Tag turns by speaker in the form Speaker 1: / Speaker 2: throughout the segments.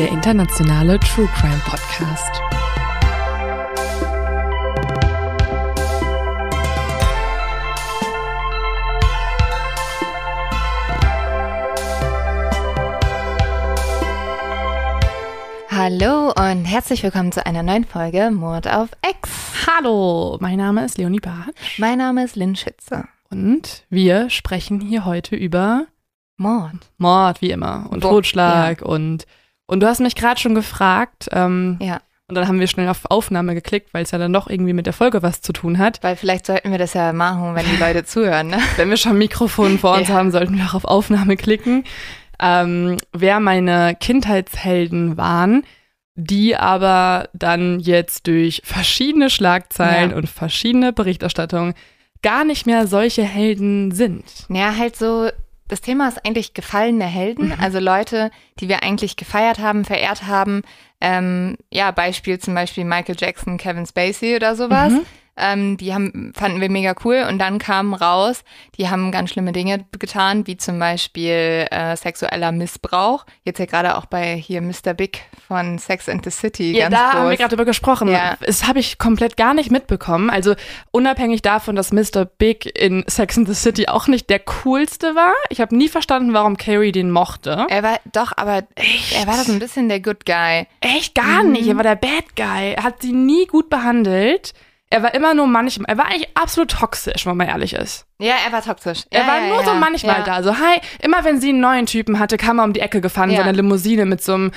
Speaker 1: Der internationale True Crime Podcast.
Speaker 2: Hallo und herzlich willkommen zu einer neuen Folge Mord auf X.
Speaker 1: Hallo, mein Name ist Leonie Bartsch
Speaker 2: Mein Name ist Lynn Schütze.
Speaker 1: und wir sprechen hier heute über
Speaker 2: Mord.
Speaker 1: Mord, wie immer, und
Speaker 2: Bo-
Speaker 1: Totschlag und und du hast mich gerade schon gefragt, ähm,
Speaker 2: Ja,
Speaker 1: und dann haben wir schnell auf Aufnahme geklickt, weil es ja dann doch irgendwie mit der Folge was zu tun hat.
Speaker 2: weil vielleicht sollten wir das ja machen, wenn die Leute zuhören, ne?
Speaker 1: Wenn wir schon Mikrofon vor uns
Speaker 2: Ja.
Speaker 1: haben, sollten wir auch auf Aufnahme klicken. Ähm, wer meine Kindheitshelden waren, die aber dann jetzt durch verschiedene Schlagzeilen
Speaker 2: Ja.
Speaker 1: und verschiedene Berichterstattungen gar nicht mehr solche Helden sind.
Speaker 2: Ja, halt so, das Thema ist eigentlich gefallene Helden, also Leute, die wir eigentlich gefeiert haben, verehrt haben. Ähm, ja, Beispiel zum Beispiel Michael Jackson, Kevin Spacey oder sowas. Ähm, die haben, fanden wir mega cool und dann kamen raus, die haben ganz schlimme Dinge getan, wie zum Beispiel äh, sexueller Missbrauch. Jetzt ja gerade auch bei hier Mr. Big von Sex and the City.
Speaker 1: Ja,
Speaker 2: ganz
Speaker 1: da haben wir
Speaker 2: groß.
Speaker 1: gerade drüber gesprochen.
Speaker 2: Ja.
Speaker 1: Das habe ich komplett gar nicht mitbekommen. Also unabhängig davon, dass Mr. Big in Sex and the City auch nicht der coolste war. Ich habe nie verstanden, warum Carrie den mochte.
Speaker 2: Er war doch, aber
Speaker 1: Echt?
Speaker 2: er war doch so ein bisschen der Good Guy.
Speaker 1: Echt gar
Speaker 2: Mhm.
Speaker 1: nicht. Er war der Bad Guy. Er hat sie nie gut behandelt. Er war immer nur manchmal, er war eigentlich absolut toxisch, wenn man ehrlich ist.
Speaker 2: Ja, er war toxisch.
Speaker 1: Er
Speaker 2: ja,
Speaker 1: war
Speaker 2: ja,
Speaker 1: nur
Speaker 2: ja.
Speaker 1: so manchmal da. So, hi, immer wenn sie einen neuen Typen hatte, kam er um die Ecke gefahren in
Speaker 2: Ja.
Speaker 1: seiner Limousine mit so einem,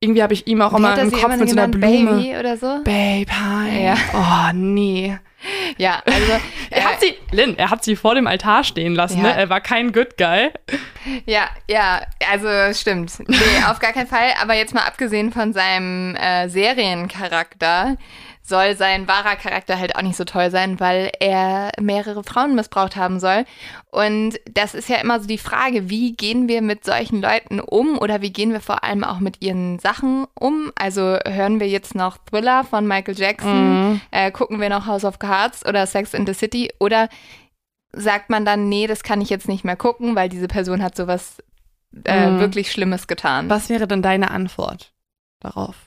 Speaker 1: irgendwie habe ich ihm auch
Speaker 2: Wie
Speaker 1: immer
Speaker 2: er
Speaker 1: im Kopf mit so einer? Blume.
Speaker 2: Baby oder so?
Speaker 1: Babe, hi.
Speaker 2: Ja.
Speaker 1: Oh, nee.
Speaker 2: Ja, also
Speaker 1: Er hat sie, Lynn, er hat sie vor dem Altar stehen lassen,
Speaker 2: Ja.
Speaker 1: ne? Er war kein Good Guy.
Speaker 2: ja, ja, also stimmt. Nee, auf gar keinen Fall. Aber jetzt mal abgesehen von seinem äh, Seriencharakter soll sein wahrer Charakter halt auch nicht so toll sein, weil er mehrere Frauen missbraucht haben soll. Und das ist ja immer so die Frage, wie gehen wir mit solchen Leuten um oder wie gehen wir vor allem auch mit ihren Sachen um? Also hören wir jetzt noch Thriller von Michael Jackson, äh, gucken wir noch House of Cards oder Sex in the City oder sagt man dann, nee, das kann ich jetzt nicht mehr gucken, weil diese Person hat sowas äh,
Speaker 1: Mhm.
Speaker 2: wirklich Schlimmes getan.
Speaker 1: Was wäre denn deine Antwort darauf?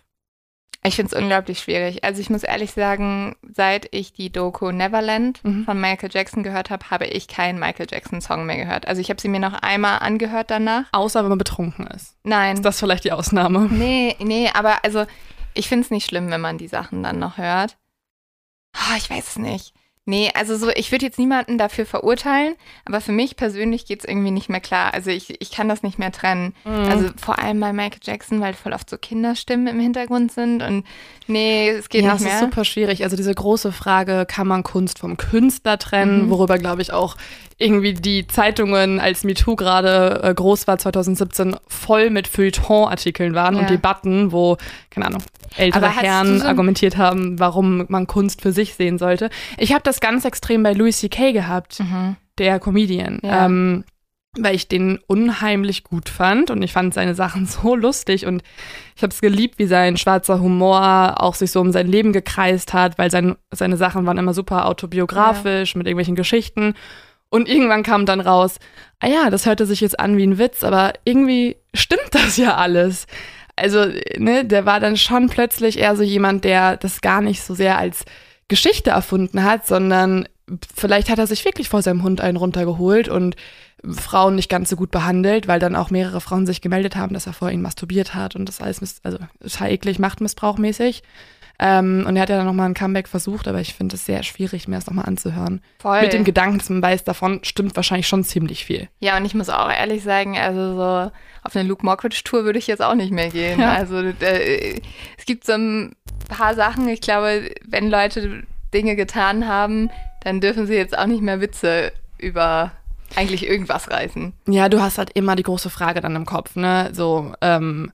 Speaker 2: Ich finde es unglaublich schwierig. Also ich muss ehrlich sagen, seit ich die Doku Neverland
Speaker 1: Mhm.
Speaker 2: von Michael Jackson gehört habe, habe ich keinen Michael Jackson Song mehr gehört. Also ich habe sie mir noch einmal angehört danach.
Speaker 1: Außer wenn man betrunken ist.
Speaker 2: Nein.
Speaker 1: Ist das vielleicht die Ausnahme?
Speaker 2: Nee, nee, aber also ich finde es nicht schlimm, wenn man die Sachen dann noch hört. Ah, ich weiß es nicht. Nee, also so, ich würde jetzt niemanden dafür verurteilen, aber für mich persönlich geht es irgendwie nicht mehr klar. Also ich, ich kann das nicht mehr trennen.
Speaker 1: Mhm.
Speaker 2: Also vor allem bei Michael Jackson, weil voll oft so Kinderstimmen im Hintergrund sind und nee, es geht
Speaker 1: ja,
Speaker 2: nicht
Speaker 1: es
Speaker 2: mehr.
Speaker 1: ist super schwierig. Also diese große Frage, kann man Kunst vom Künstler trennen,
Speaker 2: Mhm.
Speaker 1: worüber, glaube ich, auch irgendwie die Zeitungen, als MeToo gerade äh, groß war, 2017, voll mit Feuilleton-Artikeln waren
Speaker 2: Ja.
Speaker 1: und Debatten, wo, keine Ahnung, ältere Herren
Speaker 2: so
Speaker 1: argumentiert haben, warum man Kunst für sich sehen sollte. Ich habe das ganz extrem bei Louis C.K. gehabt,
Speaker 2: Mhm.
Speaker 1: der Comedian.
Speaker 2: Ja.
Speaker 1: Ähm, weil ich den unheimlich gut fand und ich fand seine Sachen so lustig und ich habe es geliebt, wie sein schwarzer Humor auch sich so um sein Leben gekreist hat, weil sein, seine Sachen waren immer super autobiografisch mit irgendwelchen Geschichten und irgendwann kam dann raus, ah ja, das hörte sich jetzt an wie ein Witz, aber irgendwie stimmt das ja alles. Also, ne, der war dann schon plötzlich eher so jemand, der das gar nicht so sehr als Geschichte erfunden hat, sondern vielleicht hat er sich wirklich vor seinem Hund einen runtergeholt und Frauen nicht ganz so gut behandelt, weil dann auch mehrere Frauen sich gemeldet haben, dass er vor ihnen masturbiert hat und das alles, also total eklig, machtmissbrauchmäßig. Ähm, und er hat ja dann nochmal ein Comeback versucht, aber ich finde es sehr schwierig, mir das nochmal anzuhören.
Speaker 2: Voll.
Speaker 1: Mit dem Gedanken, dass man weiß, davon stimmt wahrscheinlich schon ziemlich viel.
Speaker 2: Ja, und ich muss auch ehrlich sagen, also so auf eine Luke Mockridge-Tour würde ich jetzt auch nicht mehr gehen.
Speaker 1: Ja.
Speaker 2: Also äh, es gibt so ein paar Sachen, ich glaube, wenn Leute Dinge getan haben, dann dürfen sie jetzt auch nicht mehr Witze über eigentlich irgendwas reißen.
Speaker 1: Ja, du hast halt immer die große Frage dann im Kopf, ne? So, ähm,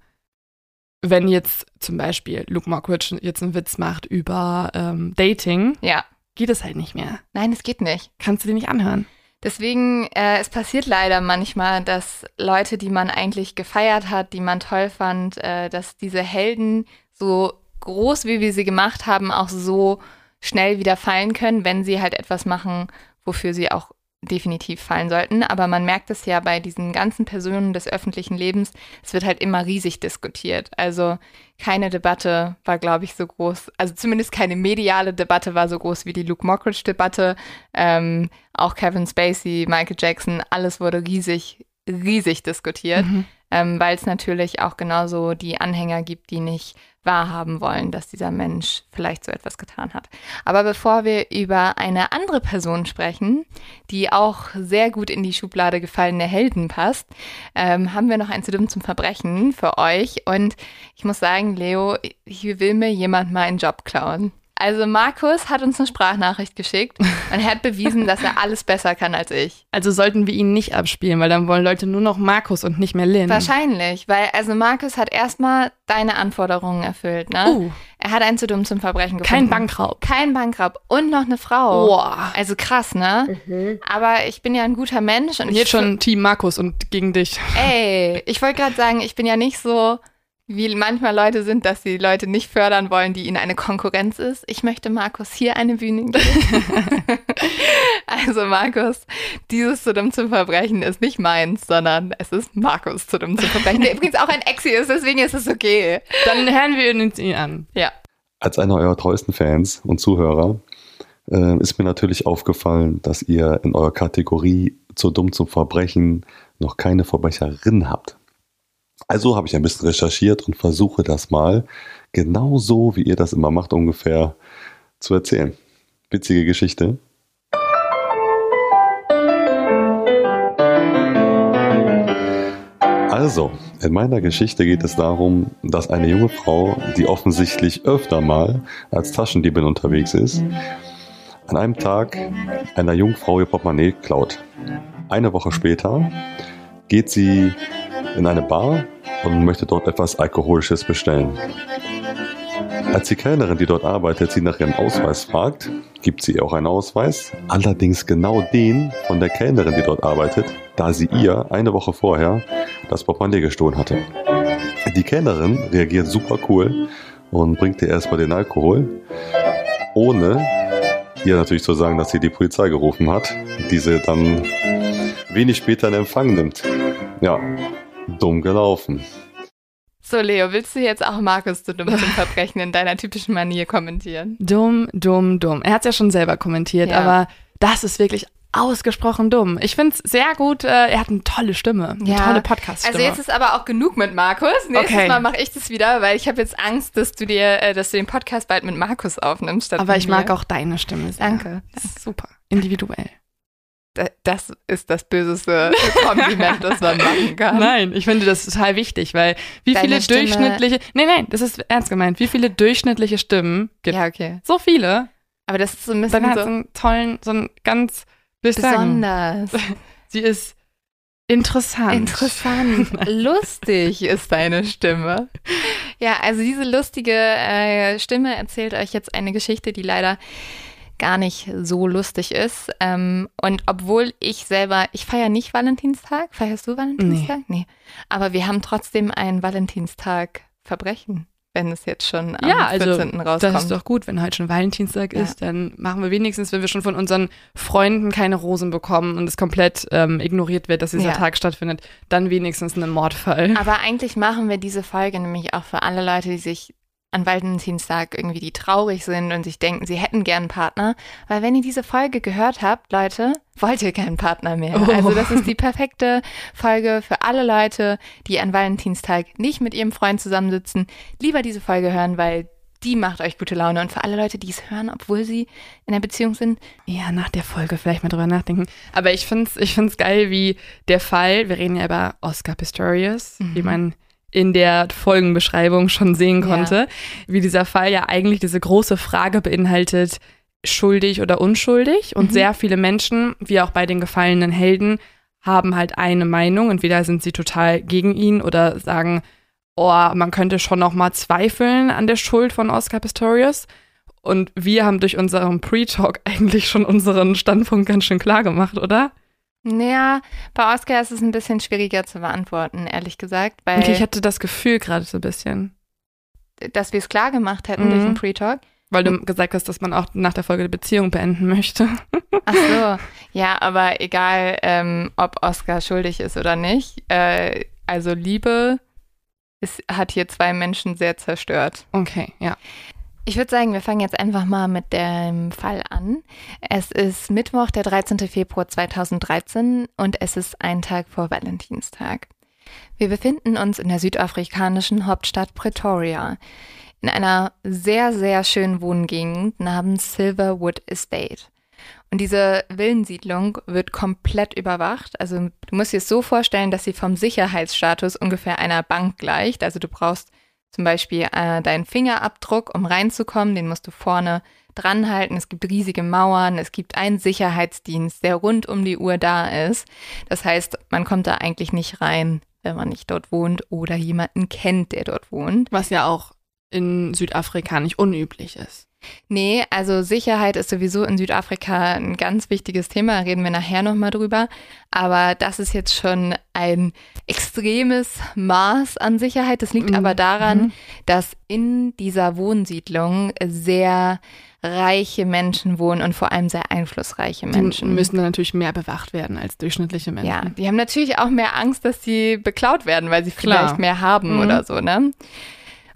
Speaker 1: wenn jetzt zum Beispiel Luke Mockridge jetzt einen Witz macht über ähm, Dating,
Speaker 2: Ja.
Speaker 1: geht es halt nicht mehr.
Speaker 2: Nein, es geht nicht.
Speaker 1: Kannst du dir nicht anhören.
Speaker 2: Deswegen, äh, es passiert leider manchmal, dass Leute, die man eigentlich gefeiert hat, die man toll fand, äh, dass diese Helden so groß, wie wir sie gemacht haben, auch so schnell wieder fallen können, wenn sie halt etwas machen, wofür sie auch definitiv fallen sollten. Aber man merkt es ja bei diesen ganzen Personen des öffentlichen Lebens, es wird halt immer riesig diskutiert. Also keine Debatte war, glaube ich, so groß, also zumindest keine mediale Debatte war so groß wie die Luke Mockridge-Debatte. Ähm, auch Kevin Spacey, Michael Jackson, alles wurde riesig, riesig diskutiert, ähm, weil es natürlich auch genauso die Anhänger gibt, die nicht wahrhaben wollen, dass dieser Mensch vielleicht so etwas getan hat. Aber bevor wir über eine andere Person sprechen, die auch sehr gut in die Schublade gefallene Helden passt, ähm, haben wir noch ein zu dumm zum Verbrechen für euch. Und ich muss sagen, Leo, hier will mir jemand mal einen Job klauen. Also Markus hat uns eine Sprachnachricht geschickt und er hat bewiesen, dass er alles besser kann als ich.
Speaker 1: Also sollten wir ihn nicht abspielen, weil dann wollen Leute nur noch Markus und nicht mehr Lynn.
Speaker 2: Wahrscheinlich, weil also Markus hat erstmal deine Anforderungen erfüllt, ne?
Speaker 1: Uh.
Speaker 2: Er hat einen zu dumm zum Verbrechen gefunden.
Speaker 1: Kein Bankraub.
Speaker 2: Kein Bankraub und noch eine Frau.
Speaker 1: Boah.
Speaker 2: Also krass, ne? Aber ich bin ja ein guter Mensch und
Speaker 1: Und
Speaker 2: ich
Speaker 1: jetzt schon Team Markus und gegen dich.
Speaker 2: Ey, ich wollte gerade sagen, ich bin ja nicht so, wie manchmal Leute sind, dass sie Leute nicht fördern wollen, die ihnen eine Konkurrenz ist. Ich möchte Markus hier eine Bühne geben. also Markus, dieses zu dumm zum Verbrechen ist nicht meins, sondern es ist Markus zu dumm zum Verbrechen, der übrigens auch ein Exi ist, deswegen ist es okay.
Speaker 1: Dann hören wir uns ihn an.
Speaker 2: Ja.
Speaker 3: Als einer eurer treuesten Fans und Zuhörer äh, ist mir natürlich aufgefallen, dass ihr in eurer Kategorie zu dumm zum Verbrechen noch keine Verbrecherin habt. Also habe ich ein bisschen recherchiert und versuche das mal genau so, wie ihr das immer macht, ungefähr zu erzählen. Witzige Geschichte. Also, in meiner Geschichte geht es darum, dass eine junge Frau, die offensichtlich öfter mal als Taschendiebin unterwegs ist, an einem Tag einer jungen Frau ihr Portemonnaie klaut. Eine Woche später geht sie in eine Bar und möchte dort etwas Alkoholisches bestellen. Als die Kellnerin, die dort arbeitet, sie nach ihrem Ausweis fragt, gibt sie ihr auch einen Ausweis, allerdings genau den von der Kellnerin, die dort arbeitet, da sie ihr eine Woche vorher das Portemonnaie gestohlen hatte. Die Kellnerin reagiert super cool und bringt ihr erstmal den Alkohol, ohne ihr natürlich zu sagen, dass sie die Polizei gerufen hat, diese dann wenig später in Empfang nimmt. Ja, dumm gelaufen.
Speaker 2: So, Leo, willst du jetzt auch Markus zu dumm zum Verbrechen in deiner typischen Manier kommentieren?
Speaker 1: Dumm, dumm, dumm. Er hat es ja schon selber kommentiert,
Speaker 2: Ja.
Speaker 1: aber das ist wirklich ausgesprochen dumm. Ich finde es sehr gut. Äh, er hat eine tolle Stimme, eine tolle Podcast-Stimme.
Speaker 2: Also jetzt ist aber auch genug mit Markus. Nächstes
Speaker 1: Okay.
Speaker 2: Mal mache ich das wieder, weil ich habe jetzt Angst, dass du dir, äh, dass du den Podcast bald mit Markus aufnimmst. Statt
Speaker 1: aber
Speaker 2: mit
Speaker 1: ich mag auch deine Stimme sehr.
Speaker 2: Danke.
Speaker 1: Das ist super. Individuell.
Speaker 2: Da- Das ist das böseste Kompliment, das man machen kann.
Speaker 1: Nein, ich finde das total wichtig, weil wie
Speaker 2: Deine
Speaker 1: viele
Speaker 2: Stimme-
Speaker 1: durchschnittliche, nein, nein, das ist ernst gemeint, wie viele durchschnittliche Stimmen gibt
Speaker 2: Ja, okay.
Speaker 1: So viele.
Speaker 2: Aber das ist so ein bisschen
Speaker 1: Dann hat sie
Speaker 2: so
Speaker 1: einen tollen, so einen ganz, sagen,
Speaker 2: besonders.
Speaker 1: sie ist interessant.
Speaker 2: Interessant. Lustig ist deine Stimme. Ja, also diese lustige äh, Stimme erzählt euch jetzt eine Geschichte, die leider gar nicht so lustig ist. Ähm, und obwohl ich selber, ich feiere nicht Valentinstag. Feierst du Valentinstag? Nee. Aber wir haben trotzdem ein Valentinstag-Verbrechen, wenn es jetzt schon am
Speaker 1: Ja, also
Speaker 2: 14. rauskommt.
Speaker 1: das ist doch gut, wenn heute schon Valentinstag
Speaker 2: Ja.
Speaker 1: ist, dann machen wir wenigstens, wenn wir schon von unseren Freunden keine Rosen bekommen und es komplett ähm, ignoriert wird, dass dieser
Speaker 2: Ja.
Speaker 1: Tag stattfindet, dann wenigstens einen Mordfall.
Speaker 2: Aber eigentlich machen wir diese Folge nämlich auch für alle Leute, die sich an Valentinstag irgendwie die traurig sind und sich denken, sie hätten gern einen Partner. Weil wenn ihr diese Folge gehört habt, Leute, wollt ihr keinen Partner mehr.
Speaker 1: Oh.
Speaker 2: Also das ist die perfekte Folge für alle Leute, die an Valentinstag nicht mit ihrem Freund zusammensitzen. Lieber diese Folge hören, weil die macht euch gute Laune. Und für alle Leute, die es hören, obwohl sie in einer Beziehung sind,
Speaker 1: Ja, nach der Folge vielleicht mal drüber nachdenken. Aber ich find's, ich find's geil, wie der Fall, wir reden ja über Oscar Pistorius, wie man in der Folgenbeschreibung schon sehen
Speaker 2: Ja.
Speaker 1: konnte, wie dieser Fall ja eigentlich diese große Frage beinhaltet, schuldig oder unschuldig. Und sehr viele Menschen, wie auch bei den gefallenen Helden, haben halt eine Meinung. Entweder sind sie total gegen ihn oder sagen, oh, man könnte schon noch mal zweifeln an der Schuld von Oscar Pistorius. Und wir haben durch unseren Pre-Talk eigentlich schon unseren Standpunkt ganz schön klar gemacht, oder?
Speaker 2: Naja, bei Oscar ist es ein bisschen schwieriger zu beantworten, ehrlich gesagt, weil
Speaker 1: Okay, ich hatte das Gefühl gerade so ein bisschen.
Speaker 2: dass wir es klar gemacht hätten
Speaker 1: Mhm.
Speaker 2: durch den Pre-Talk.
Speaker 1: Weil du gesagt hast, dass man auch nach der Folge die Beziehung beenden möchte.
Speaker 2: Ach so, ja, aber egal, ähm, ob Oscar schuldig ist oder nicht. Äh, also Liebe ist, hat hier zwei Menschen sehr zerstört.
Speaker 1: Okay, ja.
Speaker 2: Ich würde sagen, wir fangen jetzt einfach mal mit dem Fall an. Es ist Mittwoch, der 13. Februar 2013 und es ist ein Tag vor Valentinstag. Wir befinden uns in der südafrikanischen Hauptstadt Pretoria, in einer sehr, sehr schönen Wohngegend namens Silverwood Estate. Und diese Villensiedlung wird komplett überwacht. Also du musst dir es so vorstellen, dass sie vom Sicherheitsstatus ungefähr einer Bank gleicht. Also du brauchst zum Beispiel äh, deinen Fingerabdruck, um reinzukommen. Den musst du vorne dran halten. Es gibt riesige Mauern. Es gibt einen Sicherheitsdienst, der rund um die Uhr da ist. Das heißt, man kommt da eigentlich nicht rein, wenn man nicht dort wohnt oder jemanden kennt, der dort wohnt.
Speaker 1: Was ja auch in Südafrika nicht unüblich ist.
Speaker 2: Nee, also Sicherheit ist sowieso in Südafrika ein ganz wichtiges Thema, reden wir nachher nochmal drüber. Aber das ist jetzt schon ein extremes Maß an Sicherheit. Das liegt
Speaker 1: Mhm.
Speaker 2: aber daran,
Speaker 1: Mhm.
Speaker 2: dass in dieser Wohnsiedlung sehr reiche Menschen wohnen und vor allem sehr einflussreiche
Speaker 1: Die
Speaker 2: Menschen.
Speaker 1: müssen dann natürlich mehr bewacht werden als durchschnittliche Menschen.
Speaker 2: Ja, die haben natürlich auch mehr Angst, dass sie beklaut werden, weil sie
Speaker 1: Klar.
Speaker 2: vielleicht mehr haben
Speaker 1: Mhm.
Speaker 2: oder so, ne?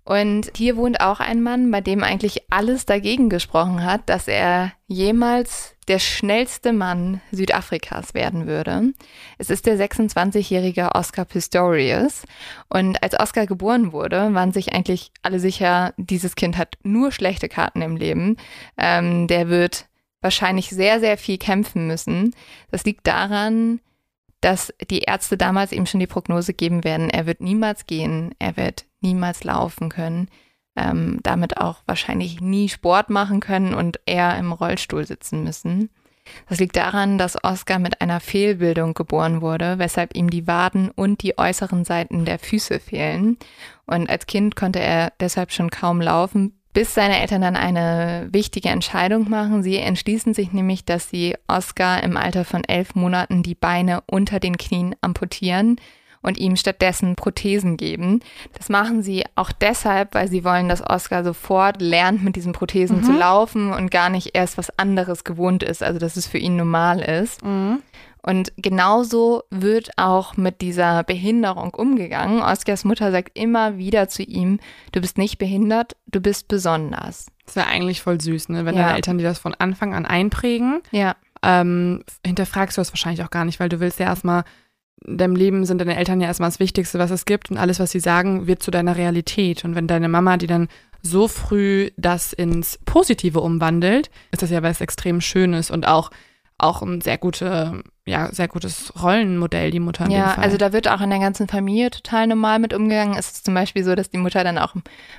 Speaker 2: Und hier wohnt auch ein Mann, bei dem eigentlich alles dagegen gesprochen hat, dass er jemals der schnellste Mann Südafrikas werden würde. Es ist der 26-jährige Oscar Pistorius. Und als Oscar geboren wurde, waren sich eigentlich alle sicher, dieses Kind hat nur schlechte Karten im Leben. Ähm, der wird wahrscheinlich sehr, sehr viel kämpfen müssen. Das liegt daran, dass die Ärzte damals ihm schon die Prognose geben werden, er wird niemals gehen, er wird niemals laufen können, ähm, damit auch wahrscheinlich nie Sport machen können und eher im Rollstuhl sitzen müssen. Das liegt daran, dass Oscar mit einer Fehlbildung geboren wurde, weshalb ihm die Waden und die äußeren Seiten der Füße fehlen. Und als Kind konnte er deshalb schon kaum laufen, bis seine Eltern dann eine wichtige Entscheidung machen. Sie entschließen sich nämlich, dass sie Oscar im Alter von elf Monaten die Beine unter den Knien amputieren und ihm stattdessen Prothesen geben. Das machen sie auch deshalb, weil sie wollen, dass Oscar sofort lernt, mit diesen Prothesen zu laufen und gar nicht erst was anderes gewohnt ist, also dass es für ihn normal ist.
Speaker 1: Mhm.
Speaker 2: Und genauso wird auch mit dieser Behinderung umgegangen. Oscars Mutter sagt immer wieder zu ihm, du bist nicht behindert, du bist besonders.
Speaker 1: Das ist ja eigentlich voll süß, ne? Wenn
Speaker 2: Ja.
Speaker 1: deine Eltern dir das von Anfang an einprägen,
Speaker 2: Ja,
Speaker 1: ähm, hinterfragst du das wahrscheinlich auch gar nicht, weil du willst ja erstmal, in deinem Leben sind deine Eltern ja erstmal das Wichtigste, was es gibt und alles, was sie sagen, wird zu deiner Realität. Und wenn deine Mama die dann so früh das ins Positive umwandelt, ist das ja was extrem Schönes und auch, auch ein sehr gute, ja, sehr gutes Rollenmodell, die Mutter
Speaker 2: ja, also da wird auch in der ganzen Familie total normal mit umgegangen. Es ist zum Beispiel so, dass die Mutter dann auch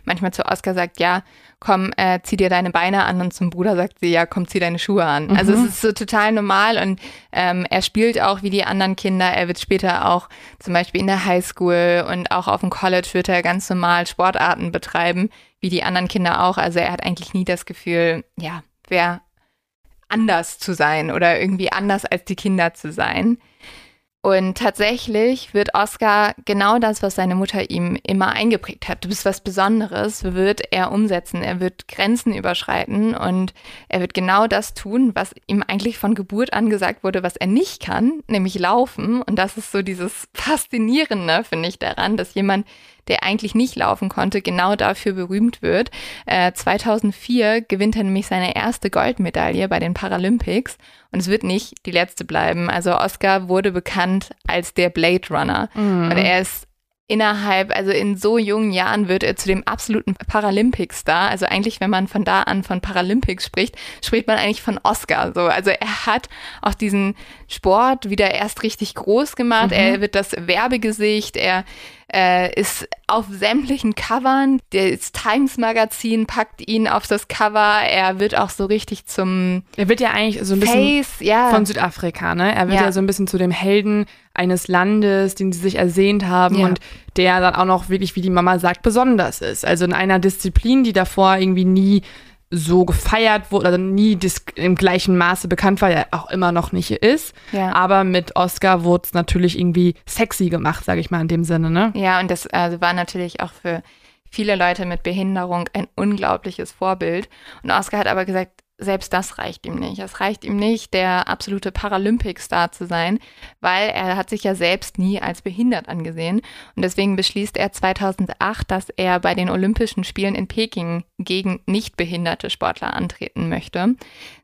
Speaker 2: manchmal zu Oscar sagt, ja, komm, äh, zieh dir deine Beine an und zum Bruder sagt sie, ja, komm, zieh deine Schuhe an. Also es ist so total normal und ähm, er spielt auch wie die anderen Kinder. Er wird später auch zum Beispiel in der Highschool und auch auf dem College wird er ganz normal Sportarten betreiben, wie die anderen Kinder auch. Also er hat eigentlich nie das Gefühl, ja, wer anders zu sein oder irgendwie anders als die Kinder zu sein. Und tatsächlich wird Oscar genau das, was seine Mutter ihm immer eingeprägt hat. Du bist was Besonderes, wird er umsetzen. Er wird Grenzen überschreiten und er wird genau das tun, was ihm eigentlich von Geburt an gesagt wurde, was er nicht kann, nämlich laufen. Und das ist so dieses Faszinierende, finde ich, daran, dass jemand, der eigentlich nicht laufen konnte, genau dafür berühmt wird. Äh, 2004 gewinnt er nämlich seine erste Goldmedaille bei den Paralympics und es wird nicht die letzte bleiben. Also Oscar wurde bekannt als der Blade Runner mhm. und er ist innerhalb, also in so jungen Jahren wird er zu dem absoluten Paralympic-Star. Also eigentlich, wenn man von da an von Paralympics spricht, spricht man eigentlich von Oscar. So, also er hat auch diesen Sport wieder erst richtig groß gemacht. Mhm. Er wird das Werbegesicht. Er äh, ist auf sämtlichen Covern. Das Times Magazin packt ihn auf das Cover. Er wird auch so richtig zum.
Speaker 1: Er wird ja eigentlich so ein bisschen Face, ja. von Südafrika, ne? Er wird ja. ja. so ein bisschen zu dem Helden eines Landes, den sie sich ersehnt haben ja. und der dann auch noch wirklich, wie die Mama sagt, besonders ist. Also in einer Disziplin, die davor irgendwie nie so gefeiert wurde, also nie im gleichen Maße bekannt war, ja auch immer noch nicht ist. Ja. Aber mit Oscar wurde es natürlich irgendwie sexy gemacht, sage ich mal in dem Sinne, ne?
Speaker 2: Ja, und das also war natürlich auch für viele Leute mit Behinderung ein unglaubliches Vorbild. Und Oscar hat aber gesagt, selbst das reicht ihm nicht. Es reicht ihm nicht, der absolute Paralympic-Star zu sein, weil er hat sich ja selbst nie als behindert angesehen. Und deswegen beschließt er 2008, dass er bei den Olympischen Spielen in Peking gegen nicht behinderte Sportler antreten möchte.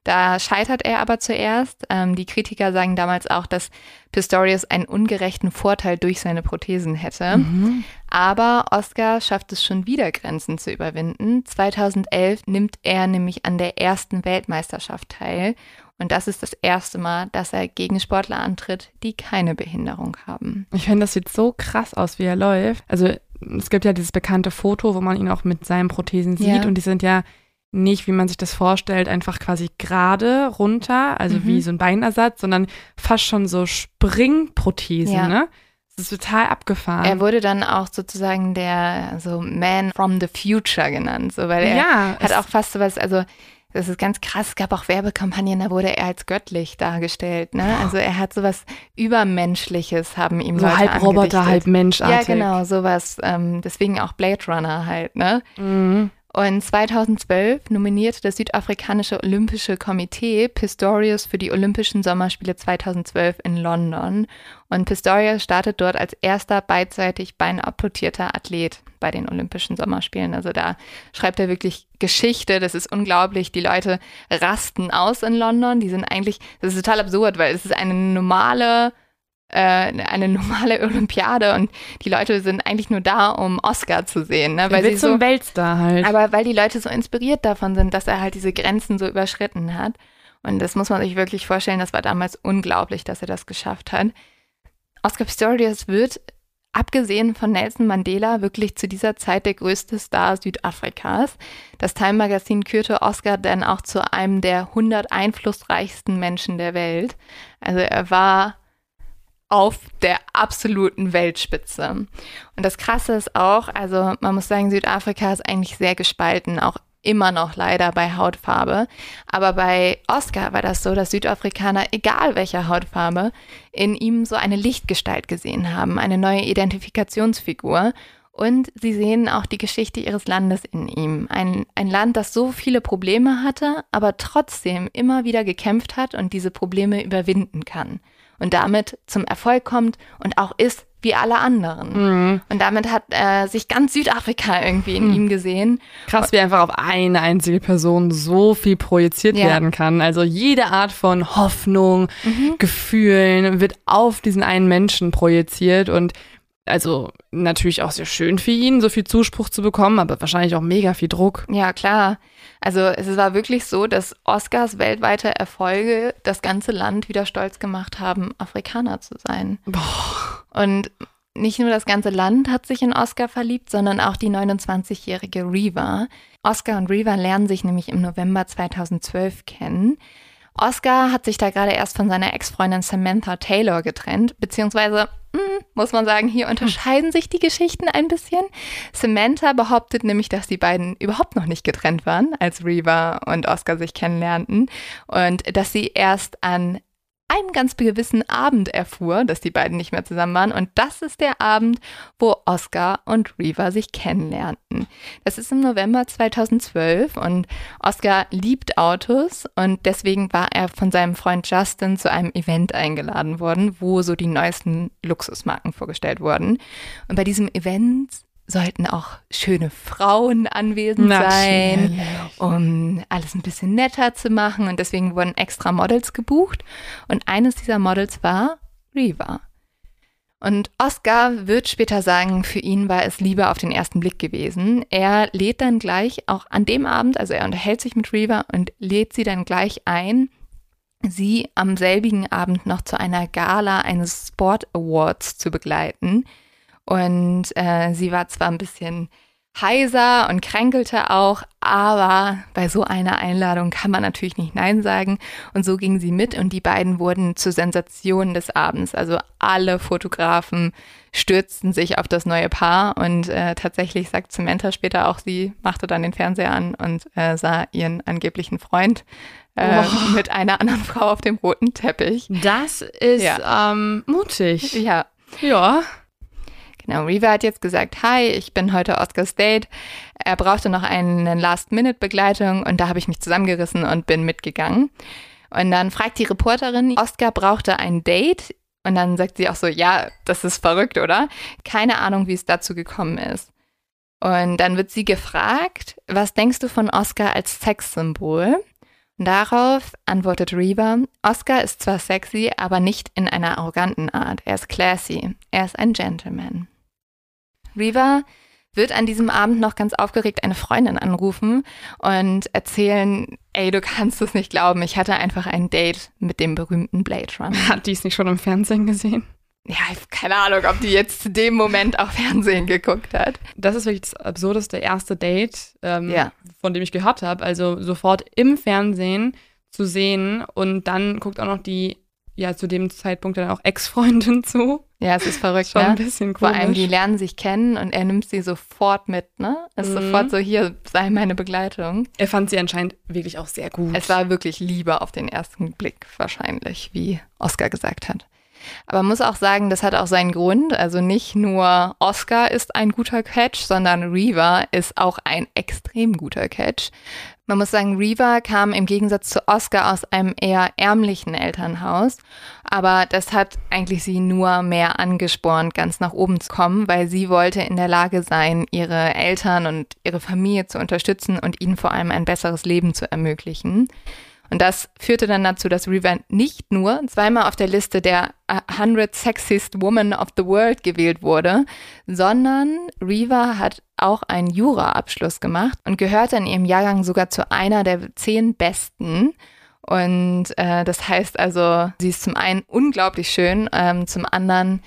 Speaker 2: Da scheitert er aber zuerst. Ähm, die Kritiker sagen damals auch, dass Pistorius einen ungerechten Vorteil durch seine Prothesen hätte. Mhm. Aber Oscar schafft es schon wieder, Grenzen zu überwinden. 2011 nimmt er nämlich an der ersten Weltmeisterschaft teil. Und das ist das erste Mal, dass er gegen Sportler antritt, die keine Behinderung haben.
Speaker 1: Ich finde, das sieht so krass aus, wie er läuft. Also es gibt ja dieses bekannte Foto, wo man ihn auch mit seinen Prothesen sieht. Ja. Und die sind ja nicht, wie man sich das vorstellt, einfach quasi gerade runter, also mhm. wie so ein Beinersatz, sondern fast schon so Springprothesen, ja. ne? Das ist total abgefahren.
Speaker 2: Er wurde dann auch sozusagen der so Man from the Future genannt, so weil er ja, hat auch fast so was, also das ist ganz krass. Es gab auch Werbekampagnen, da wurde er als göttlich dargestellt. Ne? Also er hat sowas Übermenschliches, haben ihm
Speaker 1: so
Speaker 2: Leute
Speaker 1: halb Roboter, halb Menschartig.
Speaker 2: Ja, genau, sowas. Ähm, deswegen auch Blade Runner halt. Ne? Mhm. Und 2012 nominierte das südafrikanische Olympische Komitee Pistorius für die Olympischen Sommerspiele 2012 in London. Und Pistorius startet dort als erster beidseitig beinabplotierter Athlet bei den Olympischen Sommerspielen. Also da schreibt er wirklich Geschichte. Das ist unglaublich. Die Leute rasten aus in London. Die sind eigentlich, das ist total absurd, weil es ist eine normale eine normale Olympiade und die Leute sind eigentlich nur da, um Oscar zu sehen. Ne?
Speaker 1: Weil sie zum so, Weltstar halt.
Speaker 2: Aber weil die Leute so inspiriert davon sind, dass er halt diese Grenzen so überschritten hat. Und das muss man sich wirklich vorstellen, das war damals unglaublich, dass er das geschafft hat. Oscar Pistorius wird, abgesehen von Nelson Mandela, wirklich zu dieser Zeit der größte Star Südafrikas. Das Time Magazin kürte Oscar dann auch zu einem der 100 einflussreichsten Menschen der Welt. Also er war auf der absoluten Weltspitze. Und das Krasse ist auch, also man muss sagen, Südafrika ist eigentlich sehr gespalten, auch immer noch leider bei Hautfarbe. Aber bei Oscar war das so, dass Südafrikaner, egal welcher Hautfarbe, in ihm so eine Lichtgestalt gesehen haben, eine neue Identifikationsfigur. Und sie sehen auch die Geschichte ihres Landes in ihm. Ein, ein Land, das so viele Probleme hatte, aber trotzdem immer wieder gekämpft hat und diese Probleme überwinden kann und damit zum Erfolg kommt und auch ist wie alle anderen. Mhm. Und damit hat äh, sich ganz Südafrika irgendwie in mhm. ihm gesehen.
Speaker 1: Krass, wie einfach auf eine einzige Person so viel projiziert ja. werden kann. Also jede Art von Hoffnung, mhm. Gefühlen wird auf diesen einen Menschen projiziert und also natürlich auch sehr schön für ihn, so viel Zuspruch zu bekommen, aber wahrscheinlich auch mega viel Druck.
Speaker 2: Ja, klar. Also es war wirklich so, dass Oscars weltweite Erfolge das ganze Land wieder stolz gemacht haben, Afrikaner zu sein. Boah. Und nicht nur das ganze Land hat sich in Oscar verliebt, sondern auch die 29-jährige Reva. Oscar und Reva lernen sich nämlich im November 2012 kennen. Oscar hat sich da gerade erst von seiner Ex-Freundin Samantha Taylor getrennt, beziehungsweise hm, muss man sagen, hier unterscheiden sich die Geschichten ein bisschen. Samantha behauptet nämlich, dass die beiden überhaupt noch nicht getrennt waren, als Reva und Oscar sich kennenlernten und dass sie erst an einen ganz gewissen Abend erfuhr, dass die beiden nicht mehr zusammen waren. Und das ist der Abend, wo Oscar und Reva sich kennenlernten. Das ist im November 2012 und Oscar liebt Autos und deswegen war er von seinem Freund Justin zu einem Event eingeladen worden, wo so die neuesten Luxusmarken vorgestellt wurden. Und bei diesem Event sollten auch schöne Frauen anwesend sein, um alles ein bisschen netter zu machen. Und deswegen wurden extra Models gebucht. Und eines dieser Models war Reva. Und Oscar wird später sagen, für ihn war es Liebe auf den ersten Blick gewesen. Er lädt dann gleich auch an dem Abend, also er unterhält sich mit Reva und lädt sie dann gleich ein, sie am selbigen Abend noch zu einer Gala eines Sport Awards zu begleiten. Und äh, sie war zwar ein bisschen heiser und kränkelte auch, aber bei so einer Einladung kann man natürlich nicht Nein sagen. Und so ging sie mit und die beiden wurden zur Sensation des Abends. Also alle Fotografen stürzten sich auf das neue Paar und äh, tatsächlich sagt Samantha später auch, sie machte dann den Fernseher an und äh, sah ihren angeblichen Freund äh, oh. mit einer anderen Frau auf dem roten Teppich.
Speaker 1: Das ist ja. ähm, mutig.
Speaker 2: Ja.
Speaker 1: Ja.
Speaker 2: Genau, Reva hat jetzt gesagt, hi, ich bin heute Oscar State. Er brauchte noch eine Last-Minute-Begleitung und da habe ich mich zusammengerissen und bin mitgegangen. Und dann fragt die Reporterin, Oscar brauchte ein Date. Und dann sagt sie auch so, ja, das ist verrückt, oder? Keine Ahnung, wie es dazu gekommen ist. Und dann wird sie gefragt, was denkst du von Oscar als Sexsymbol? Darauf antwortet Reba, Oscar ist zwar sexy, aber nicht in einer arroganten Art. Er ist classy. Er ist ein Gentleman. Reva wird an diesem Abend noch ganz aufgeregt eine Freundin anrufen und erzählen, ey, du kannst es nicht glauben, ich hatte einfach ein Date mit dem berühmten Blade Runner.
Speaker 1: Hat die es nicht schon im Fernsehen gesehen?
Speaker 2: Ja, keine Ahnung, ob die jetzt zu dem Moment auch Fernsehen geguckt hat.
Speaker 1: Das ist wirklich das absurdeste erste Date, ähm, ja. von dem ich gehört habe. Also sofort im Fernsehen zu sehen und dann guckt auch noch die ja zu dem Zeitpunkt dann auch Ex-Freundin zu.
Speaker 2: Ja, es ist verrückt,
Speaker 1: Schon
Speaker 2: ne?
Speaker 1: ein bisschen komisch.
Speaker 2: Vor allem, die lernen sich kennen und er nimmt sie sofort mit, ne? Ist mhm. sofort so, hier, sei meine Begleitung.
Speaker 1: Er fand sie anscheinend wirklich auch sehr gut.
Speaker 2: Es war wirklich Liebe auf den ersten Blick wahrscheinlich, wie Oscar gesagt hat. Aber man muss auch sagen, das hat auch seinen Grund. Also nicht nur Oscar ist ein guter Catch, sondern Reva ist auch ein extrem guter Catch. Man muss sagen, Reva kam im Gegensatz zu Oscar aus einem eher ärmlichen Elternhaus. Aber das hat eigentlich sie nur mehr angespornt, ganz nach oben zu kommen, weil sie wollte in der Lage sein, ihre Eltern und ihre Familie zu unterstützen und ihnen vor allem ein besseres Leben zu ermöglichen. Und das führte dann dazu, dass Reva nicht nur zweimal auf der Liste der 100 Sexiest Women of the World gewählt wurde, sondern Reva hat auch einen Jura-Abschluss gemacht und gehörte in ihrem Jahrgang sogar zu einer der zehn besten. Und äh, das heißt also, sie ist zum einen unglaublich schön, ähm, zum anderen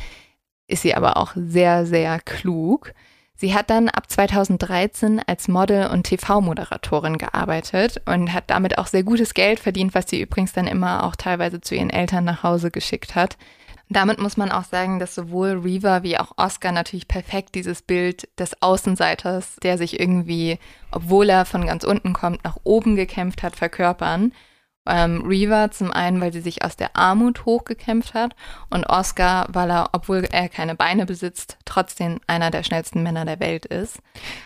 Speaker 2: ist sie aber auch sehr, sehr klug. Sie hat dann ab 2013 als Model und TV-Moderatorin gearbeitet und hat damit auch sehr gutes Geld verdient, was sie übrigens dann immer auch teilweise zu ihren Eltern nach Hause geschickt hat. Damit muss man auch sagen, dass sowohl Reva wie auch Oscar natürlich perfekt dieses Bild des Außenseiters, der sich irgendwie, obwohl er von ganz unten kommt, nach oben gekämpft hat, verkörpern. Ähm, Reva zum einen, weil sie sich aus der Armut hochgekämpft hat und Oscar, weil er, obwohl er keine Beine besitzt, trotzdem einer der schnellsten Männer der Welt ist.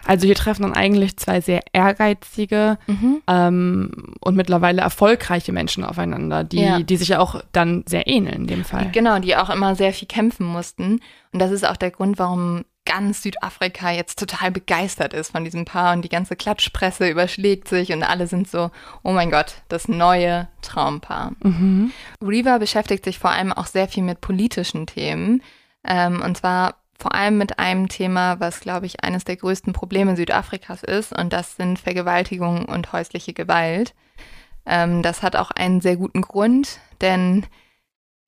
Speaker 1: Also hier treffen dann eigentlich zwei sehr ehrgeizige mhm. ähm, und mittlerweile erfolgreiche Menschen aufeinander, die, ja. die sich ja auch dann sehr ähneln in dem Fall.
Speaker 2: Genau, die auch immer sehr viel kämpfen mussten. Und das ist auch der Grund, warum ganz Südafrika jetzt total begeistert ist von diesem Paar und die ganze Klatschpresse überschlägt sich und alle sind so, oh mein Gott, das neue Traumpaar. Mhm. Reva beschäftigt sich vor allem auch sehr viel mit politischen Themen ähm, und zwar vor allem mit einem Thema, was, glaube ich, eines der größten Probleme Südafrikas ist und das sind Vergewaltigung und häusliche Gewalt. Ähm, das hat auch einen sehr guten Grund, denn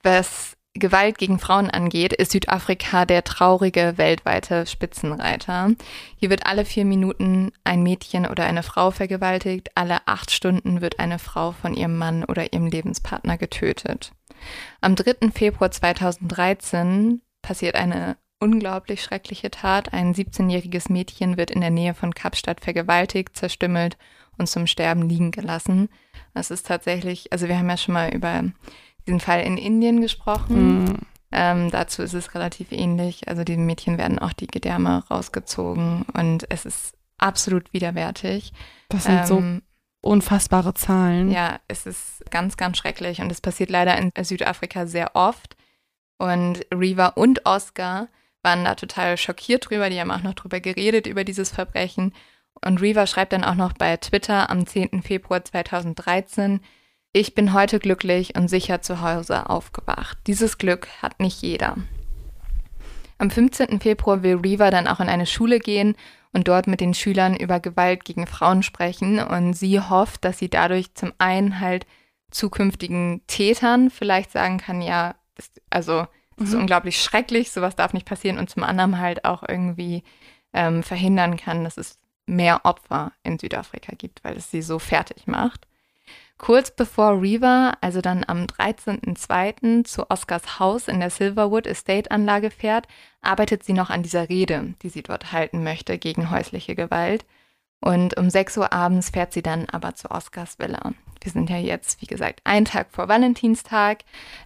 Speaker 2: was Gewalt gegen Frauen angeht, ist Südafrika der traurige weltweite Spitzenreiter. Hier wird alle vier Minuten ein Mädchen oder eine Frau vergewaltigt, alle acht Stunden wird eine Frau von ihrem Mann oder ihrem Lebenspartner getötet. Am 3. Februar 2013 passiert eine unglaublich schreckliche Tat. Ein 17-jähriges Mädchen wird in der Nähe von Kapstadt vergewaltigt, zerstümmelt und zum Sterben liegen gelassen. Das ist tatsächlich, also wir haben ja schon mal über diesen Fall in Indien gesprochen. Mhm. Ähm, dazu ist es relativ ähnlich. Also die Mädchen werden auch die Gedärme rausgezogen und es ist absolut widerwärtig.
Speaker 1: Das sind ähm, so unfassbare Zahlen.
Speaker 2: Ja, es ist ganz, ganz schrecklich und es passiert leider in Südafrika sehr oft. Und Reva und Oscar waren da total schockiert drüber. Die haben auch noch drüber geredet, über dieses Verbrechen. Und Reva schreibt dann auch noch bei Twitter am 10. Februar 2013, ich bin heute glücklich und sicher zu Hause aufgewacht. Dieses Glück hat nicht jeder. Am 15. Februar will Reva dann auch in eine Schule gehen und dort mit den Schülern über Gewalt gegen Frauen sprechen. Und sie hofft, dass sie dadurch zum einen halt zukünftigen Tätern vielleicht sagen kann, ja, das, also mhm. ist unglaublich schrecklich, sowas darf nicht passieren. Und zum anderen halt auch irgendwie ähm, verhindern kann, dass es mehr Opfer in Südafrika gibt, weil es sie so fertig macht. Kurz bevor Reva, also dann am 13.02. zu Oscars Haus in der Silverwood Estate Anlage fährt, arbeitet sie noch an dieser Rede, die sie dort halten möchte gegen häusliche Gewalt. Und um 6 Uhr abends fährt sie dann aber zu Oscars Villa. Wir sind ja jetzt, wie gesagt, einen Tag vor Valentinstag.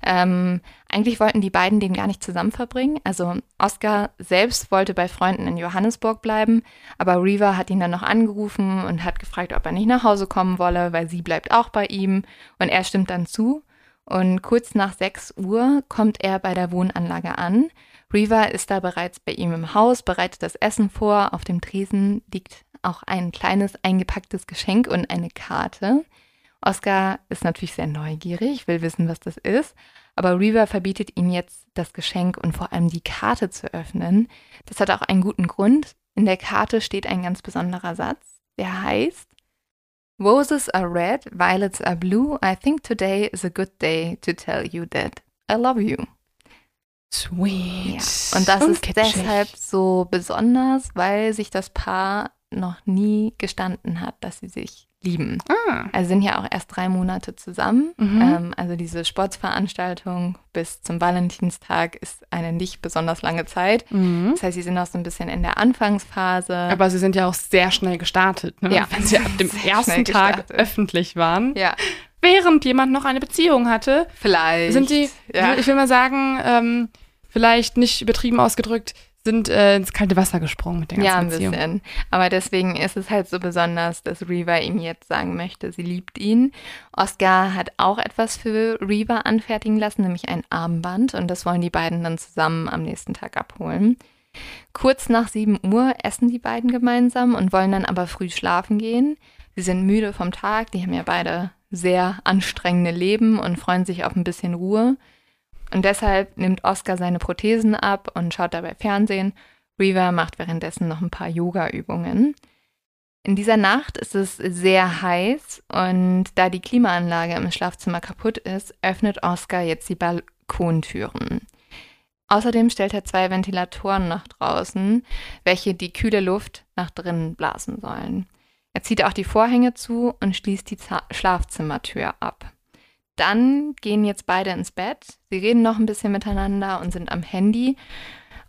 Speaker 2: Ähm, eigentlich wollten die beiden den gar nicht zusammen verbringen. Also Oscar selbst wollte bei Freunden in Johannesburg bleiben, aber Reva hat ihn dann noch angerufen und hat gefragt, ob er nicht nach Hause kommen wolle, weil sie bleibt auch bei ihm. Und er stimmt dann zu. Und kurz nach 6 Uhr kommt er bei der Wohnanlage an. Reva ist da bereits bei ihm im Haus, bereitet das Essen vor. Auf dem Tresen liegt auch ein kleines eingepacktes Geschenk und eine Karte. Oscar ist natürlich sehr neugierig, will wissen, was das ist, aber Reva verbietet ihm jetzt das Geschenk und vor allem die Karte zu öffnen. Das hat auch einen guten Grund. In der Karte steht ein ganz besonderer Satz, der heißt Roses are red, violets are blue. I think today is a good day to tell you that I love you.
Speaker 1: Sweet.
Speaker 2: Ja. Und das und ist kitschig. deshalb so besonders, weil sich das Paar noch nie gestanden hat, dass sie sich lieben. Ah. Also sind ja auch erst drei Monate zusammen. Mhm. Ähm, also diese Sportsveranstaltung bis zum Valentinstag ist eine nicht besonders lange Zeit. Mhm. Das heißt, sie sind noch so ein bisschen in der Anfangsphase.
Speaker 1: Aber sie sind ja auch sehr schnell gestartet, ne?
Speaker 2: ja.
Speaker 1: wenn sie ab dem ersten Tag öffentlich waren.
Speaker 2: Ja.
Speaker 1: Während jemand noch eine Beziehung hatte.
Speaker 2: Vielleicht.
Speaker 1: Sind die, ja. ich will mal sagen, ähm, vielleicht nicht übertrieben ausgedrückt, sind äh, ins kalte Wasser gesprungen mit der ganzen
Speaker 2: ja, ein
Speaker 1: Beziehung.
Speaker 2: bisschen. Aber deswegen ist es halt so besonders, dass Reva ihm jetzt sagen möchte, sie liebt ihn. Oscar hat auch etwas für Reva anfertigen lassen, nämlich ein Armband. Und das wollen die beiden dann zusammen am nächsten Tag abholen. Kurz nach 7 Uhr essen die beiden gemeinsam und wollen dann aber früh schlafen gehen. Sie sind müde vom Tag, die haben ja beide sehr anstrengende Leben und freuen sich auf ein bisschen Ruhe. Und deshalb nimmt Oscar seine Prothesen ab und schaut dabei Fernsehen. Reva macht währenddessen noch ein paar Yoga-Übungen. In dieser Nacht ist es sehr heiß und da die Klimaanlage im Schlafzimmer kaputt ist, öffnet Oscar jetzt die Balkontüren. Außerdem stellt er zwei Ventilatoren nach draußen, welche die kühle Luft nach drinnen blasen sollen. Er zieht auch die Vorhänge zu und schließt die Schlafzimmertür ab. Dann gehen jetzt beide ins Bett. Sie reden noch ein bisschen miteinander und sind am Handy.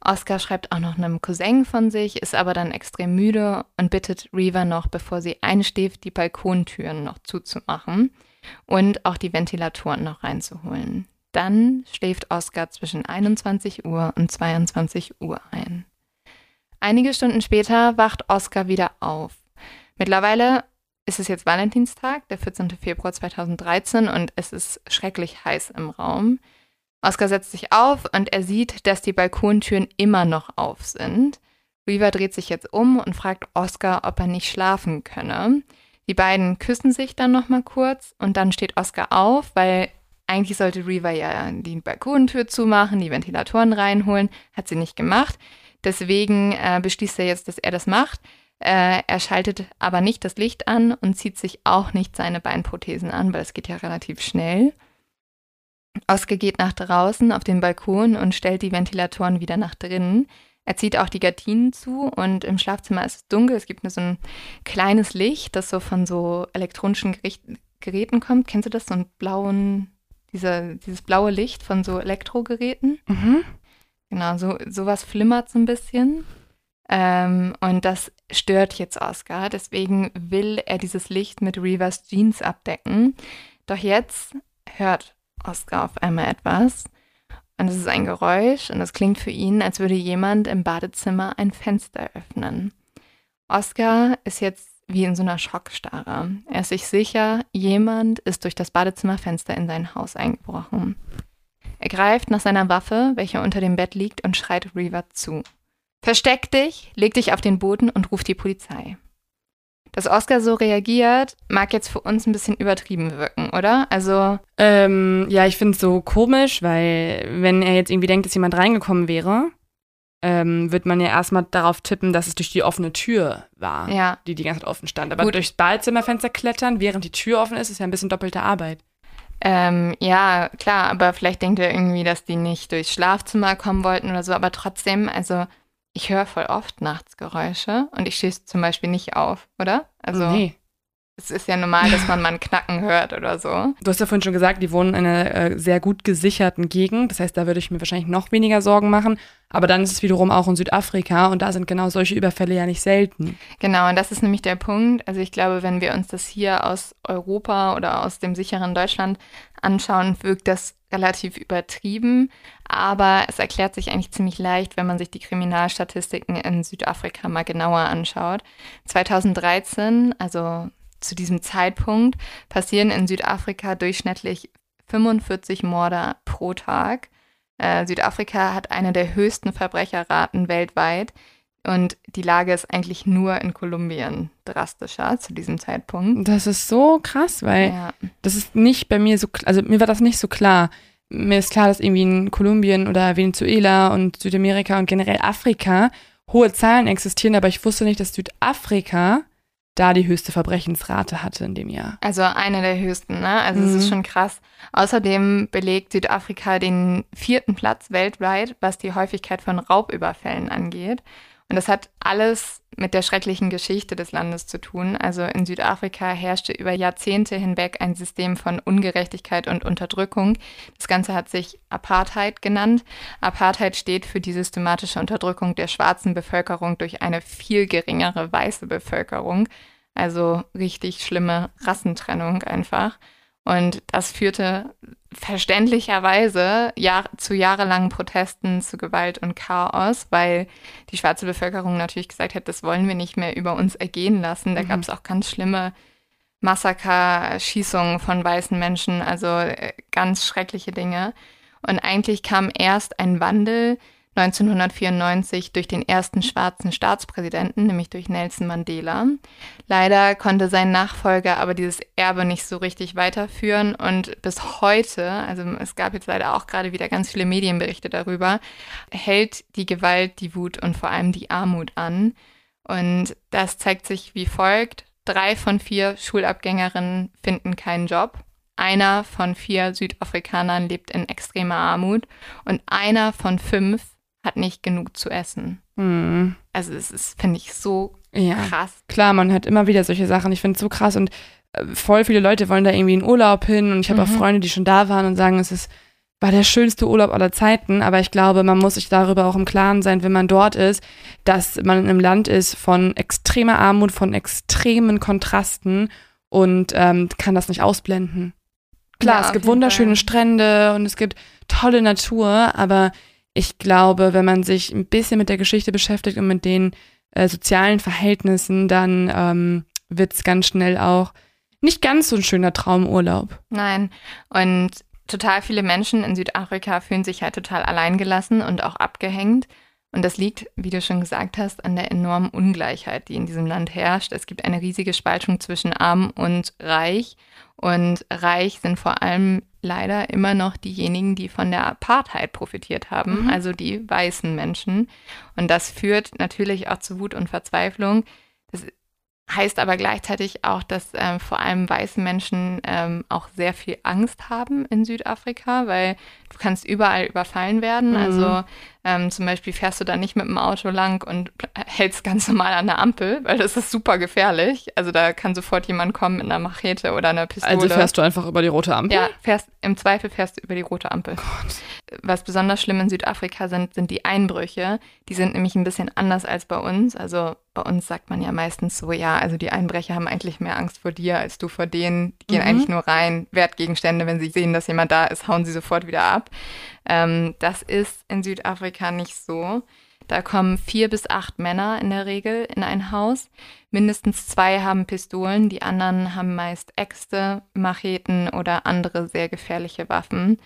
Speaker 2: Oscar schreibt auch noch einem Cousin von sich, ist aber dann extrem müde und bittet Reva noch, bevor sie einschläft, die Balkontüren noch zuzumachen und auch die Ventilatoren noch reinzuholen. Dann schläft Oscar zwischen 21 Uhr und 22 Uhr ein. Einige Stunden später wacht Oscar wieder auf. Mittlerweile ist es jetzt Valentinstag, der 14. Februar 2013 und es ist schrecklich heiß im Raum. Oscar setzt sich auf und er sieht, dass die Balkontüren immer noch auf sind. Reva dreht sich jetzt um und fragt Oscar, ob er nicht schlafen könne. Die beiden küssen sich dann noch mal kurz und dann steht Oscar auf, weil eigentlich sollte Reva ja die Balkontür zumachen, die Ventilatoren reinholen, hat sie nicht gemacht. Deswegen äh, beschließt er jetzt, dass er das macht. Äh, er schaltet aber nicht das Licht an und zieht sich auch nicht seine Beinprothesen an, weil es geht ja relativ schnell. Oskar geht nach draußen auf den Balkon und stellt die Ventilatoren wieder nach drinnen. Er zieht auch die Gardinen zu und im Schlafzimmer ist es dunkel. Es gibt nur so ein kleines Licht, das so von so elektronischen Gericht Geräten kommt. Kennst du das? So ein blauen, dieser, dieses blaue Licht von so Elektrogeräten?
Speaker 1: Mhm.
Speaker 2: Genau, so sowas flimmert so ein bisschen. Ähm, und das stört jetzt Oscar. Deswegen will er dieses Licht mit Revas Jeans abdecken. Doch jetzt hört Oscar auf einmal etwas. Und es ist ein Geräusch und es klingt für ihn, als würde jemand im Badezimmer ein Fenster öffnen. Oscar ist jetzt wie in so einer Schockstarre. Er ist sich sicher, jemand ist durch das Badezimmerfenster in sein Haus eingebrochen. Er greift nach seiner Waffe, welche unter dem Bett liegt, und schreit Reaver zu. Versteck dich, leg dich auf den Boden und ruf die Polizei. Dass Oscar so reagiert, mag jetzt für uns ein bisschen übertrieben wirken, oder? Also.
Speaker 1: Ähm, ja, ich finde es so komisch, weil wenn er jetzt irgendwie denkt, dass jemand reingekommen wäre, ähm, wird man ja erstmal darauf tippen, dass es durch die offene Tür war,
Speaker 2: ja.
Speaker 1: die die ganze Zeit offen stand. Aber
Speaker 2: Gut.
Speaker 1: durchs Badezimmerfenster klettern, während die Tür offen ist, ist ja ein bisschen doppelte Arbeit.
Speaker 2: Ähm, ja, klar, aber vielleicht denkt er irgendwie, dass die nicht durchs Schlafzimmer kommen wollten oder so, aber trotzdem, also ich höre voll oft nachts Geräusche und ich stehe zum Beispiel nicht auf, oder? Also
Speaker 1: nee.
Speaker 2: es ist ja normal, dass man mal ein Knacken hört oder so.
Speaker 1: Du hast ja vorhin schon gesagt, die wohnen in einer äh, sehr gut gesicherten Gegend. Das heißt, da würde ich mir wahrscheinlich noch weniger Sorgen machen. Aber dann ist es wiederum auch in Südafrika und da sind genau solche Überfälle ja nicht selten.
Speaker 2: Genau, und das ist nämlich der Punkt. Also ich glaube, wenn wir uns das hier aus Europa oder aus dem sicheren Deutschland anschauen, wirkt das relativ übertrieben. Aber es erklärt sich eigentlich ziemlich leicht, wenn man sich die Kriminalstatistiken in Südafrika mal genauer anschaut. 2013, also zu diesem Zeitpunkt, passieren in Südafrika durchschnittlich 45 Morde pro Tag. Äh, Südafrika hat eine der höchsten Verbrecherraten weltweit. Und die Lage ist eigentlich nur in Kolumbien drastischer zu diesem Zeitpunkt.
Speaker 1: Das ist so krass, weil
Speaker 2: Ja,
Speaker 1: das ist nicht bei mir so, also mir war das nicht so klar. Mir ist klar, dass irgendwie in Kolumbien oder Venezuela und Südamerika und generell Afrika hohe Zahlen existieren, aber ich wusste nicht, dass Südafrika da die höchste Verbrechensrate hatte in dem Jahr.
Speaker 2: also eine der höchsten, ne? Also es
Speaker 1: Mhm.
Speaker 2: ist schon krass. Außerdem belegt Südafrika den vierten Platz weltweit, was die Häufigkeit von Raubüberfällen angeht. Und das hat alles mit der schrecklichen Geschichte des Landes zu tun. Also in Südafrika herrschte über Jahrzehnte hinweg ein System von Ungerechtigkeit und Unterdrückung. Das Ganze hat sich Apartheid genannt. Apartheid steht für die systematische Unterdrückung der schwarzen Bevölkerung durch eine viel geringere weiße Bevölkerung. Also richtig schlimme Rassentrennung einfach. Und das führte verständlicherweise Jahr, zu jahrelangen Protesten, zu Gewalt und Chaos, weil die schwarze Bevölkerung natürlich gesagt hat, das wollen wir nicht mehr über uns ergehen lassen. Da
Speaker 1: Mhm.
Speaker 2: gab es auch ganz schlimme Massaker, Schießungen von weißen Menschen, also äh, ganz schreckliche Dinge. Und eigentlich kam erst ein Wandel 1994 durch den ersten schwarzen Staatspräsidenten, nämlich durch Nelson Mandela. Leider konnte sein Nachfolger aber dieses Erbe nicht so richtig weiterführen und bis heute, also es gab jetzt leider auch gerade wieder ganz viele Medienberichte darüber, hält die Gewalt, die Wut und vor allem die Armut an. Und das zeigt sich wie folgt. Drei von vier Schulabgängerinnen finden keinen Job. Einer von vier Südafrikanern lebt in extremer Armut und einer von fünf hat nicht genug zu essen.
Speaker 1: Hm.
Speaker 2: Also es ist, finde ich, so
Speaker 1: Ja.
Speaker 2: krass.
Speaker 1: Klar, man hört immer wieder solche Sachen. Ich finde es so krass und äh, voll viele Leute wollen da irgendwie in Urlaub hin und ich habe auch
Speaker 2: Mhm.
Speaker 1: Freunde, die schon da waren und sagen, es ist war der schönste Urlaub aller Zeiten, aber ich glaube, man muss sich darüber auch im Klaren sein, wenn man dort ist, dass man in einem Land ist von extremer Armut, von extremen Kontrasten und ähm, kann das nicht ausblenden. Klar,
Speaker 2: Ja,
Speaker 1: es gibt wunderschöne
Speaker 2: Fall.
Speaker 1: Strände und es gibt tolle Natur, aber ich glaube, wenn man sich ein bisschen mit der Geschichte beschäftigt und mit den äh, sozialen Verhältnissen, dann ähm, wird es ganz schnell auch nicht ganz so ein schöner Traumurlaub.
Speaker 2: Nein. Und total viele Menschen in Südafrika fühlen sich halt total alleingelassen und auch abgehängt. Und das liegt, wie du schon gesagt hast, an der enormen Ungleichheit, die in diesem Land herrscht. Es gibt eine riesige Spaltung zwischen arm und reich. Und reich sind vor allem leider immer noch diejenigen, die von der Apartheid profitiert haben,
Speaker 1: Mhm.
Speaker 2: also die weißen Menschen. Und das führt natürlich auch zu Wut und Verzweiflung. Das heißt aber gleichzeitig auch, dass ähm, vor allem weiße Menschen ähm, auch sehr viel Angst haben in Südafrika, weil kannst überall überfallen werden.
Speaker 1: Mhm.
Speaker 2: Also ähm, zum Beispiel fährst du da nicht mit dem Auto lang und hältst ganz normal an der Ampel, weil das ist super gefährlich. Also da kann sofort jemand kommen mit einer Machete oder einer Pistole.
Speaker 1: Also fährst du einfach über die rote Ampel?
Speaker 2: Ja, fährst, im Zweifel fährst du über die rote Ampel. Was besonders schlimm in Südafrika sind, sind die Einbrüche. Die sind nämlich ein bisschen anders als bei uns. Also bei uns sagt man ja meistens so, ja, also die Einbrecher haben eigentlich mehr Angst vor dir als du vor denen. Die gehen
Speaker 1: Mhm.
Speaker 2: eigentlich nur rein, Wertgegenstände, wenn sie sehen, dass jemand da ist, hauen sie sofort wieder ab. Ähm, das ist in Südafrika nicht so. Da kommen vier bis acht Männer in der Regel in ein Haus. Mindestens zwei haben Pistolen, die anderen haben meist Äxte, Macheten oder andere sehr gefährliche Waffen.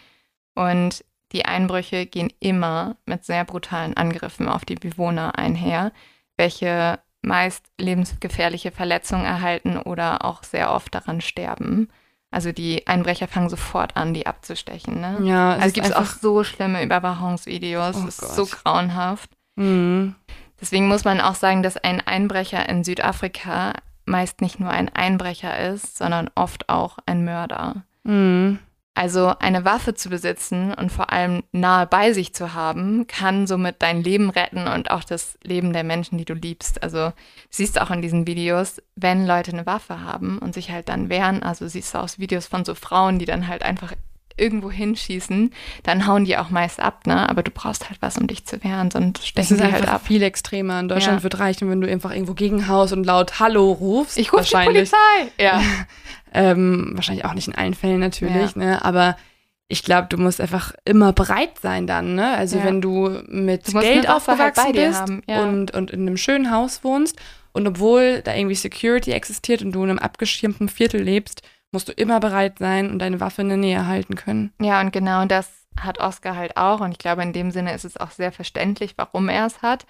Speaker 2: Und die Einbrüche gehen immer mit sehr brutalen Angriffen auf die Bewohner einher, welche meist lebensgefährliche Verletzungen erhalten oder auch sehr oft daran sterben. Also die Einbrecher fangen sofort an, die abzustechen. Ne?
Speaker 1: Ja, es
Speaker 2: also gibt es auch so schlimme Überwachungsvideos.
Speaker 1: Oh
Speaker 2: es ist so grauenhaft.
Speaker 1: Mhm.
Speaker 2: Deswegen muss man auch sagen, dass ein Einbrecher in Südafrika meist nicht nur ein Einbrecher ist, sondern oft auch ein Mörder.
Speaker 1: Mhm.
Speaker 2: Also eine Waffe zu besitzen und vor allem nahe bei sich zu haben, kann somit dein Leben retten und auch das Leben der Menschen, die du liebst. Also siehst du auch in diesen Videos, wenn Leute eine Waffe haben und sich halt dann wehren, also siehst du aus Videos von so Frauen, die dann halt einfach irgendwo hinschießen, dann hauen die auch meist ab, ne? Aber du brauchst halt was, um dich zu wehren, sonst
Speaker 1: Das
Speaker 2: stechen
Speaker 1: ist
Speaker 2: die halt ab.
Speaker 1: viel extremer. In Deutschland
Speaker 2: Ja.
Speaker 1: wird reichen, wenn du einfach irgendwo gegenhaust und laut Hallo rufst.
Speaker 2: Ich rufe die
Speaker 1: wahrscheinlich.
Speaker 2: Polizei. Ja.
Speaker 1: Ähm, wahrscheinlich auch nicht in allen Fällen natürlich, ne? Aber ich glaube, du musst einfach immer bereit sein dann, ne? Also
Speaker 2: Ja.
Speaker 1: wenn du mit
Speaker 2: Du
Speaker 1: Geld
Speaker 2: halt
Speaker 1: aufgewachsen
Speaker 2: dir
Speaker 1: bist
Speaker 2: ja.
Speaker 1: und, und in einem schönen Haus wohnst und obwohl da irgendwie Security existiert und du in einem abgeschirmten Viertel lebst, musst du immer bereit sein und deine Waffe in der Nähe halten können.
Speaker 2: Ja, und genau das hat Oscar halt auch. Und ich glaube, in dem Sinne ist es auch sehr verständlich, warum er es hat.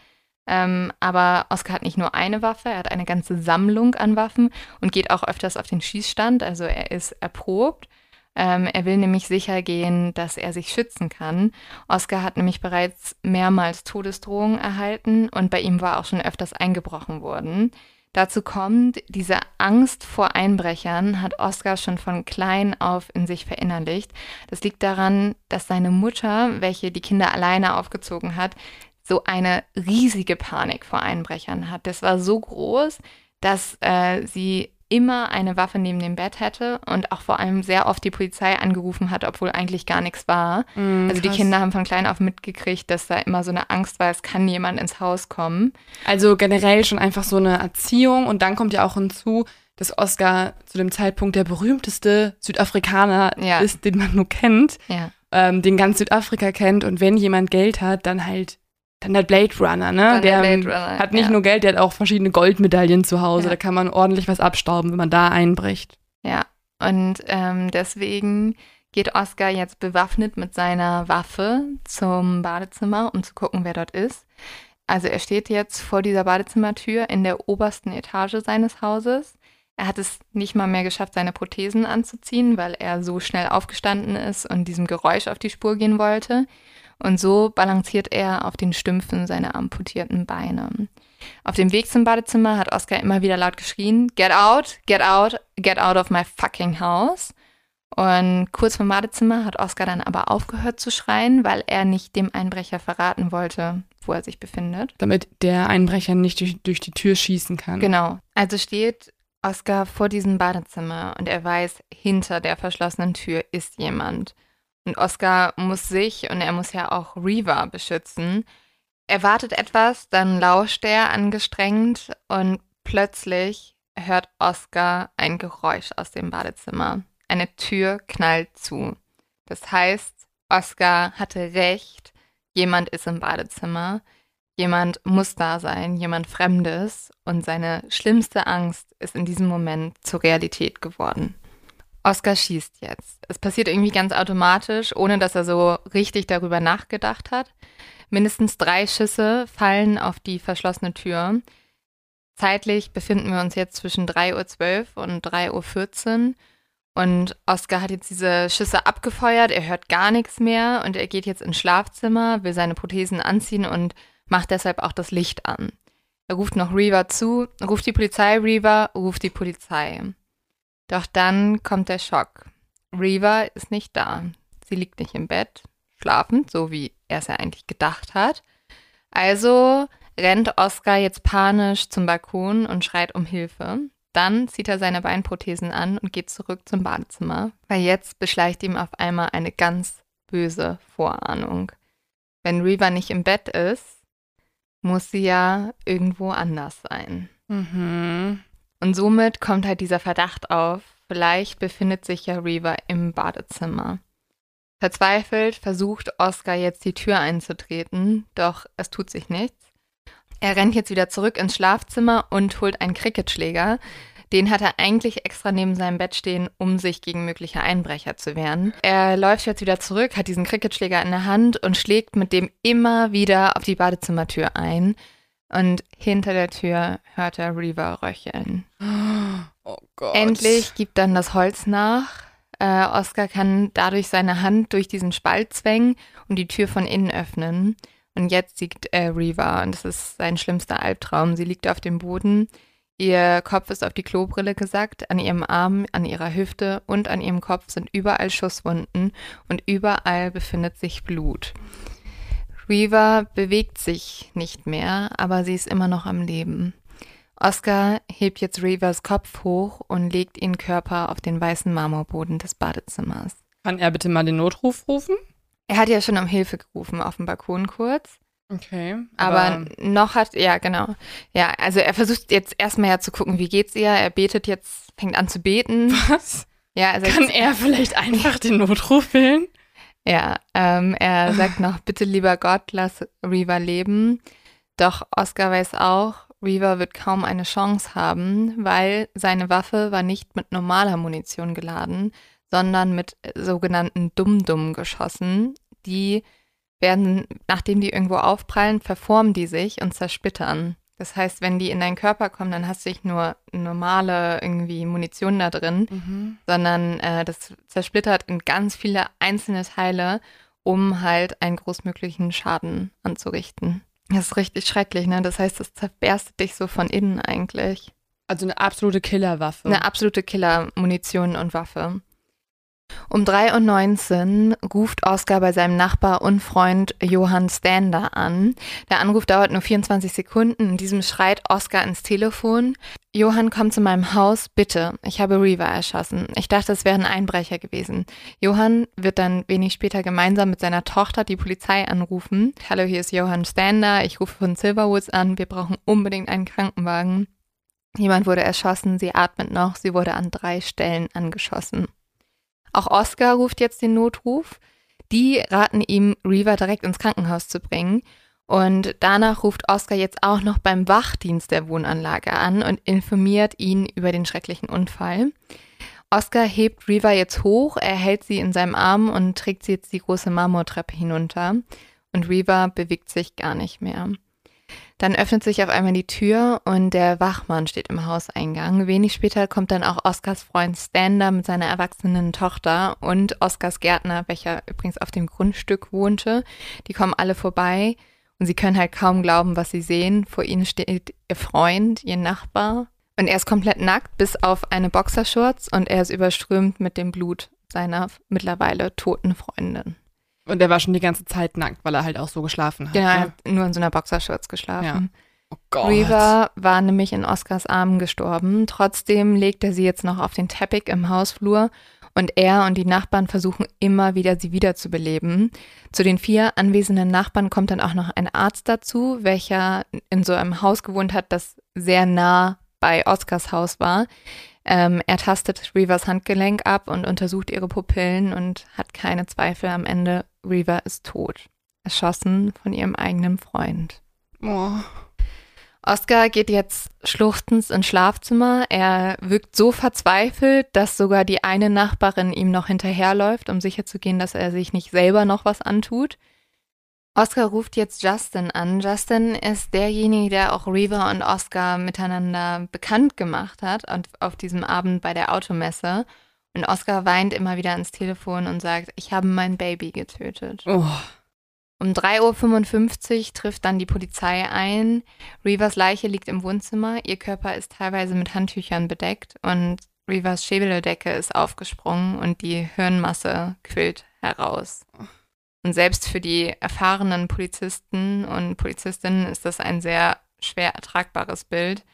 Speaker 2: Ähm, aber Oscar hat nicht nur eine Waffe, er hat eine ganze Sammlung an Waffen und geht auch öfters auf den Schießstand. Also er ist erprobt. Ähm, er will nämlich sicher gehen, dass er sich schützen kann. Oscar hat nämlich bereits mehrmals Todesdrohungen erhalten und bei ihm war auch schon öfters eingebrochen worden. Dazu kommt, diese Angst vor Einbrechern hat Oscar schon von klein auf in sich verinnerlicht. Das liegt daran, dass seine Mutter, welche die Kinder alleine aufgezogen hat, so eine riesige Panik vor Einbrechern hat. Das war so groß, dass äh, sie immer eine Waffe neben dem Bett hätte und auch vor allem sehr oft die Polizei angerufen hat, obwohl eigentlich gar nichts war. also die. Kinder haben von klein auf mitgekriegt, dass da immer so eine Angst war, es kann jemand ins Haus kommen.
Speaker 1: Also generell schon einfach so eine Erziehung und dann kommt ja auch hinzu, dass Oscar zu dem Zeitpunkt der berühmteste Südafrikaner
Speaker 2: Ja.
Speaker 1: ist, den man nur kennt,
Speaker 2: Ja.
Speaker 1: ähm, den ganz Südafrika kennt und wenn jemand Geld hat, dann halt dann der Blade Runner, ne?
Speaker 2: Dann der
Speaker 1: der
Speaker 2: Blade
Speaker 1: ähm,
Speaker 2: Runner,
Speaker 1: hat nicht
Speaker 2: ja.
Speaker 1: nur Geld, der hat auch verschiedene Goldmedaillen zu Hause.
Speaker 2: Ja.
Speaker 1: Da kann man ordentlich was abstauben, wenn man da einbricht.
Speaker 2: Ja, und ähm, deswegen geht Oscar jetzt bewaffnet mit seiner Waffe zum Badezimmer, um zu gucken, wer dort ist. Also er steht jetzt vor dieser Badezimmertür in der obersten Etage seines Hauses. Er hat es nicht mal mehr geschafft, seine Prothesen anzuziehen, weil er so schnell aufgestanden ist und diesem Geräusch auf die Spur gehen wollte. Und so balanciert er auf den Stümpfen seiner amputierten Beine. Auf dem Weg zum Badezimmer hat Oscar immer wieder laut geschrien, Get out, get out, get out of my fucking house. Und kurz vom Badezimmer hat Oscar dann aber aufgehört zu schreien, weil er nicht dem Einbrecher verraten wollte, wo er sich befindet.
Speaker 1: Damit der Einbrecher nicht durch, durch die Tür schießen kann.
Speaker 2: Genau. Also steht Oscar vor diesem Badezimmer und er weiß, hinter der verschlossenen Tür ist jemand. Und Oscar muss sich und er muss ja auch Reva beschützen. Er wartet etwas, dann lauscht er angestrengt und plötzlich hört Oscar ein Geräusch aus dem Badezimmer. Eine Tür knallt zu. Das heißt, Oscar hatte recht. Jemand ist im Badezimmer. Jemand muss da sein, jemand Fremdes. Und seine schlimmste Angst ist in diesem Moment zur Realität geworden. Oscar schießt jetzt. Es passiert irgendwie ganz automatisch, ohne dass er so richtig darüber nachgedacht hat. Mindestens drei Schüsse fallen auf die verschlossene Tür. Zeitlich befinden wir uns jetzt zwischen 3.12 Uhr und 3.14 Uhr. Und Oscar hat jetzt diese Schüsse abgefeuert, er hört gar nichts mehr und er geht jetzt ins Schlafzimmer, will seine Prothesen anziehen und macht deshalb auch das Licht an. Er ruft noch Reaver zu, ruft die Polizei, Reaver, ruft die Polizei. Doch dann kommt der Schock. Reaver ist nicht da. Sie liegt nicht im Bett, schlafend, so wie er es ja eigentlich gedacht hat. Also rennt Oscar jetzt panisch zum Balkon und schreit um Hilfe. Dann zieht er seine Beinprothesen an und geht zurück zum Badezimmer, weil jetzt beschleicht ihm auf einmal eine ganz böse Vorahnung. Wenn Reva nicht im Bett ist, muss sie ja irgendwo anders sein.
Speaker 1: Mhm.
Speaker 2: Und somit kommt halt dieser Verdacht auf, vielleicht befindet sich ja Reva im Badezimmer. Verzweifelt versucht Oscar jetzt die Tür einzutreten, doch es tut sich nichts. Er rennt jetzt wieder zurück ins Schlafzimmer und holt einen Cricketschläger, Den hat er eigentlich extra neben seinem Bett stehen, um sich gegen mögliche Einbrecher zu wehren. Er läuft jetzt wieder zurück, hat diesen Cricketschläger in der Hand und schlägt mit dem immer wieder auf die Badezimmertür ein. Und hinter der Tür hört er Reaver röcheln.
Speaker 1: Oh Gott.
Speaker 2: Endlich gibt dann das Holz nach. Äh, Oscar kann dadurch seine Hand durch diesen Spalt zwängen und die Tür von innen öffnen. Und jetzt liegt äh, Reva und das ist sein schlimmster Albtraum. Sie liegt auf dem Boden. Ihr Kopf ist auf die Klobrille gesackt, an ihrem Arm, an ihrer Hüfte und an ihrem Kopf sind überall Schusswunden und überall befindet sich Blut. Reva bewegt sich nicht mehr, aber sie ist immer noch am Leben. Oscar hebt jetzt Revas Kopf hoch und legt ihren Körper auf den weißen Marmorboden des Badezimmers.
Speaker 1: Kann er bitte mal den Notruf rufen?
Speaker 2: Er hat ja schon um Hilfe gerufen auf dem Balkon kurz.
Speaker 1: Okay.
Speaker 2: Aber, noch hat, ja, genau. Ja, also er versucht jetzt erstmal ja zu gucken, wie geht's ihr. Er betet jetzt, fängt an zu beten.
Speaker 1: was?
Speaker 2: Ja, also
Speaker 1: Kann er vielleicht einfach den Notruf wählen?
Speaker 2: Ja, ähm, er sagt noch, bitte lieber Gott, lass Reva leben. Doch Oscar weiß auch, Reva wird kaum eine Chance haben, weil seine Waffe war nicht mit normaler Munition geladen, sondern mit sogenannten Dum-Dum-Geschossen. Die werden, nachdem die irgendwo aufprallen, verformen die sich und zersplittern. Das heißt, wenn die in deinen Körper kommen, dann hast du nicht nur normale irgendwie Munition da drin,
Speaker 1: Mhm.
Speaker 2: sondern äh, das zersplittert in ganz viele einzelne Teile, um halt einen großmöglichen Schaden anzurichten. Das ist richtig schrecklich, ne? Das heißt, es zerberstet dich so von innen eigentlich.
Speaker 1: Also eine absolute Killerwaffe.
Speaker 2: Eine absolute Killer-Munition und Waffe. Um 3.19 Uhr ruft Oscar bei seinem Nachbar und Freund Johann Stander an. Der Anruf dauert nur 24 Sekunden. In diesem schreit Oscar ins Telefon. Johann, komm zu meinem Haus, bitte. Ich habe Reva erschossen. Ich dachte, es wäre ein Einbrecher gewesen. Johann wird dann wenig später gemeinsam mit seiner Tochter die Polizei anrufen. Hallo, hier ist Johann Stander. Ich rufe von Silverwoods an. Wir brauchen unbedingt einen Krankenwagen. Jemand wurde erschossen. Sie atmet noch. Sie wurde an drei Stellen angeschossen. Auch Oscar ruft jetzt den Notruf. Die raten ihm, Reva direkt ins Krankenhaus zu bringen. Und danach ruft Oscar jetzt auch noch beim Wachdienst der Wohnanlage an und informiert ihn über den schrecklichen Unfall. Oscar hebt Reva jetzt hoch, er hält sie in seinem Arm und trägt sie jetzt die große Marmortreppe hinunter. Und Reva bewegt sich gar nicht mehr. Dann öffnet sich auf einmal die Tür und der Wachmann steht im Hauseingang. Wenig später kommt dann auch Oscars Freund Stander mit seiner erwachsenen Tochter und Oscars Gärtner, welcher übrigens auf dem Grundstück wohnte. Die kommen alle vorbei und sie können halt kaum glauben, was sie sehen. Vor ihnen steht ihr Freund, ihr Nachbar. Und er ist komplett nackt, bis auf eine Boxershorts und er ist überströmt mit dem Blut seiner mittlerweile toten Freundin.
Speaker 1: Und er war schon die ganze Zeit nackt, weil er halt auch so geschlafen hat.
Speaker 2: Genau, er
Speaker 1: ne?
Speaker 2: hat nur in so einer Boxershorts geschlafen.
Speaker 1: Oh Gott.
Speaker 2: Reaver war nämlich in Oscars Armen gestorben. Trotzdem legt er sie jetzt noch auf den Teppich im Hausflur und er und die Nachbarn versuchen immer wieder, sie wiederzubeleben. Zu den vier anwesenden Nachbarn kommt dann auch noch ein Arzt dazu, welcher in so einem Haus gewohnt hat, das sehr nah bei Oscars Haus war. Ähm, er tastet Reavers Handgelenk ab und untersucht ihre Pupillen und hat keine Zweifel am Ende, Reaver ist tot. Erschossen von ihrem eigenen Freund.
Speaker 1: Oh.
Speaker 2: Oscar geht jetzt schluchzend ins Schlafzimmer. Er wirkt so verzweifelt, dass sogar die eine Nachbarin ihm noch hinterherläuft, um sicherzugehen, dass er sich nicht selber noch was antut. Oscar ruft jetzt Justin an. Justin ist derjenige, der auch Reva und Oscar miteinander bekannt gemacht hat und auf diesem Abend bei der Automesse. Und Oscar weint immer wieder ins Telefon und sagt, ich habe mein Baby getötet.
Speaker 1: Oh.
Speaker 2: Um 3.55 Uhr trifft dann die Polizei ein. Reavers Leiche liegt im Wohnzimmer. Ihr Körper ist teilweise mit Handtüchern bedeckt und Reavers Schädeldecke ist aufgesprungen und die Hirnmasse quillt heraus. Und selbst für die erfahrenen Polizisten und Polizistinnen ist das ein sehr schwer ertragbares Bild.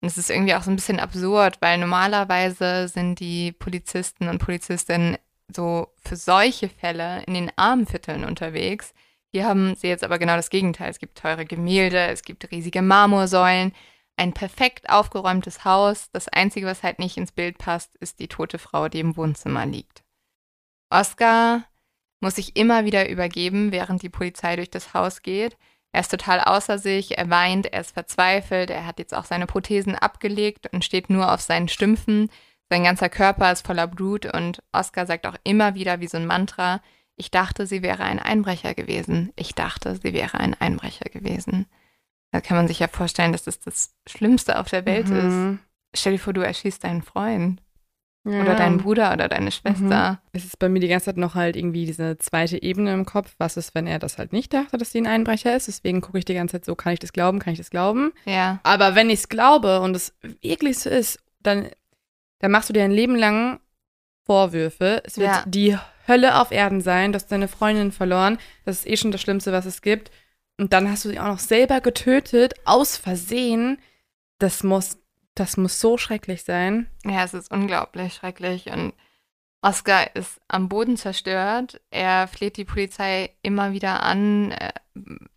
Speaker 2: Und es ist irgendwie auch so ein bisschen absurd, weil normalerweise sind die Polizisten und Polizistinnen so für solche Fälle in den Armvierteln unterwegs. Hier haben sie jetzt aber genau das Gegenteil. Es gibt teure Gemälde, es gibt riesige Marmorsäulen, ein perfekt aufgeräumtes Haus. Das Einzige, was halt nicht ins Bild passt, ist die tote Frau, die im Wohnzimmer liegt. Oscar muss sich immer wieder übergeben, während die Polizei durch das Haus geht. Er ist total außer sich, er weint, er ist verzweifelt, er hat jetzt auch seine Prothesen abgelegt und steht nur auf seinen Stümpfen. Sein ganzer Körper ist voller Blut und Oscar sagt auch immer wieder wie so ein Mantra, ich dachte, sie wäre ein Einbrecher gewesen. Ich dachte, sie wäre ein Einbrecher gewesen. Da kann man sich ja vorstellen, dass das das Schlimmste auf der Welt
Speaker 1: Mhm.
Speaker 2: ist. Stell dir vor, du erschießt deinen Freund
Speaker 1: Ja.
Speaker 2: oder deinen Bruder oder deine Schwester.
Speaker 1: Mhm. Es ist bei mir die ganze Zeit noch halt irgendwie diese zweite Ebene im Kopf. Was ist, wenn er das halt nicht dachte, dass sie ein Einbrecher ist? Deswegen gucke ich die ganze Zeit so, kann ich das glauben, kann ich das glauben?
Speaker 2: Ja.
Speaker 1: Aber wenn ich es glaube und es wirklich so ist, dann, dann machst du dir ein Leben lang Vorwürfe. Es wird
Speaker 2: Ja.
Speaker 1: die Hölle auf Erden sein, du hast deine Freundin verloren. Das ist eh schon das Schlimmste, was es gibt. Und dann hast du sie auch noch selber getötet, aus Versehen. Das muss, das muss so schrecklich sein.
Speaker 2: Ja, es ist unglaublich schrecklich und Oscar ist am Boden zerstört. Er fleht die Polizei immer wieder an, äh,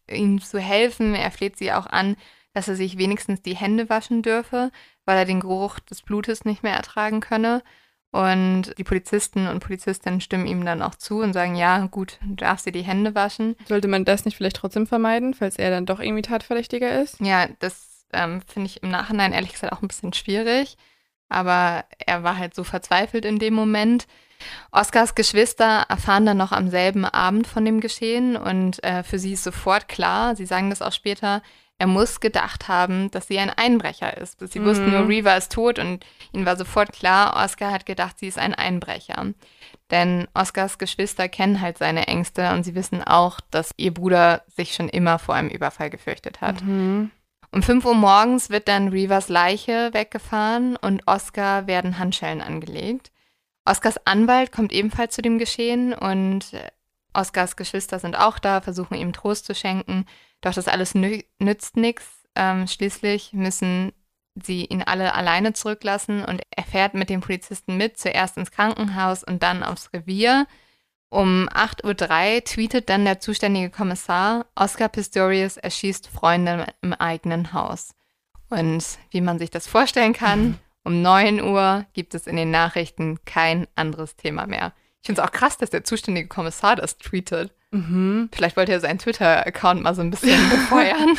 Speaker 2: ihm zu helfen. Er fleht sie auch an, dass er sich wenigstens die Hände waschen dürfe, weil er den Geruch des Blutes nicht mehr ertragen könne. Und die Polizisten und Polizistinnen stimmen ihm dann auch zu und sagen, ja, gut, du darfst dir die Hände waschen.
Speaker 1: Sollte man das nicht vielleicht trotzdem vermeiden, falls er dann doch irgendwie Tatverdächtiger ist?
Speaker 2: Ja, das ähm, finde ich im Nachhinein ehrlich gesagt auch ein bisschen schwierig. Aber er war halt so verzweifelt in dem Moment. Oscars Geschwister erfahren dann noch am selben Abend von dem Geschehen und äh, für sie ist sofort klar, sie sagen das auch später, er muss gedacht haben, dass sie ein Einbrecher ist. Sie
Speaker 1: Mhm.
Speaker 2: wussten nur, Reva ist tot und ihnen war sofort klar, Oscar hat gedacht, sie ist ein Einbrecher. Denn Oscars Geschwister kennen halt seine Ängste und sie wissen auch, dass ihr Bruder sich schon immer vor einem Überfall gefürchtet hat.
Speaker 1: Mhm.
Speaker 2: Um 5 Uhr morgens wird dann Reavers Leiche weggefahren und Oscar werden Handschellen angelegt. Oscars Anwalt kommt ebenfalls zu dem Geschehen und äh, Oscars Geschwister sind auch da, versuchen ihm Trost zu schenken. Doch das alles nü nützt nichts. Ähm, schließlich müssen sie ihn alle alleine zurücklassen und er fährt mit den Polizisten mit, zuerst ins Krankenhaus und dann aufs Revier. Um 8.03 Uhr tweetet dann der zuständige Kommissar, Oscar Pistorius erschießt Freunde im eigenen Haus. Und wie man sich das vorstellen kann, um 9 Uhr gibt es in den Nachrichten kein anderes Thema mehr. Ich finde es auch krass, dass der zuständige Kommissar das tweetet.
Speaker 1: Mhm.
Speaker 2: Vielleicht wollte er seinen Twitter-Account mal so ein bisschen befeuern.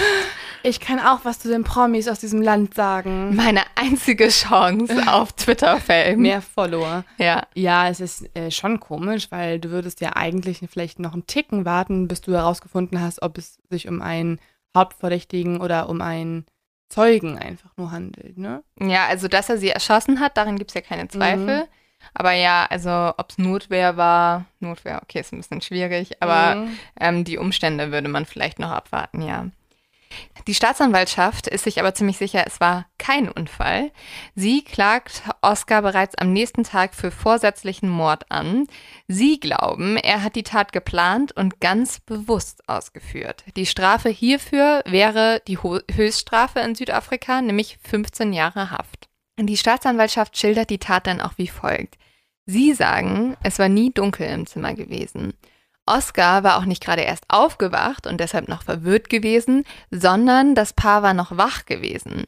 Speaker 1: Ich kann auch was zu den Promis aus diesem Land sagen.
Speaker 2: Meine einzige Chance auf Twitter-Fame.
Speaker 1: Mehr Follower.
Speaker 2: Ja,
Speaker 1: Ja, es ist äh, schon komisch, weil du würdest ja eigentlich vielleicht noch einen Ticken warten, bis du herausgefunden hast, ob es sich um einen Hauptverdächtigen oder um einen Zeugen einfach nur handelt, ne?
Speaker 2: Ja, also dass er sie erschossen hat, daran gibt es ja keine Zweifel. Aber ja, also ob es Notwehr war, Notwehr, okay, ist ein bisschen schwierig, aber
Speaker 1: Mhm.
Speaker 2: ähm, die Umstände würde man vielleicht noch abwarten, ja. Die Staatsanwaltschaft ist sich aber ziemlich sicher, es war kein Unfall. Sie klagt Oscar bereits am nächsten Tag für vorsätzlichen Mord an. Sie glauben, er hat die Tat geplant und ganz bewusst ausgeführt. Die Strafe hierfür wäre die Ho Höchststrafe in Südafrika, nämlich 15 Jahre Haft. Die Staatsanwaltschaft schildert die Tat dann auch wie folgt. Sie sagen, es war nie dunkel im Zimmer gewesen. Oscar war auch nicht gerade erst aufgewacht und deshalb noch verwirrt gewesen, sondern das Paar war noch wach gewesen.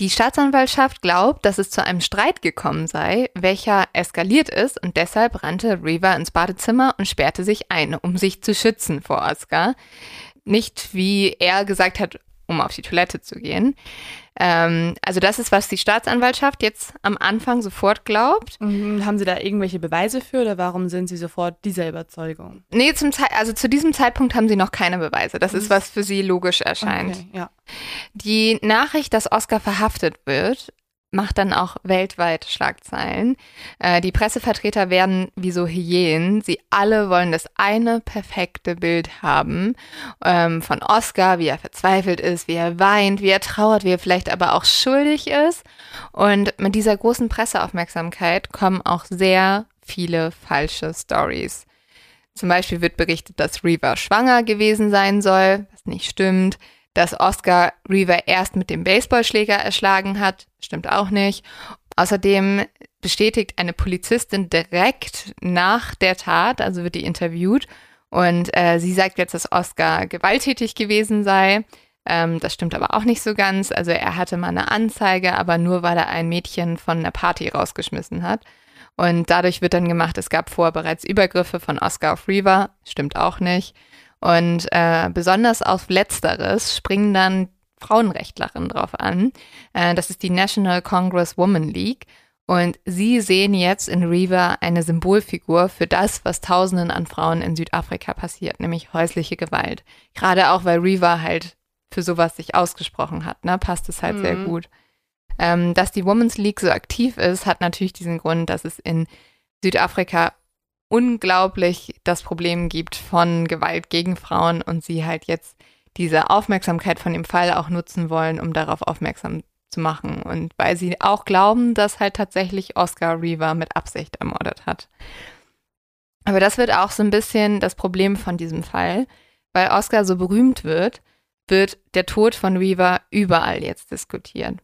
Speaker 2: Die Staatsanwaltschaft glaubt, dass es zu einem Streit gekommen sei, welcher eskaliert ist und deshalb rannte Reva ins Badezimmer und sperrte sich ein, um sich zu schützen vor Oscar. Nicht, wie er gesagt hat, um auf die Toilette zu gehen. Ähm, also das ist, was die Staatsanwaltschaft jetzt am Anfang sofort glaubt.
Speaker 1: Mhm. Haben Sie da irgendwelche Beweise für oder warum sind Sie sofort dieser Überzeugung?
Speaker 2: Nee, zum Ze also zu diesem Zeitpunkt haben sie noch keine Beweise. Das ist, was für sie logisch erscheint.
Speaker 1: Okay, ja.
Speaker 2: Die Nachricht, dass Oscar verhaftet wird, macht dann auch weltweit Schlagzeilen. Äh, die Pressevertreter werden wie so Hyänen. Sie alle wollen das eine perfekte Bild haben ähm, von Oscar, wie er verzweifelt ist, wie er weint, wie er trauert, wie er vielleicht aber auch schuldig ist. Und mit dieser großen Presseaufmerksamkeit kommen auch sehr viele falsche Stories. Zum Beispiel wird berichtet, dass Reva schwanger gewesen sein soll, was nicht stimmt. Dass Oscar Reva erst mit dem Baseballschläger erschlagen hat, stimmt auch nicht. Außerdem bestätigt eine Polizistin direkt nach der Tat, also wird die interviewt, und äh, sie sagt jetzt, dass Oscar gewalttätig gewesen sei. Ähm, das stimmt aber auch nicht so ganz. Also er hatte mal eine Anzeige, aber nur weil er ein Mädchen von einer Party rausgeschmissen hat. Und dadurch wird dann gemacht, es gab vorher bereits Übergriffe von Oscar auf Reva, stimmt auch nicht. Und äh, besonders auf Letzteres springen dann Frauenrechtlerinnen drauf an. Äh, das ist die National Congress Women League. Und sie sehen jetzt in Reva eine Symbolfigur für das, was Tausenden an Frauen in Südafrika passiert, nämlich häusliche Gewalt. Gerade auch, weil Reva halt für sowas sich ausgesprochen hat, ne, passt es halt mhm. sehr gut. Ähm, dass die Women's League so aktiv ist, hat natürlich diesen Grund, dass es in Südafrika unglaublich das Problem gibt von Gewalt gegen Frauen und sie halt jetzt diese Aufmerksamkeit von dem Fall auch nutzen wollen, um darauf aufmerksam zu machen. Und weil sie auch glauben, dass halt tatsächlich Oscar Reaver mit Absicht ermordet hat. Aber das wird auch so ein bisschen das Problem von diesem Fall, weil Oscar so berühmt wird, wird der Tod von Reaver überall jetzt diskutiert.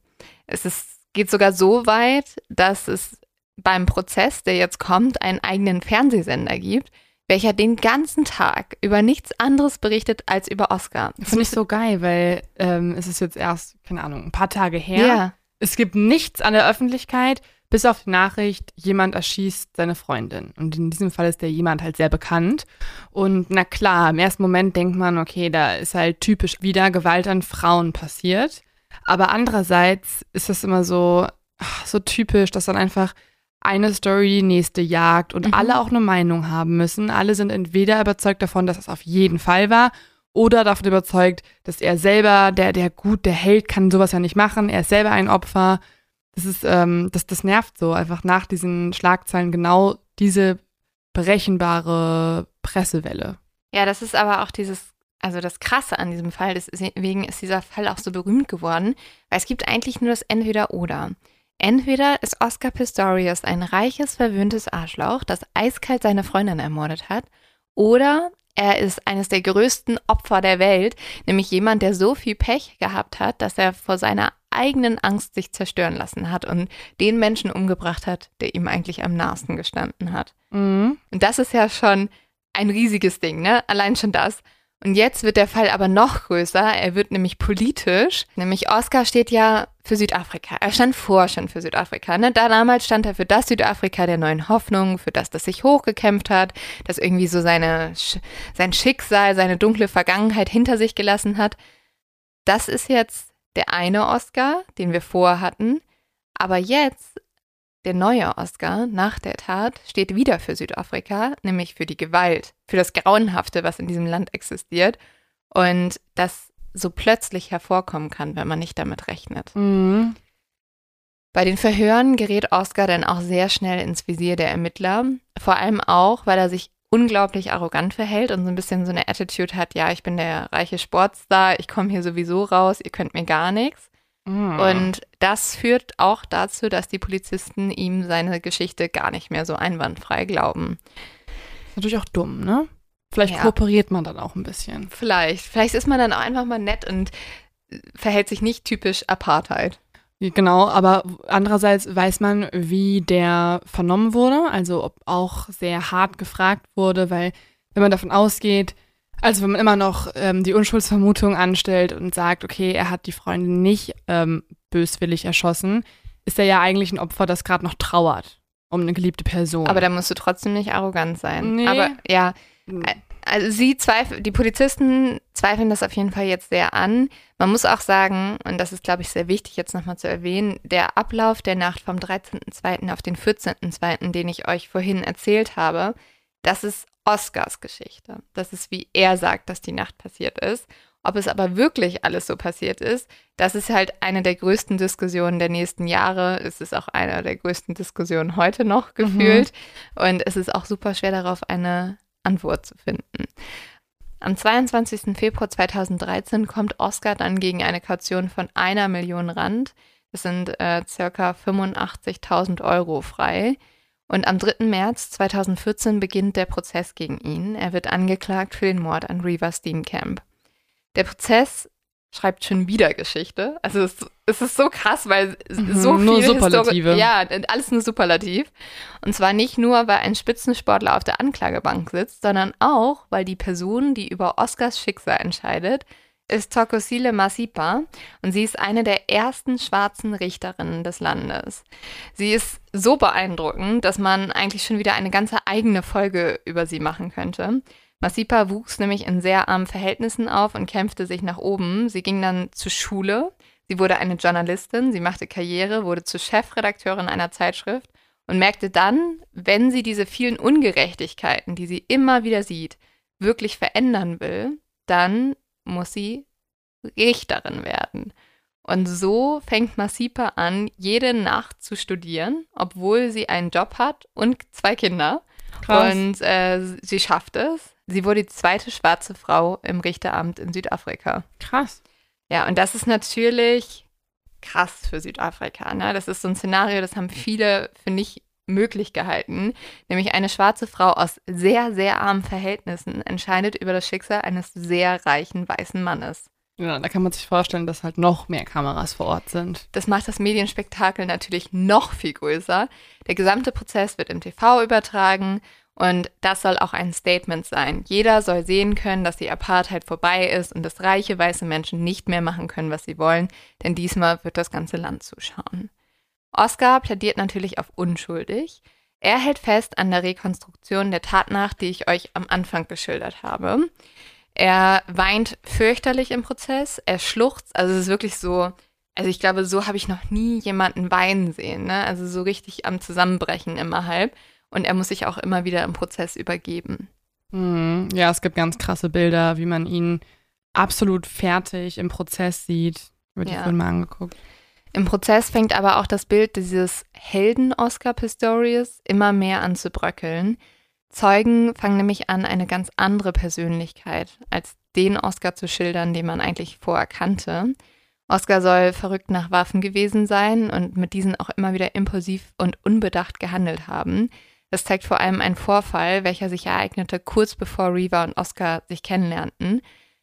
Speaker 2: Es ist, geht sogar so weit, dass es beim Prozess, der jetzt kommt, einen eigenen Fernsehsender gibt, welcher den ganzen Tag über nichts anderes berichtet als über Oscar.
Speaker 1: Das finde ich so geil, weil ähm, es ist jetzt erst, keine Ahnung, ein paar Tage her. Ja. Es gibt nichts an der Öffentlichkeit, bis auf die Nachricht, jemand erschießt seine Freundin. Und in diesem Fall ist der jemand halt sehr bekannt. Und na klar, im ersten Moment denkt man, okay, da ist halt typisch wieder Gewalt an Frauen passiert. Aber andererseits ist das immer so, so typisch, dass dann einfach eine Story die nächste jagt und mhm. alle auch eine Meinung haben müssen. Alle sind entweder überzeugt davon, dass es auf jeden Fall war oder davon überzeugt, dass er selber, der, der gut, der Held kann sowas ja nicht machen, er ist selber ein Opfer. Das ist, ähm, das, das nervt so, einfach nach diesen Schlagzeilen genau diese berechenbare Pressewelle.
Speaker 2: Ja, das ist aber auch dieses, also das Krasse an diesem Fall, deswegen ist dieser Fall auch so berühmt geworden, weil es gibt eigentlich nur das Entweder-Oder. Entweder ist Oscar Pistorius ein reiches, verwöhntes Arschloch, das eiskalt seine Freundin ermordet hat, oder er ist eines der größten Opfer der Welt, nämlich jemand, der so viel Pech gehabt hat, dass er vor seiner eigenen Angst sich zerstören lassen hat und den Menschen umgebracht hat, der ihm eigentlich am nahesten gestanden hat. Mhm. Und das ist ja schon ein riesiges Ding, ne? Allein schon das. Und jetzt wird der Fall aber noch größer. Er wird nämlich politisch. Nämlich Oscar steht ja für Südafrika. Er stand vor schon für Südafrika. Ne? Da damals stand er für das Südafrika der neuen Hoffnung, für das, das sich hochgekämpft hat, das irgendwie so seine, sein Schicksal, seine dunkle Vergangenheit hinter sich gelassen hat. Das ist jetzt der eine Oscar, den wir vorher hatten. Aber jetzt der neue Oscar nach der Tat steht wieder für Südafrika, nämlich für die Gewalt, für das Grauenhafte, was in diesem Land existiert und das so plötzlich hervorkommen kann, wenn man nicht damit rechnet. Mhm. Bei den Verhören gerät Oscar dann auch sehr schnell ins Visier der Ermittler, vor allem auch, weil er sich unglaublich arrogant verhält und so ein bisschen so eine Attitude hat, ja, ich bin der reiche Sportstar, ich komme hier sowieso raus, ihr könnt mir gar nichts. Mhm. Und das führt auch dazu, dass die Polizisten ihm seine Geschichte gar nicht mehr so einwandfrei glauben.
Speaker 1: Natürlich auch dumm, ne? Vielleicht ja. kooperiert man dann auch ein bisschen.
Speaker 2: Vielleicht. Vielleicht ist man dann auch einfach mal nett und verhält sich nicht typisch Apartheid.
Speaker 1: Genau, aber andererseits weiß man, wie der vernommen wurde, also ob auch sehr hart gefragt wurde, weil wenn man davon ausgeht, also wenn man immer noch ähm, die Unschuldsvermutung anstellt und sagt, okay, er hat die Freundin nicht ähm, böswillig erschossen, ist er ja eigentlich ein Opfer, das gerade noch trauert um eine geliebte Person.
Speaker 2: Aber da musst du trotzdem nicht arrogant sein. Nee. Aber ja, hm. also sie zweifeln, die Polizisten zweifeln das auf jeden Fall jetzt sehr an. Man muss auch sagen, und das ist, glaube ich, sehr wichtig jetzt nochmal zu erwähnen, der Ablauf der Nacht vom 13.02. auf den 14.02., den ich euch vorhin erzählt habe, das ist Oscars Geschichte. Das ist, wie er sagt, dass die Nacht passiert ist. Ob es aber wirklich alles so passiert ist, das ist halt eine der größten Diskussionen der nächsten Jahre. Es ist auch eine der größten Diskussionen heute noch mhm. gefühlt. Mhm. Und es ist auch super schwer darauf eine Antwort zu finden. Am 22. Februar 2013 kommt Oscar dann gegen eine Kaution von einer Million Rand. Das sind äh, circa 85.000 Euro frei. Und am 3. März 2014 beginnt der Prozess gegen ihn. Er wird angeklagt für den Mord an Reaver Steenkamp. Der Prozess schreibt schon wieder Geschichte. Also es, es ist so krass, weil mhm, so viele
Speaker 1: nur Superlative.
Speaker 2: ja, alles nur Superlativ. Und zwar nicht nur, weil ein Spitzensportler auf der Anklagebank sitzt, sondern auch, weil die Person, die über Oscars Schicksal entscheidet, ist Tokosile Masipa und sie ist eine der ersten schwarzen Richterinnen des Landes. Sie ist so beeindruckend, dass man eigentlich schon wieder eine ganze eigene Folge über sie machen könnte. Masipa wuchs nämlich in sehr armen Verhältnissen auf und kämpfte sich nach oben. Sie ging dann zur Schule. Sie wurde eine Journalistin, sie machte Karriere, wurde zur Chefredakteurin einer Zeitschrift und merkte dann, wenn sie diese vielen Ungerechtigkeiten, die sie immer wieder sieht, wirklich verändern will, dann muss sie Richterin werden. Und so fängt Masipa an, jede Nacht zu studieren, obwohl sie einen Job hat und zwei Kinder.
Speaker 1: Krass.
Speaker 2: Und äh, sie schafft es. Sie wurde die zweite schwarze Frau im Richteramt in Südafrika.
Speaker 1: Krass.
Speaker 2: Ja, und das ist natürlich krass für Südafrika. Ne? Das ist so ein Szenario, das haben viele für nicht möglich gehalten. Nämlich eine schwarze Frau aus sehr, sehr armen Verhältnissen entscheidet über das Schicksal eines sehr reichen weißen Mannes.
Speaker 1: Ja, da kann man sich vorstellen, dass halt noch mehr Kameras vor Ort sind.
Speaker 2: Das macht das Medienspektakel natürlich noch viel größer. Der gesamte Prozess wird im TV übertragen und das soll auch ein Statement sein. Jeder soll sehen können, dass die Apartheid vorbei ist und dass reiche weiße Menschen nicht mehr machen können, was sie wollen, denn diesmal wird das ganze Land zuschauen. Oscar plädiert natürlich auf unschuldig. Er hält fest an der Rekonstruktion der Tatnacht, die ich euch am Anfang geschildert habe. Er weint fürchterlich im Prozess, er schluchzt, also es ist wirklich so, also ich glaube, so habe ich noch nie jemanden weinen sehen, ne? Also so richtig am Zusammenbrechen immer halb. Und er muss sich auch immer wieder im Prozess übergeben.
Speaker 1: Hm, ja, es gibt ganz krasse Bilder, wie man ihn absolut fertig im Prozess sieht. Wird die
Speaker 2: Ja.
Speaker 1: Filme angeguckt.
Speaker 2: Im Prozess fängt aber auch das Bild dieses Helden Oscar Pistorius immer mehr an zu bröckeln. Zeugen fangen nämlich an, eine ganz andere Persönlichkeit als den Oscar zu schildern, den man eigentlich vorher kannte. Oscar soll verrückt nach Waffen gewesen sein und mit diesen auch immer wieder impulsiv und unbedacht gehandelt haben. Das zeigt vor allem ein Vorfall, welcher sich ereignete kurz bevor Reva und Oscar sich kennenlernten.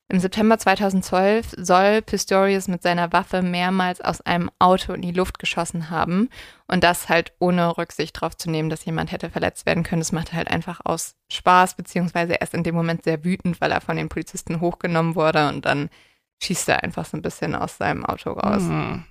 Speaker 2: Im September 2012 soll Pistorius mit seiner Waffe mehrmals aus einem Auto in die Luft geschossen haben und das halt ohne Rücksicht darauf zu nehmen, dass jemand hätte verletzt werden können. Das macht er halt einfach aus Spaß, beziehungsweise er ist in dem Moment sehr wütend, weil er von den Polizisten hochgenommen wurde und dann schießt er einfach so ein bisschen aus seinem Auto raus.
Speaker 1: Hm.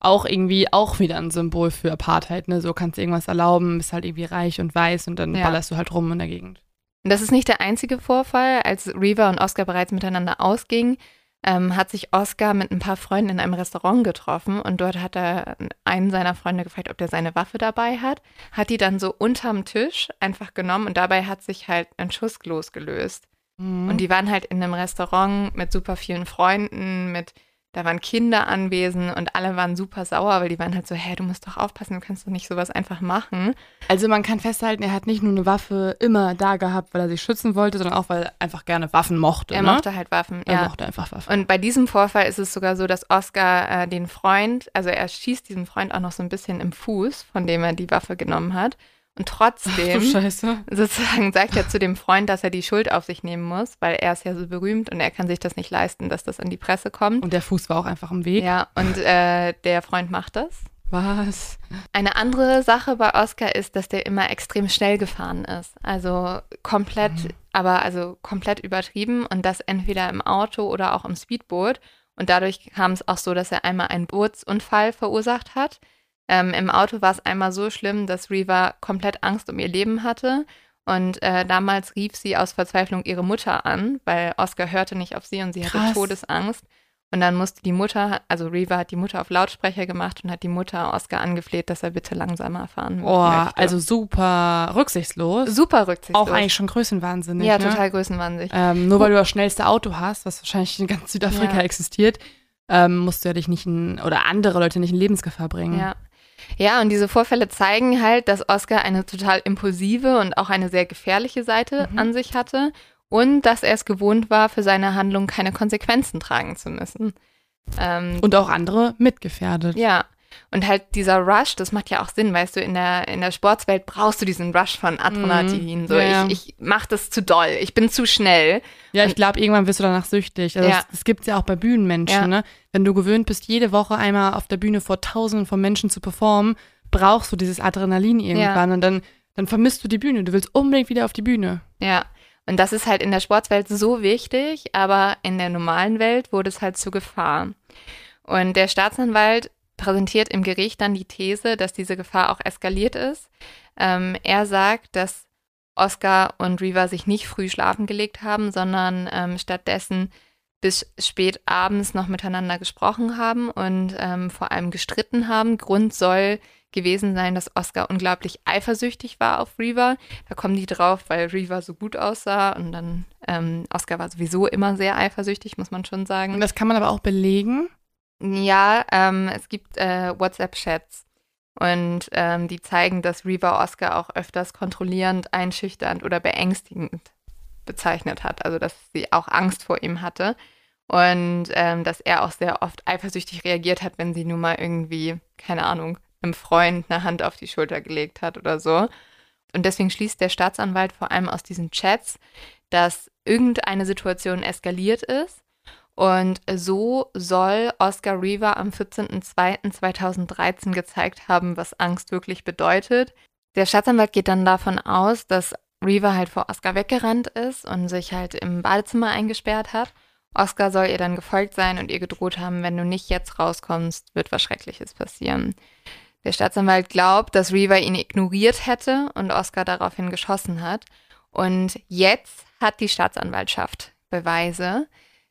Speaker 1: Auch irgendwie, auch wieder ein Symbol für Apartheid, ne? So kannst du irgendwas erlauben, bist halt irgendwie reich und weiß und dann
Speaker 2: Ja.
Speaker 1: ballerst du halt rum in der Gegend.
Speaker 2: Und das ist nicht der einzige Vorfall. Als Reva und Oscar bereits miteinander ausgingen, ähm, hat sich Oscar mit ein paar Freunden in einem Restaurant getroffen und dort hat er einen seiner Freunde gefragt, ob der seine Waffe dabei hat, hat die dann so unterm Tisch einfach genommen und dabei hat sich halt ein Schuss losgelöst.
Speaker 1: Mhm.
Speaker 2: Und die waren halt in einem Restaurant mit super vielen Freunden, mit da waren Kinder anwesend und alle waren super sauer, weil die waren halt so, hä, du musst doch aufpassen, du kannst doch nicht sowas einfach machen.
Speaker 1: Also man kann festhalten, er hat nicht nur eine Waffe immer da gehabt, weil er sich schützen wollte, sondern auch, weil er einfach gerne Waffen mochte.
Speaker 2: Er
Speaker 1: ne?
Speaker 2: mochte halt Waffen,
Speaker 1: er
Speaker 2: ja.
Speaker 1: mochte einfach Waffen.
Speaker 2: Und bei diesem Vorfall ist es sogar so, dass Oscar äh, den Freund, also er schießt diesen Freund auch noch so ein bisschen im Fuß, von dem er die Waffe genommen hat. Und trotzdem sozusagen sagt er zu dem Freund, dass er die Schuld auf sich nehmen muss, weil er ist ja so berühmt und er kann sich das nicht leisten, dass das an die Presse kommt.
Speaker 1: Und der Fuß war auch einfach im Weg.
Speaker 2: Ja, und äh, der Freund macht das.
Speaker 1: Was?
Speaker 2: Eine andere Sache bei Oscar ist, dass der immer extrem schnell gefahren ist. Also komplett, aber also komplett übertrieben und das entweder im Auto oder auch im Speedboot. Und dadurch kam es auch so, dass er einmal einen Bootsunfall verursacht hat. Ähm, Im Auto war es einmal so schlimm, dass Reva komplett Angst um ihr Leben hatte. Und äh, damals rief sie aus Verzweiflung ihre Mutter an, weil Oscar hörte nicht auf sie und sie hatte
Speaker 1: Krass.
Speaker 2: Todesangst. Und dann musste die Mutter, also Reva hat die Mutter auf Lautsprecher gemacht und hat die Mutter Oscar angefleht, dass er bitte langsamer fahren
Speaker 1: Oh,
Speaker 2: möchte.
Speaker 1: also super rücksichtslos.
Speaker 2: super rücksichtslos.
Speaker 1: Auch eigentlich schon größenwahnsinnig.
Speaker 2: Ja,
Speaker 1: ne?
Speaker 2: total größenwahnsinnig.
Speaker 1: Ähm, nur weil du das schnellste Auto hast, was wahrscheinlich in ganz Südafrika
Speaker 2: Ja.
Speaker 1: existiert, ähm, musst du ja dich nicht in, oder andere Leute nicht in Lebensgefahr bringen.
Speaker 2: Ja. Ja, und diese Vorfälle zeigen halt, dass Oscar eine total impulsive und auch eine sehr gefährliche Seite
Speaker 1: Mhm.
Speaker 2: an sich hatte und dass er es gewohnt war, für seine Handlung keine Konsequenzen tragen zu müssen. Ähm,
Speaker 1: Und auch andere mitgefährdet.
Speaker 2: ja. Und halt dieser Rush, das macht ja auch Sinn, weißt du, in der, in der Sportswelt brauchst du diesen Rush von Adrenalin. So,
Speaker 1: Ja,
Speaker 2: ich, ich mach das zu doll, ich bin zu schnell.
Speaker 1: Ja, ich glaube, irgendwann wirst du danach süchtig. Also
Speaker 2: Ja.
Speaker 1: das, das gibt es ja auch bei Bühnenmenschen.
Speaker 2: Ja.
Speaker 1: Ne? Wenn du gewöhnt bist, jede Woche einmal auf der Bühne vor Tausenden von Menschen zu performen, brauchst du dieses Adrenalin irgendwann und dann, dann vermisst du die Bühne. Du willst unbedingt wieder auf die Bühne.
Speaker 2: Ja. Und das ist halt in der Sportswelt so wichtig, aber in der normalen Welt wurde es halt zu Gefahr. Und der Staatsanwalt präsentiert im Gericht dann die These, dass diese Gefahr auch eskaliert ist. Ähm, er sagt, dass Oscar und Reva sich nicht früh schlafen gelegt haben, sondern ähm, stattdessen bis spät abends noch miteinander gesprochen haben und ähm, vor allem gestritten haben. Grund soll gewesen sein, dass Oscar unglaublich eifersüchtig war auf Reva. Da kommen die drauf, weil Reva so gut aussah und dann ähm, Oscar war sowieso immer sehr eifersüchtig, muss man schon sagen.
Speaker 1: Und das kann man aber auch belegen.
Speaker 2: Ja, ähm, es gibt äh, WhatsApp-Chats und ähm, die zeigen, dass Reva Oscar auch öfters kontrollierend, einschüchternd oder beängstigend bezeichnet hat. Also dass sie auch Angst vor ihm hatte und ähm, dass er auch sehr oft eifersüchtig reagiert hat, wenn sie nun mal irgendwie, keine Ahnung, einem Freund eine Hand auf die Schulter gelegt hat oder so. Und deswegen schließt der Staatsanwalt vor allem aus diesen Chats, dass irgendeine Situation eskaliert ist. Und so soll Oscar Reaver am 14.02.2013 gezeigt haben, was Angst wirklich bedeutet. Der Staatsanwalt geht dann davon aus, dass Reaver halt vor Oscar weggerannt ist und sich halt im Badezimmer eingesperrt hat. Oscar soll ihr dann gefolgt sein und ihr gedroht haben, wenn du nicht jetzt rauskommst, wird was Schreckliches passieren. Der Staatsanwalt glaubt, dass Reaver ihn ignoriert hätte und Oscar daraufhin geschossen hat. Und jetzt hat die Staatsanwaltschaft Beweise.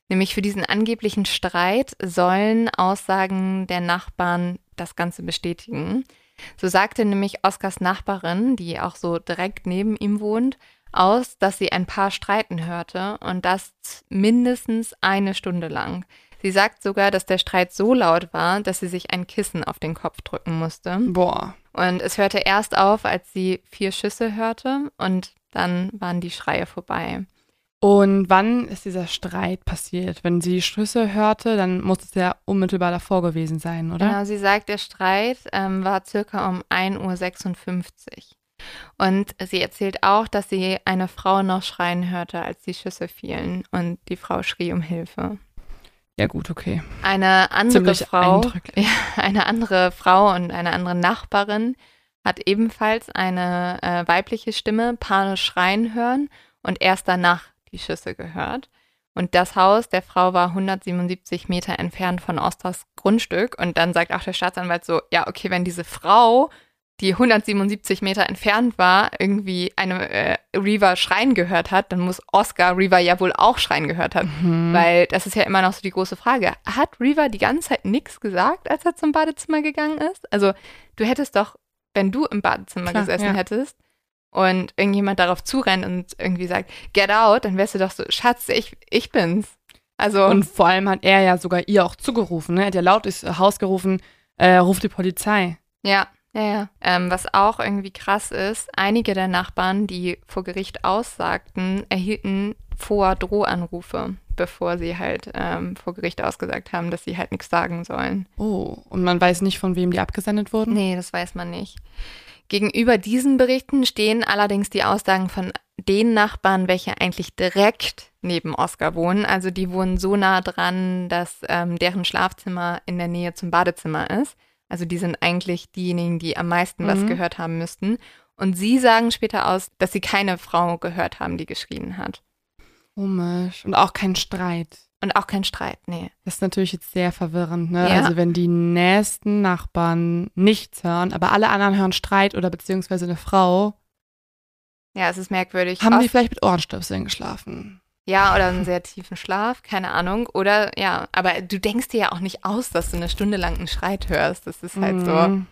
Speaker 2: Nämlich für diesen angeblichen Streit sollen Aussagen der Nachbarn das Ganze bestätigen. So sagte nämlich Oscars Nachbarin, die auch so direkt neben ihm wohnt, aus, dass sie ein Paar streiten hörte und das mindestens eine Stunde lang. Sie sagt sogar, dass der Streit so laut war, dass sie sich ein Kissen auf den Kopf drücken musste.
Speaker 1: Boah.
Speaker 2: Und es hörte erst auf, als sie vier Schüsse hörte und dann waren die Schreie vorbei.
Speaker 1: Und wann ist dieser Streit passiert? Wenn sie Schüsse hörte, dann muss es ja unmittelbar davor gewesen sein, oder?
Speaker 2: Genau, sie sagt, der Streit ähm, war circa um 1.56 Uhr. Und sie erzählt auch, dass sie eine Frau noch schreien hörte, als die Schüsse fielen. Und die Frau schrie um Hilfe.
Speaker 1: Ja, gut, okay.
Speaker 2: Eine andere Ziemlich Frau, ja, eine andere Frau und eine andere Nachbarin hat ebenfalls eine äh, weibliche Stimme panisch schreien hören und erst danach die Schüsse gehört. Und das Haus der Frau war 177 Meter entfernt von Osters Grundstück. Und dann sagt auch der Staatsanwalt so, ja, okay, wenn diese Frau die 177 Meter entfernt war, irgendwie eine äh, Reaver schreien gehört hat, dann muss Oscar Reaver ja wohl auch schreien gehört haben. Mhm. Weil das ist ja immer noch so die große Frage. Hat Reaver die ganze Zeit nichts gesagt, als er zum Badezimmer gegangen ist? Also du hättest doch, wenn du im Badezimmer Klar, gesessen ja. hättest und irgendjemand darauf zurennt und irgendwie sagt, get out, dann wärst du doch so, Schatz, ich, ich bin's.
Speaker 1: Also und vor allem hat er ja sogar ihr auch zugerufen, ne? Er hat ja laut ins Haus gerufen, äh, ruft die Polizei.
Speaker 2: Ja. Ja, ja. Ähm, was auch irgendwie krass ist, einige der Nachbarn, die vor Gericht aussagten, erhielten vor Drohanrufe, bevor sie halt ähm, vor Gericht ausgesagt haben, dass sie halt nichts sagen sollen.
Speaker 1: Oh, und man weiß nicht, von wem die abgesendet wurden?
Speaker 2: Nee, das weiß man nicht. Gegenüber diesen Berichten stehen allerdings die Aussagen von den Nachbarn, welche eigentlich direkt neben Oscar wohnen. Also die wohnen so nah dran, dass ähm, deren Schlafzimmer in der Nähe zum Badezimmer ist. Also die sind eigentlich diejenigen, die am meisten mhm. was gehört haben müssten. Und sie sagen später aus, dass sie keine Frau gehört haben, die geschrien hat.
Speaker 1: Komisch. Und auch kein Streit.
Speaker 2: Und auch kein Streit, nee.
Speaker 1: Das ist natürlich jetzt sehr verwirrend, ne? Ja. Also wenn die nächsten Nachbarn nichts hören, aber alle anderen hören Streit oder beziehungsweise eine Frau.
Speaker 2: Ja, es ist merkwürdig.
Speaker 1: Haben die vielleicht mit Ohrenstöpseln geschlafen?
Speaker 2: Ja, oder einen sehr tiefen Schlaf, keine Ahnung. Oder ja, aber du denkst dir ja auch nicht aus, dass du eine Stunde lang einen Schreit hörst. Das ist halt mhm. so.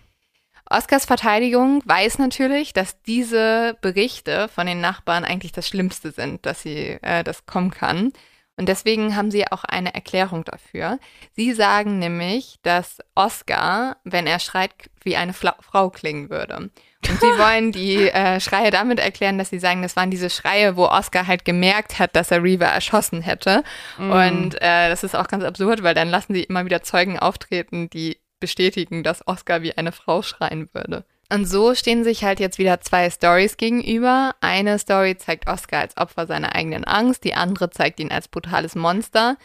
Speaker 2: Oscars Verteidigung weiß natürlich, dass diese Berichte von den Nachbarn eigentlich das Schlimmste sind, dass sie äh, das kommen kann. Und deswegen haben sie auch eine Erklärung dafür. Sie sagen nämlich, dass Oscar, wenn er schreit, wie eine Fla Frau klingen würde. Und sie wollen die äh, Schreie damit erklären, dass sie sagen, das waren diese Schreie, wo Oscar halt gemerkt hat, dass er Reaver erschossen hätte. Mm. Und äh, das ist auch ganz absurd, weil dann lassen sie immer wieder Zeugen auftreten, die bestätigen, dass Oscar wie eine Frau schreien würde. Und so stehen sich halt jetzt wieder zwei Stories gegenüber. Eine Story zeigt Oscar als Opfer seiner eigenen Angst, die andere zeigt ihn als brutales Monster.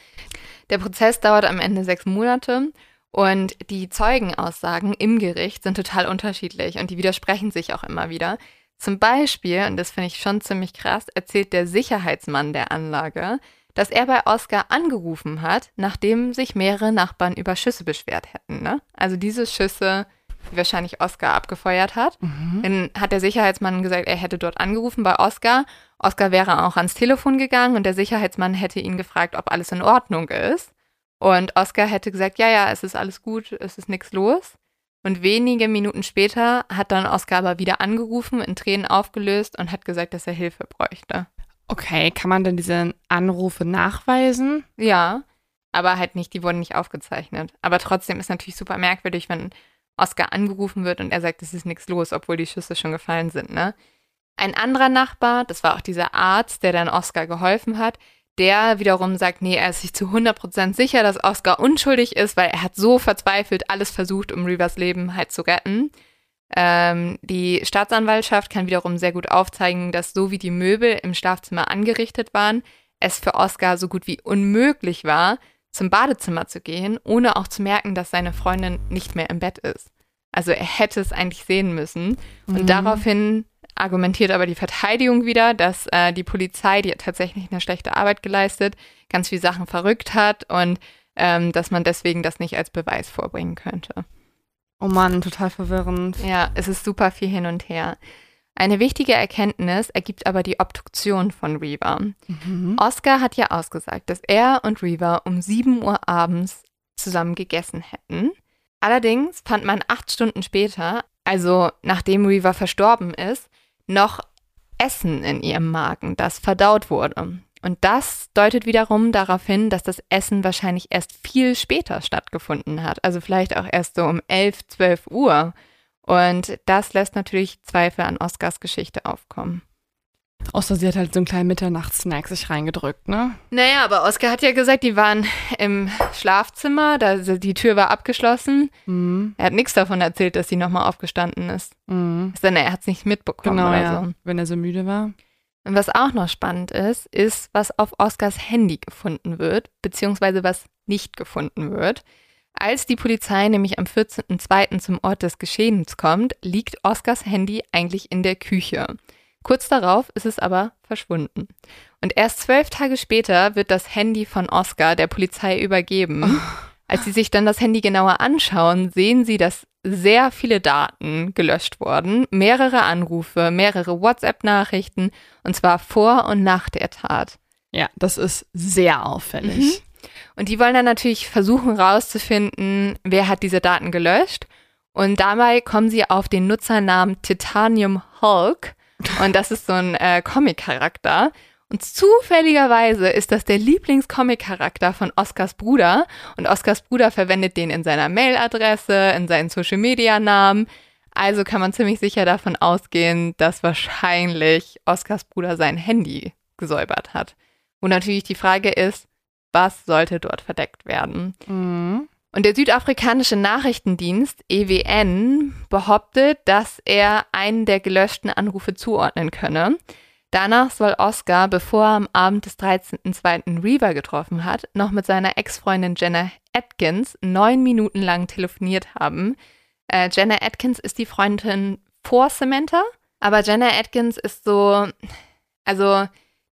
Speaker 2: Der Prozess dauert am Ende sechs Monate und die Zeugenaussagen im Gericht sind total unterschiedlich und die widersprechen sich auch immer wieder. Zum Beispiel, und das finde ich schon ziemlich krass, erzählt der Sicherheitsmann der Anlage, dass er bei Oscar angerufen hat, nachdem sich mehrere Nachbarn über Schüsse beschwert hätten. Ne? Also diese Schüsse wahrscheinlich Oscar abgefeuert hat.
Speaker 1: Mhm.
Speaker 2: Dann hat der Sicherheitsmann gesagt, er hätte dort angerufen bei Oscar. Oscar wäre auch ans Telefon gegangen und der Sicherheitsmann hätte ihn gefragt, ob alles in Ordnung ist. Und Oscar hätte gesagt, ja, ja, es ist alles gut, es ist nichts los. Und wenige Minuten später hat dann Oscar aber wieder angerufen, in Tränen aufgelöst und hat gesagt, dass er Hilfe bräuchte.
Speaker 1: Okay, kann man denn diese Anrufe nachweisen?
Speaker 2: Ja, aber halt nicht, die wurden nicht aufgezeichnet. Aber trotzdem ist natürlich super merkwürdig, wenn Oscar angerufen wird und er sagt, es ist nichts los, obwohl die Schüsse schon gefallen sind, ne? Ein anderer Nachbar, das war auch dieser Arzt, der dann Oscar geholfen hat, der wiederum sagt, nee, er ist sich zu 100% sicher, dass Oscar unschuldig ist, weil er hat so verzweifelt alles versucht, um Rivers Leben halt zu retten. Ähm, die Staatsanwaltschaft kann wiederum sehr gut aufzeigen, dass so wie die Möbel im Schlafzimmer angerichtet waren, es für Oscar so gut wie unmöglich war, zum Badezimmer zu gehen, ohne auch zu merken, dass seine Freundin nicht mehr im Bett ist. Also er hätte es eigentlich sehen müssen. Und
Speaker 1: Mhm.
Speaker 2: daraufhin argumentiert aber die Verteidigung wieder, dass äh, die Polizei, die hat tatsächlich eine schlechte Arbeit geleistet, ganz viele Sachen verrückt hat und ähm, dass man deswegen das nicht als Beweis vorbringen könnte.
Speaker 1: Oh Mann, total verwirrend.
Speaker 2: Ja, es ist super viel hin und her. Eine wichtige Erkenntnis ergibt aber die Obduktion von Reaver.
Speaker 1: Mhm.
Speaker 2: Oscar hat ja ausgesagt, dass er und Reaver um 7 Uhr abends zusammen gegessen hätten. Allerdings fand man acht Stunden später, also nachdem Reaver verstorben ist, noch Essen in ihrem Magen, das verdaut wurde. Und das deutet wiederum darauf hin, dass das Essen wahrscheinlich erst viel später stattgefunden hat. Also vielleicht auch erst so um 11, 12 Uhr. Und das lässt natürlich Zweifel an Oscars Geschichte aufkommen.
Speaker 1: Außer sie hat halt so einen kleinen Mitternachtssnack sich reingedrückt, ne?
Speaker 2: Naja, aber Oskar hat ja gesagt, die waren im Schlafzimmer, da die Tür war abgeschlossen.
Speaker 1: Mhm.
Speaker 2: Er hat nichts davon erzählt, dass sie nochmal aufgestanden ist.
Speaker 1: Mhm.
Speaker 2: Denn er hat es nicht mitbekommen
Speaker 1: Genau,
Speaker 2: oder
Speaker 1: ja.
Speaker 2: so.
Speaker 1: Wenn er so müde war.
Speaker 2: Und was auch noch spannend ist, ist, was auf Oskars Handy gefunden wird, beziehungsweise was nicht gefunden wird. Als die Polizei nämlich am 14.02. zum Ort des Geschehens kommt, liegt Oskars Handy eigentlich in der Küche. Kurz darauf ist es aber verschwunden. Und erst zwölf Tage später wird das Handy von Oskar der Polizei übergeben. Als sie sich dann das Handy genauer anschauen, sehen sie, dass sehr viele Daten gelöscht wurden, mehrere Anrufe, mehrere WhatsApp-Nachrichten, und zwar vor und nach der Tat.
Speaker 1: Ja, das ist sehr auffällig.
Speaker 2: Und die wollen dann natürlich versuchen rauszufinden, wer hat diese Daten gelöscht. Und dabei kommen sie auf den Nutzernamen Titanium Hulk. Und das ist so ein äh, Comic-Charakter. Und zufälligerweise ist das der Lieblingscomic-Charakter von Oscars Bruder. Und Oscars Bruder verwendet den in seiner Mailadresse, in seinen Social-Media-Namen. Also kann man ziemlich sicher davon ausgehen, dass wahrscheinlich Oscars Bruder sein Handy gesäubert hat. Wo natürlich die Frage ist, was sollte dort verdeckt werden?
Speaker 1: Mhm.
Speaker 2: Und der südafrikanische Nachrichtendienst EWN behauptet, dass er einen der gelöschten Anrufe zuordnen könne. Danach soll Oscar, bevor er am Abend des 13.02. Reaver getroffen hat, noch mit seiner Ex-Freundin Jenna Atkins neun Minuten lang telefoniert haben. Äh, Jenna Atkins ist die Freundin vor Samantha, aber Jenna Atkins ist so, also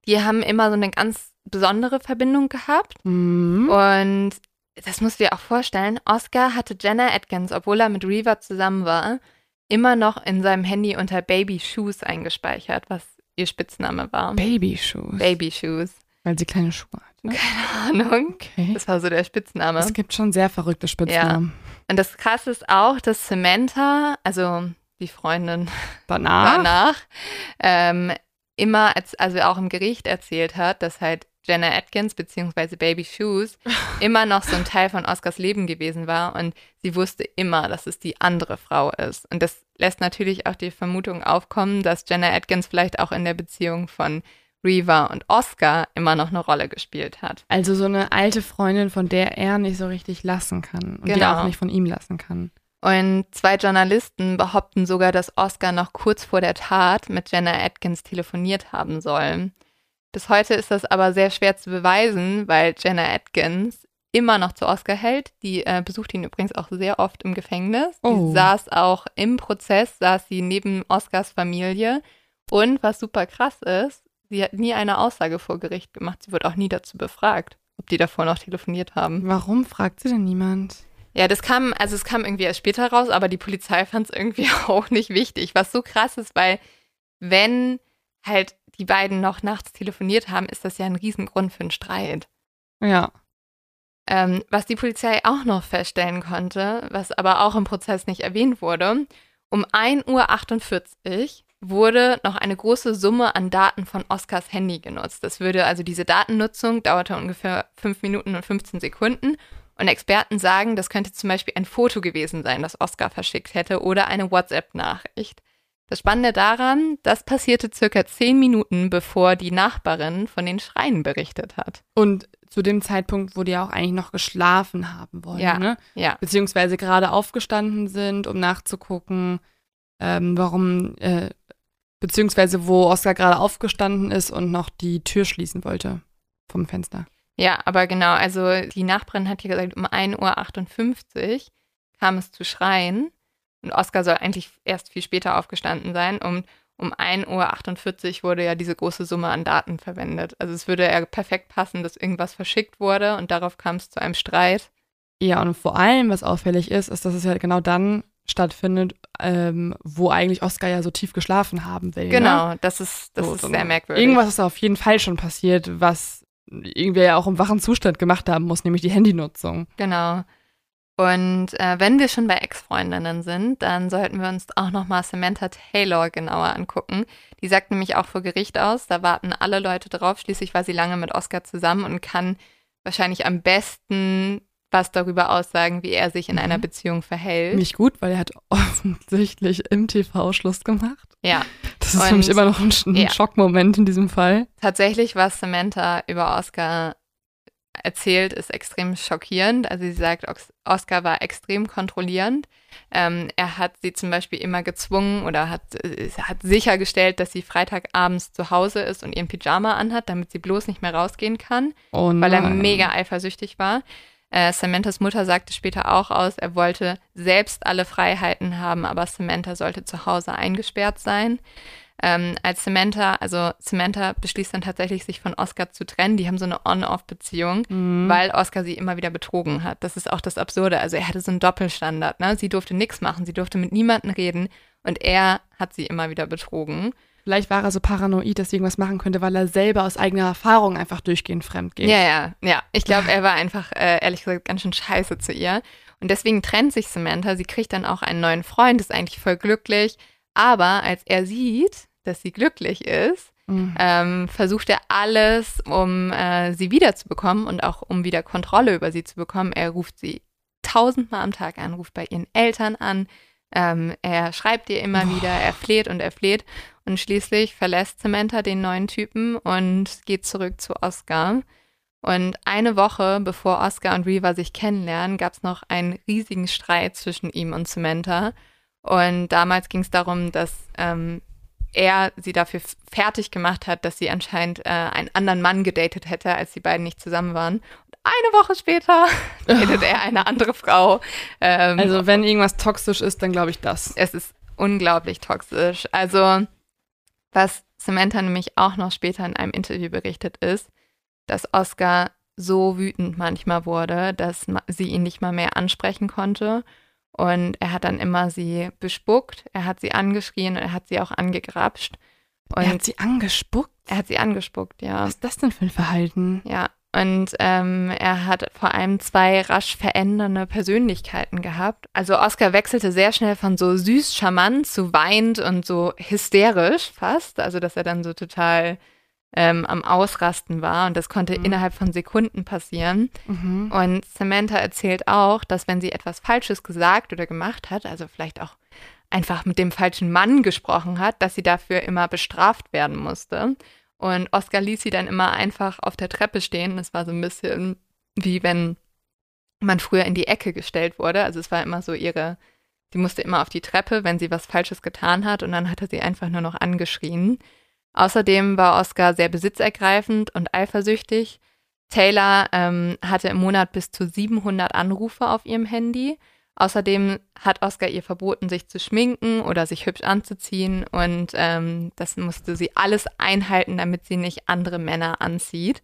Speaker 2: die haben immer so eine ganz besondere Verbindung gehabt.
Speaker 1: Mhm.
Speaker 2: Und das musst du dir auch vorstellen, Oscar hatte Jenna Atkins, obwohl er mit Reaver zusammen war, immer noch in seinem Handy unter Baby Shoes eingespeichert, was ihr Spitzname war.
Speaker 1: Babyshoes.
Speaker 2: Baby Shoes.
Speaker 1: Weil sie kleine Schuhe hat. Ne?
Speaker 2: Keine Ahnung.
Speaker 1: Okay.
Speaker 2: Das war so der Spitzname.
Speaker 1: Es gibt schon sehr verrückte Spitznamen.
Speaker 2: Und das Krasse ist auch, dass Samantha, also die Freundin
Speaker 1: Danach.
Speaker 2: danach, ähm, immer, als, also auch im Gericht erzählt hat, dass halt Jenna Atkins beziehungsweise Baby Shoes immer noch so ein Teil von Oscars Leben gewesen war und sie wusste immer, dass es die andere Frau ist. Und das lässt natürlich auch die Vermutung aufkommen, dass Jenna Atkins vielleicht auch in der Beziehung von Reva und Oscar immer noch eine Rolle gespielt hat.
Speaker 1: Also so eine alte Freundin, von der er nicht so richtig lassen kann. Und die
Speaker 2: Genau.
Speaker 1: auch nicht von ihm lassen kann.
Speaker 2: Und zwei Journalisten behaupten sogar, dass Oscar noch kurz vor der Tat mit Jenna Atkins telefoniert haben soll. Bis heute ist das aber sehr schwer zu beweisen, weil Jenna Atkins immer noch zu Oscar hält. Die äh, besucht ihn übrigens auch sehr oft im Gefängnis.
Speaker 1: Oh.
Speaker 2: Die saß auch im Prozess, saß sie neben Oscars Familie. Und was super krass ist, sie hat nie eine Aussage vor Gericht gemacht. Sie wird auch nie dazu befragt, ob die davor noch telefoniert haben.
Speaker 1: Warum fragt sie denn niemand?
Speaker 2: Ja, das kam, also es kam irgendwie erst später raus, aber die Polizei fand es irgendwie auch nicht wichtig, was so krass ist, weil wenn halt die beiden noch nachts telefoniert haben, ist das ja ein Riesengrund für einen Streit.
Speaker 1: Ja.
Speaker 2: Ähm, was die Polizei auch noch feststellen konnte, was aber auch im Prozess nicht erwähnt wurde, um 1.48 Uhr wurde noch eine große Summe an Daten von Oscars Handy genutzt. Das würde also diese Datennutzung dauerte ungefähr 5 Minuten und 15 Sekunden. Und Experten sagen, das könnte zum Beispiel ein Foto gewesen sein, das Oscar verschickt hätte oder eine WhatsApp-Nachricht. Das Spannende daran, das passierte circa zehn Minuten, bevor die Nachbarin von den Schreien berichtet hat.
Speaker 1: Und zu dem Zeitpunkt, wo die auch eigentlich noch geschlafen haben wollen,
Speaker 2: Ja,
Speaker 1: ne?
Speaker 2: ja.
Speaker 1: Beziehungsweise gerade aufgestanden sind, um nachzugucken, ähm, warum, äh, beziehungsweise wo Oscar gerade aufgestanden ist und noch die Tür schließen wollte vom Fenster.
Speaker 2: Ja, aber genau, also die Nachbarin hat ja gesagt, um 1.58 Uhr kam es zu Schreien. Und Oscar soll eigentlich erst viel später aufgestanden sein. Und um 1.48 Uhr wurde ja diese große Summe an Daten verwendet. Also es würde ja perfekt passen, dass irgendwas verschickt wurde und darauf kam es zu einem Streit.
Speaker 1: Ja, und vor allem, was auffällig ist, ist, dass es ja genau dann stattfindet, ähm, wo eigentlich Oscar ja so tief geschlafen haben will. Ne?
Speaker 2: Genau, das ist, das
Speaker 1: So,
Speaker 2: ist sehr merkwürdig.
Speaker 1: Irgendwas ist auf jeden Fall schon passiert, was irgendwer ja auch im wachen Zustand gemacht haben muss, nämlich die Handynutzung.
Speaker 2: Genau. Und äh, wenn wir schon bei Ex-Freundinnen sind, dann sollten wir uns auch nochmal Samantha Taylor genauer angucken. Die sagt nämlich auch vor Gericht aus, da warten alle Leute drauf. Schließlich war sie lange mit Oscar zusammen und kann wahrscheinlich am besten was darüber aussagen, wie er sich in
Speaker 1: Mhm.
Speaker 2: einer Beziehung verhält.
Speaker 1: Nicht gut, weil er hat offensichtlich im TV Schluss gemacht.
Speaker 2: ja,
Speaker 1: Das ist
Speaker 2: Und-
Speaker 1: für mich immer noch ein, ein
Speaker 2: ja.
Speaker 1: Schockmoment in diesem Fall.
Speaker 2: tatsächlich, was Samantha über Oscar erzählt, ist extrem schockierend. Also sie sagt, Oscar war extrem kontrollierend. Ähm, er hat sie zum Beispiel immer gezwungen oder hat, äh, hat sichergestellt, dass sie Freitagabends zu Hause ist und ihren Pyjama anhat, damit sie bloß nicht mehr rausgehen kann,
Speaker 1: Oh
Speaker 2: weil er mega eifersüchtig war. Äh, Samanthas Mutter sagte später auch aus, er wollte selbst alle Freiheiten haben, aber Samantha sollte zu Hause eingesperrt sein. Ähm, als Samantha, also Samantha beschließt dann tatsächlich, sich von Oscar zu trennen. Die haben so eine On-Off-Beziehung,
Speaker 1: Mhm.
Speaker 2: weil Oscar sie immer wieder betrogen hat. Das ist auch das Absurde. Also er hatte so einen Doppelstandard. Ne? Sie durfte nichts machen, sie durfte mit niemandem reden und er hat sie immer wieder betrogen.
Speaker 1: Vielleicht war er so paranoid, dass er irgendwas machen könnte, weil er selber aus eigener Erfahrung einfach durchgehend fremd geht.
Speaker 2: Ja, ja, ja. Ich glaube, er war einfach, äh, ehrlich gesagt, ganz schön scheiße zu ihr. Und deswegen trennt sich Samantha. Sie kriegt dann auch einen neuen Freund, ist eigentlich voll glücklich. Aber als er sieht, dass sie glücklich ist,
Speaker 1: Mhm.
Speaker 2: ähm, versucht er alles, um äh, sie wiederzubekommen und auch um wieder Kontrolle über sie zu bekommen. Er ruft sie tausendmal am Tag an, ruft bei ihren Eltern an, ähm, er schreibt ihr immer
Speaker 1: Boah.
Speaker 2: wieder, er fleht und er fleht. Und schließlich verlässt Samantha den neuen Typen und geht zurück zu Oscar. Und eine Woche bevor Oscar und Reva sich kennenlernen, gab es noch einen riesigen Streit zwischen ihm und Samantha. Und damals ging es darum, dass ähm, er sie dafür fertig gemacht hat, dass sie anscheinend äh, einen anderen Mann gedatet hätte, als die beiden nicht zusammen waren. Und eine Woche später datet er eine andere Frau. Ähm,
Speaker 1: Also wenn irgendwas toxisch ist, dann glaube ich das.
Speaker 2: es ist unglaublich toxisch. Also, was Samantha nämlich auch noch später in einem Interview berichtet ist, dass Oscar so wütend manchmal wurde, dass sie ihn nicht mal mehr ansprechen konnte. Und er hat dann immer sie bespuckt, er hat sie angeschrien und er hat sie auch angegrapscht. Und
Speaker 1: er hat sie angespuckt.
Speaker 2: er hat sie angespuckt, ja.
Speaker 1: Was ist das denn für ein Verhalten?
Speaker 2: Ja, und ähm, er hat vor allem zwei rasch verändernde Persönlichkeiten gehabt. Also Oscar wechselte sehr schnell von so süß charmant zu weint und so hysterisch fast. Also dass er dann so total ähm, am Ausrasten war und das konnte
Speaker 1: Mhm.
Speaker 2: innerhalb von Sekunden passieren.
Speaker 1: Mhm.
Speaker 2: Und Samantha erzählt auch, dass wenn sie etwas Falsches gesagt oder gemacht hat, also vielleicht auch einfach mit dem falschen Mann gesprochen hat, dass sie dafür immer bestraft werden musste. Und Oscar ließ sie dann immer einfach auf der Treppe stehen. Das war so ein bisschen wie wenn man früher in die Ecke gestellt wurde. Also es war immer so ihre, sie musste immer auf die Treppe, wenn sie was Falsches getan hat und dann hat er sie einfach nur noch angeschrien. Außerdem war Oscar sehr besitzergreifend und eifersüchtig. Taylor ähm, hatte im Monat bis zu 700 Anrufe auf ihrem Handy. Außerdem hat Oscar ihr verboten, sich zu schminken oder sich hübsch anzuziehen und ähm, das musste sie alles einhalten, damit sie nicht andere Männer anzieht.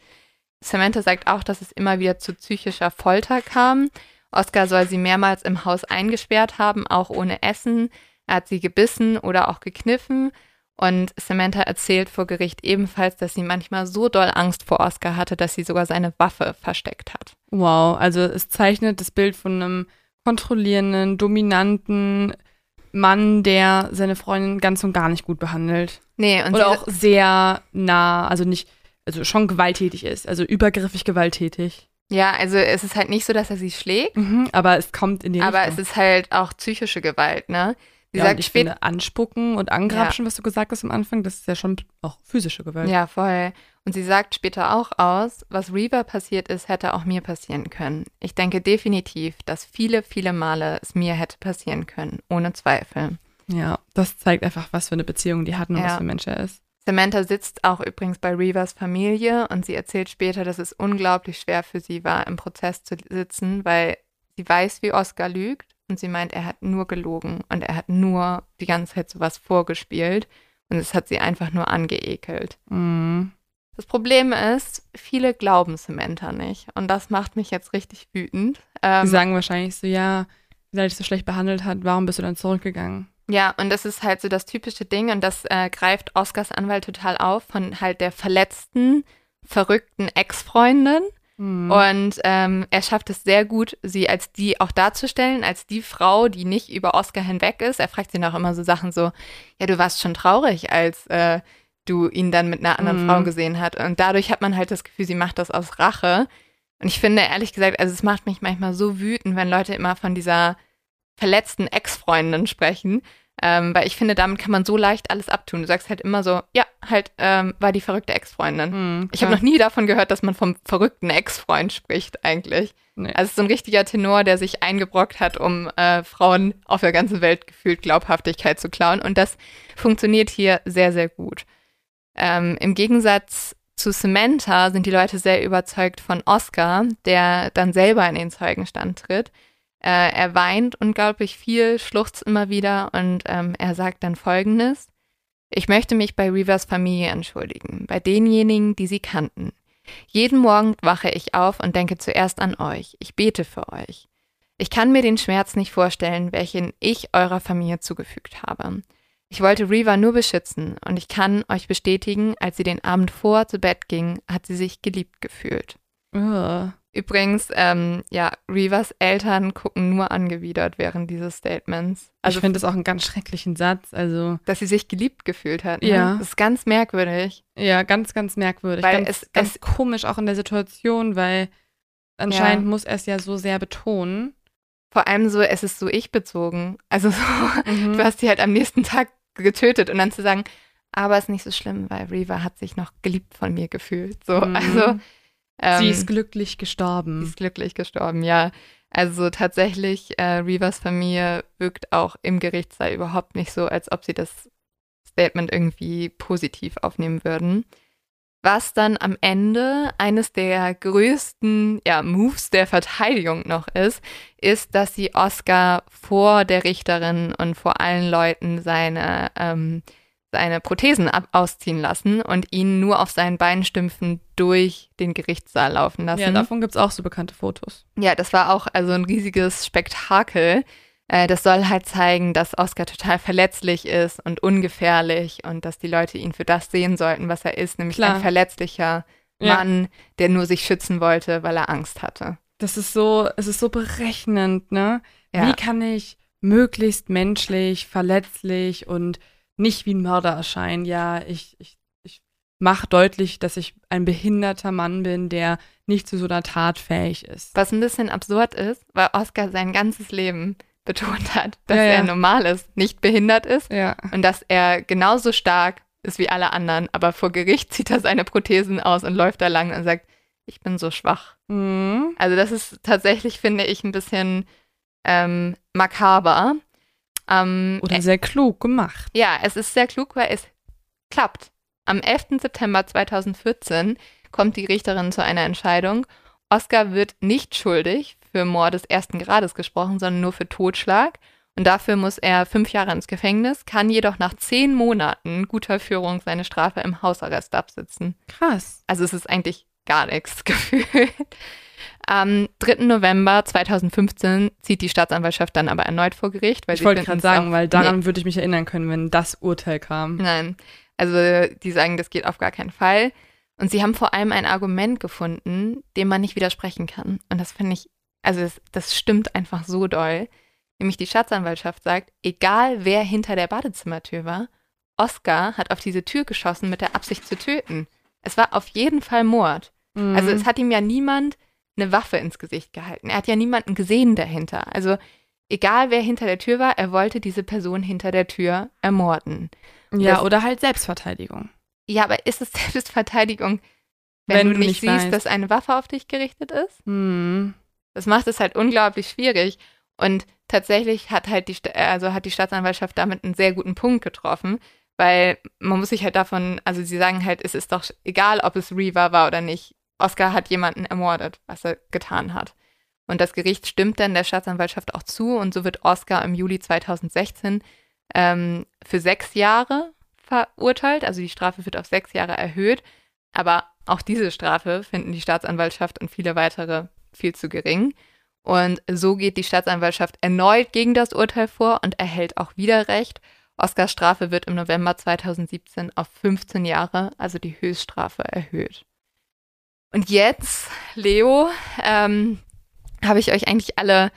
Speaker 2: Samantha sagt auch, dass es immer wieder zu psychischer Folter kam. Oscar soll sie mehrmals im Haus eingesperrt haben, auch ohne Essen. Er hat sie gebissen oder auch gekniffen. Und Samantha erzählt vor Gericht ebenfalls, dass sie manchmal so doll Angst vor Oscar hatte, dass sie sogar seine Waffe versteckt hat.
Speaker 1: Wow, also es zeichnet das Bild von einem kontrollierenden, dominanten Mann, der seine Freundin ganz und gar nicht gut behandelt.
Speaker 2: Nee, und
Speaker 1: Oder auch sehr nah, also nicht, also schon gewalttätig ist, also übergriffig gewalttätig.
Speaker 2: ja, also es ist halt nicht so, dass er sie schlägt,
Speaker 1: Mhm, aber es kommt in die
Speaker 2: aber es
Speaker 1: Richtung.
Speaker 2: ist halt auch psychische Gewalt, ne? Sie
Speaker 1: ja,
Speaker 2: sagt
Speaker 1: ich finde, anspucken und angrapschen, was du gesagt hast am Anfang, das ist ja schon auch physische Gewalt.
Speaker 2: Ja, voll. Und sie sagt später auch aus, was Reaver passiert ist, hätte auch mir passieren können. Ich denke definitiv, dass viele, viele Male es mir hätte passieren können, ohne Zweifel.
Speaker 1: Ja, das zeigt einfach, was für eine Beziehung die hatten und
Speaker 2: Ja.
Speaker 1: was für ein Mensch er ist.
Speaker 2: Samantha sitzt auch übrigens bei Reavers Familie und sie erzählt später, dass es unglaublich schwer für sie war, im Prozess zu sitzen, weil sie weiß, wie Oscar lügt und sie meint, er hat nur gelogen und er hat nur die ganze Zeit sowas vorgespielt und es hat sie einfach nur angeekelt.
Speaker 1: Mhm.
Speaker 2: Das Problem ist, viele glauben Samantha nicht. Und das macht mich jetzt richtig wütend.
Speaker 1: Die
Speaker 2: Ähm,
Speaker 1: sagen wahrscheinlich so, ja, weil er dich so schlecht behandelt hat, warum bist du dann zurückgegangen?
Speaker 2: ja, und das ist halt so das typische Ding. Und das äh, greift Oscars Anwalt total auf von halt der verletzten, verrückten Ex-Freundin.
Speaker 1: Mhm.
Speaker 2: Und ähm, er schafft es sehr gut, sie als die auch darzustellen, als die Frau, die nicht über Oscar hinweg ist. Er fragt sie auch immer so Sachen so, ja, du warst schon traurig, als äh, du ihn dann mit einer anderen
Speaker 1: Mhm.
Speaker 2: Frau gesehen hast. Und dadurch hat man halt das Gefühl, sie macht das aus Rache. Und ich finde, ehrlich gesagt, also es macht mich manchmal so wütend, wenn Leute immer von dieser verletzten Ex-Freundin sprechen. Ähm, weil ich finde, damit kann man so leicht alles abtun. Du sagst halt immer so, ja, halt, ähm, war die verrückte Ex-Freundin.
Speaker 1: Mhm,
Speaker 2: Ich habe noch nie davon gehört, dass man vom verrückten Ex-Freund spricht, eigentlich.
Speaker 1: Nee.
Speaker 2: Also es ist so ein richtiger Tenor, der sich eingebrockt hat, um äh, Frauen auf der ganzen Welt gefühlt Glaubhaftigkeit zu klauen. Und das funktioniert hier sehr, sehr gut. Ähm, Im Gegensatz zu Samantha sind die Leute sehr überzeugt von Oscar, der dann selber in den Zeugenstand tritt. Äh, er weint unglaublich viel, schluchzt immer wieder und ähm, er sagt dann Folgendes. Ich möchte mich bei Reavers Familie entschuldigen, bei denjenigen, die sie kannten. Jeden Morgen wache ich auf und denke zuerst an euch. Ich bete für euch. Ich kann mir den Schmerz nicht vorstellen, welchen ich eurer Familie zugefügt habe. Ich wollte Reva nur beschützen und ich kann euch bestätigen, als sie den Abend vor zu Bett ging, hat sie sich geliebt gefühlt.
Speaker 1: Ugh.
Speaker 2: Übrigens, ähm, ja, Rivas Eltern gucken nur angewidert während dieses Statements.
Speaker 1: Also ich finde das auch einen ganz schrecklichen Satz. Also
Speaker 2: dass sie sich geliebt gefühlt hat. Ne?
Speaker 1: Ja.
Speaker 2: Das ist ganz merkwürdig.
Speaker 1: ja, ganz, ganz merkwürdig.
Speaker 2: Weil
Speaker 1: ganz,
Speaker 2: es-
Speaker 1: ganz
Speaker 2: es-
Speaker 1: komisch auch in der Situation, weil anscheinend muss er es ja so sehr betonen.
Speaker 2: Vor allem so, es ist so ich-bezogen. Also so,
Speaker 1: Mhm.
Speaker 2: du hast sie halt am nächsten Tag getötet und dann zu sagen, aber ist nicht so schlimm, weil Reva hat sich noch geliebt von mir gefühlt. So,
Speaker 1: Mhm.
Speaker 2: also ähm,
Speaker 1: Sie ist glücklich
Speaker 2: sie
Speaker 1: gestorben.
Speaker 2: ist glücklich gestorben, ja. Also tatsächlich, äh, Rivas Familie wirkt auch im Gerichtssaal überhaupt nicht so, als ob sie das Statement irgendwie positiv aufnehmen würden. Was dann am Ende eines der größten ja, Moves der Verteidigung noch ist, ist, dass sie Oscar vor der Richterin und vor allen Leuten seine, ähm, seine Prothesen ab ausziehen lassen und ihn nur auf seinen Beinstümpfen durch den Gerichtssaal laufen lassen.
Speaker 1: Ja, davon gibt es auch so bekannte Fotos.
Speaker 2: Ja, das war auch also ein riesiges Spektakel. Äh, das soll halt zeigen, dass Oscar total verletzlich ist und ungefährlich und dass die Leute ihn für das sehen sollten, was er ist, nämlich
Speaker 1: Klar.
Speaker 2: ein verletzlicher
Speaker 1: Ja.
Speaker 2: Mann, der nur sich schützen wollte, weil er Angst hatte.
Speaker 1: Das ist so, es ist so berechnend, ne?
Speaker 2: Ja.
Speaker 1: Wie kann ich möglichst menschlich, verletzlich und nicht wie ein Mörder erscheinen? Ja, ich, ich, ich mache deutlich, dass ich ein behinderter Mann bin, der nicht zu so einer Tat fähig ist.
Speaker 2: Was ein bisschen absurd ist, weil Oscar sein ganzes Leben betont hat, dass
Speaker 1: Ja, ja.
Speaker 2: er normal ist, nicht behindert ist
Speaker 1: Ja.
Speaker 2: und dass er genauso stark ist wie alle anderen, aber vor Gericht zieht er seine Prothesen aus und läuft da lang und sagt, ich bin so schwach.
Speaker 1: Mhm.
Speaker 2: Also das ist tatsächlich, finde ich, ein bisschen ähm, makaber. Ähm,
Speaker 1: Oder sehr klug gemacht.
Speaker 2: ja, es ist sehr klug, weil es klappt. Am 11. September 2014 kommt die Richterin zu einer Entscheidung. Oscar wird nicht schuldig für Mord des ersten Grades gesprochen, sondern nur für Totschlag. Und dafür muss er fünf Jahre ins Gefängnis, kann jedoch nach zehn Monaten guter Führung seine Strafe im Hausarrest absitzen.
Speaker 1: Krass.
Speaker 2: Also es ist eigentlich gar nichts gefühlt. Am 3. November 2015 zieht die Staatsanwaltschaft dann aber erneut vor Gericht. Weil
Speaker 1: ich wollte gerade sagen, weil daran würde ich mich erinnern können, wenn das Urteil kam.
Speaker 2: Nee, nein, also die sagen, das geht auf gar keinen Fall. Und sie haben vor allem ein Argument gefunden, dem man nicht widersprechen kann. Und das finde ich, also das, das stimmt einfach so doll. Nämlich die Staatsanwaltschaft sagt, egal wer hinter der Badezimmertür war, Oscar hat auf diese Tür geschossen mit der Absicht zu töten. Es war auf jeden Fall Mord.
Speaker 1: Mhm.
Speaker 2: Also es hat ihm ja niemand eine Waffe ins Gesicht gehalten. Er hat ja niemanden gesehen dahinter. Also egal wer hinter der Tür war, er wollte diese Person hinter der Tür ermorden.
Speaker 1: ja,
Speaker 2: das-
Speaker 1: oder halt Selbstverteidigung.
Speaker 2: Ja, aber ist es Selbstverteidigung, wenn, du nicht, siehst,
Speaker 1: weißt.
Speaker 2: dass eine Waffe auf dich gerichtet ist?
Speaker 1: Hm.
Speaker 2: Das macht es halt unglaublich schwierig. Und tatsächlich hat halt die, also hat die Staatsanwaltschaft damit einen sehr guten Punkt getroffen, weil man muss sich halt davon, also sie sagen halt, es ist doch egal, ob es Reaver war oder nicht. Oscar hat jemanden ermordet, was er getan hat. Und das Gericht stimmt dann der Staatsanwaltschaft auch zu und so wird Oscar im Juli 2016 ähm, für sechs Jahre verurteilt. Also die Strafe wird auf sechs Jahre erhöht. Aber auch diese Strafe finden die Staatsanwaltschaft und viele weitere viel zu gering. Und so geht die Staatsanwaltschaft erneut gegen das Urteil vor und erhält auch wieder Recht. Oscars Strafe wird im November 2017 auf 15 Jahre, also die Höchststrafe, erhöht. Und jetzt, Leo, ähm, habe ich euch eigentlich alle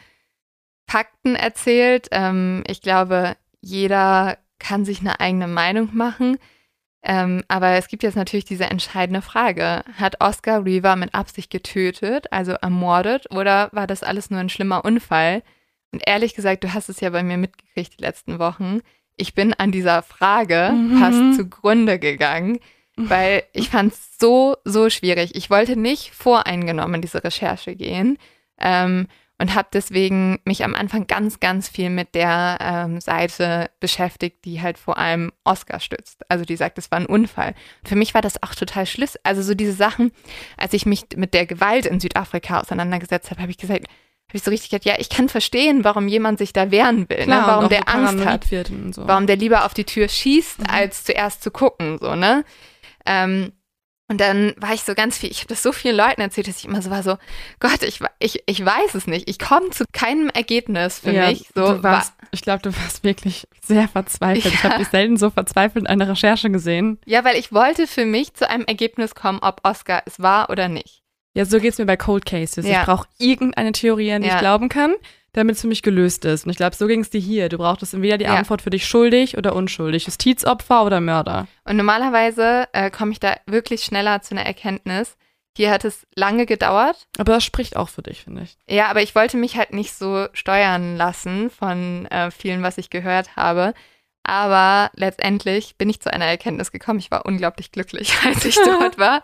Speaker 2: Fakten erzählt. Ähm, ich glaube, jeder kann sich eine eigene Meinung machen. Ähm, aber es gibt jetzt natürlich diese entscheidende Frage. Hat Oscar Reaver mit Absicht getötet, also ermordet, oder war das alles nur ein schlimmer Unfall? Und ehrlich gesagt, du hast es ja bei mir mitgekriegt die letzten Wochen. Ich bin an dieser Frage
Speaker 1: Mhm.
Speaker 2: fast zugrunde gegangen, weil ich fand es so, so schwierig. Ich wollte nicht voreingenommen in diese Recherche gehen ähm, und habe deswegen mich am Anfang ganz, ganz viel mit der ähm, Seite beschäftigt, die halt vor allem Oscar stützt. Also die sagt, es war ein Unfall. Und für mich war das auch total schlüssig. Also so diese Sachen, als ich mich mit der Gewalt in Südafrika auseinandergesetzt habe, habe ich gesagt, habe ich so richtig gesagt, ja, ich kann verstehen, warum jemand sich da wehren will,
Speaker 1: Klar,
Speaker 2: ne? warum der Angst hat
Speaker 1: Wird und so.
Speaker 2: warum der lieber auf die Tür schießt,
Speaker 1: Mhm.
Speaker 2: als zuerst zu gucken, so, ne? Ähm, und dann war ich so ganz viel, ich habe das so vielen Leuten erzählt, dass ich immer so war, so, Gott, ich, ich, ich weiß es nicht. Ich komme zu keinem Ergebnis für
Speaker 1: ja,
Speaker 2: mich. So,
Speaker 1: warst, ich glaube, du warst wirklich sehr verzweifelt. Ich
Speaker 2: Ja.
Speaker 1: habe dich selten so verzweifelt in einer Recherche gesehen.
Speaker 2: ja, weil ich wollte für mich zu einem Ergebnis kommen, ob Oscar es war oder nicht.
Speaker 1: Ja, so geht's mir bei Cold Cases.
Speaker 2: Ja.
Speaker 1: Ich brauche irgendeine Theorie, an die
Speaker 2: Ja.
Speaker 1: ich glauben kann, damit es für mich gelöst ist. Und ich glaube, so ging's dir hier. Du brauchtest entweder die
Speaker 2: Ja.
Speaker 1: Antwort für dich schuldig oder unschuldig, Justizopfer oder Mörder.
Speaker 2: Und normalerweise äh, komme ich da wirklich schneller zu einer Erkenntnis. Hier hat es lange gedauert.
Speaker 1: Aber das spricht auch für dich, finde ich.
Speaker 2: Ja, aber ich wollte mich halt nicht so steuern lassen von äh, vielen, was ich gehört habe. Aber letztendlich bin ich zu einer Erkenntnis gekommen. Ich war unglaublich glücklich, als ich dort war.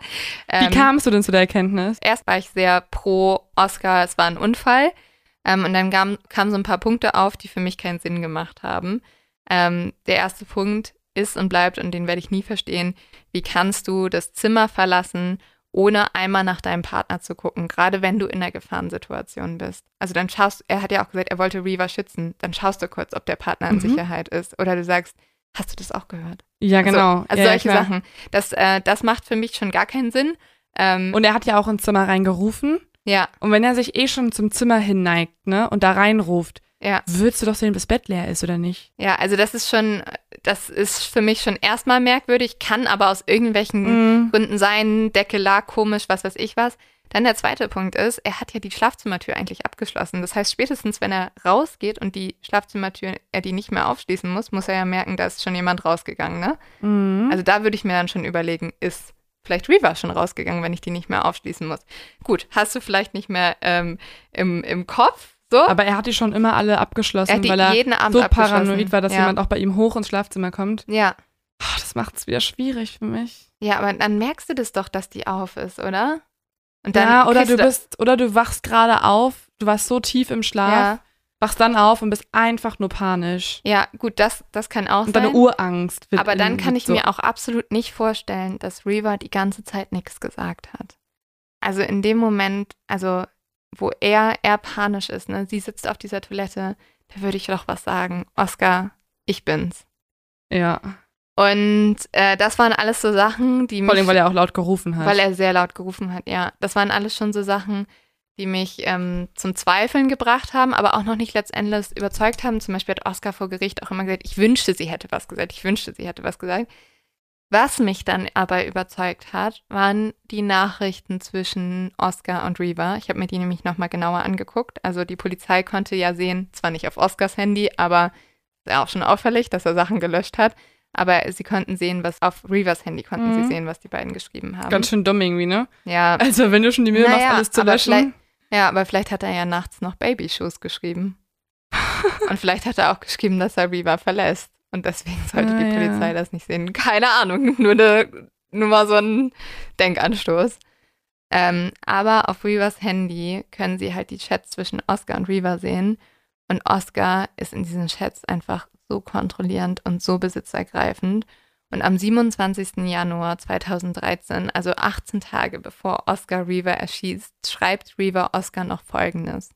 Speaker 1: Wie
Speaker 2: Ähm,
Speaker 1: kamst du denn zu der Erkenntnis?
Speaker 2: Erst war ich sehr pro Oscar, es war ein Unfall. Ähm, und dann kam, kamen so ein paar Punkte auf, die für mich keinen Sinn gemacht haben. Ähm, der erste Punkt ist und bleibt, und den werde ich nie verstehen, wie kannst du das Zimmer verlassen, ohne einmal nach deinem Partner zu gucken, gerade wenn du in einer Gefahrensituation bist. Also dann schaust, er hat ja auch gesagt, er wollte Reaver schützen, dann schaust du kurz, ob der Partner in
Speaker 1: Mhm.
Speaker 2: Sicherheit ist. Oder du sagst, hast du das auch gehört?
Speaker 1: Ja, genau.
Speaker 2: Also, also
Speaker 1: ja,
Speaker 2: solche
Speaker 1: klar.
Speaker 2: Sachen. Das, äh, das macht für mich schon gar keinen Sinn. Ähm,
Speaker 1: Und er hat ja auch ins Zimmer reingerufen.
Speaker 2: ja,
Speaker 1: Und wenn er sich eh schon zum Zimmer hinneigt, ne, und da reinruft,
Speaker 2: ja.
Speaker 1: würdest du doch sehen, bis Bett leer ist oder nicht?
Speaker 2: Ja, also das ist schon, das ist für mich schon erstmal merkwürdig, kann aber aus irgendwelchen
Speaker 1: Mhm.
Speaker 2: Gründen sein, Decke lag komisch, was weiß ich was. Dann der zweite Punkt ist, er hat ja die Schlafzimmertür eigentlich abgeschlossen. Das heißt, spätestens wenn er rausgeht und die Schlafzimmertür, er die nicht mehr aufschließen muss, muss er ja merken, da ist schon jemand rausgegangen, ne?
Speaker 1: Mhm.
Speaker 2: Also da würde ich mir dann schon überlegen, ist vielleicht Reaver schon rausgegangen, wenn ich die nicht mehr aufschließen muss. Gut, hast du vielleicht nicht mehr ähm, im, im Kopf, so?
Speaker 1: Aber er hat die schon immer alle abgeschlossen,
Speaker 2: er
Speaker 1: weil er
Speaker 2: jeden Abend
Speaker 1: so paranoid war, dass
Speaker 2: ja.
Speaker 1: jemand auch bei ihm hoch ins Schlafzimmer kommt.
Speaker 2: Ja,
Speaker 1: Oh, das macht es wieder schwierig für mich.
Speaker 2: Ja, aber dann merkst du das doch, dass die auf ist, oder? Und dann
Speaker 1: ja, oder du bist, oder du wachst gerade auf, du warst so tief im Schlaf,
Speaker 2: Ja,
Speaker 1: wachst dann auf und bist einfach nur panisch.
Speaker 2: ja, gut, das, das kann auch
Speaker 1: Und deine
Speaker 2: sein.
Speaker 1: Urangst wird
Speaker 2: aber dann kann ich
Speaker 1: so,
Speaker 2: mir auch absolut nicht vorstellen, dass Reaver die ganze Zeit nichts gesagt hat. Also in dem Moment, also wo er, er panisch ist, ne, sie sitzt auf dieser Toilette, da würde ich doch was sagen. Oscar, ich bin's.
Speaker 1: Ja.
Speaker 2: Und äh, das waren alles so Sachen, die mich.
Speaker 1: Vor allem, weil er auch laut gerufen hat.
Speaker 2: Weil er sehr laut gerufen hat, ja. Das waren alles schon so Sachen, die mich ähm, zum Zweifeln gebracht haben, aber auch noch nicht letztendlich überzeugt haben. Zum Beispiel hat Oscar vor Gericht auch immer gesagt, ich wünschte, sie hätte was gesagt, ich wünschte, sie hätte was gesagt. Was mich dann aber überzeugt hat, waren die Nachrichten zwischen Oscar und Reva. Ich habe mir die nämlich nochmal genauer angeguckt. Also die Polizei konnte ja sehen, zwar nicht auf Oscars Handy, aber ist ja auch schon auffällig, dass er Sachen gelöscht hat. Aber sie konnten sehen, was auf Reavers Handy konnten
Speaker 1: Mhm.
Speaker 2: sie sehen, was die beiden geschrieben haben.
Speaker 1: Ganz schön dumm irgendwie, ne?
Speaker 2: ja,
Speaker 1: Also, wenn du schon die Mühe machst,
Speaker 2: Naja,
Speaker 1: alles zu löschen.
Speaker 2: ja, aber vielleicht hat er ja nachts noch Babyshoes geschrieben. und vielleicht hat er auch geschrieben, dass er Reaver verlässt. Und deswegen sollte
Speaker 1: Ah,
Speaker 2: die
Speaker 1: ja.
Speaker 2: Polizei das nicht sehen. Keine Ahnung, nur, ne, nur mal so ein Denkanstoß. Ähm, aber auf Reavers Handy können sie halt die Chats zwischen Oscar und Reaver sehen. Und Oscar ist in diesen Chats einfach so kontrollierend und so besitzergreifend. Und am 27. Januar 2013, also 18 Tage bevor Oscar Reaver erschießt, schreibt Reaver Oscar noch Folgendes.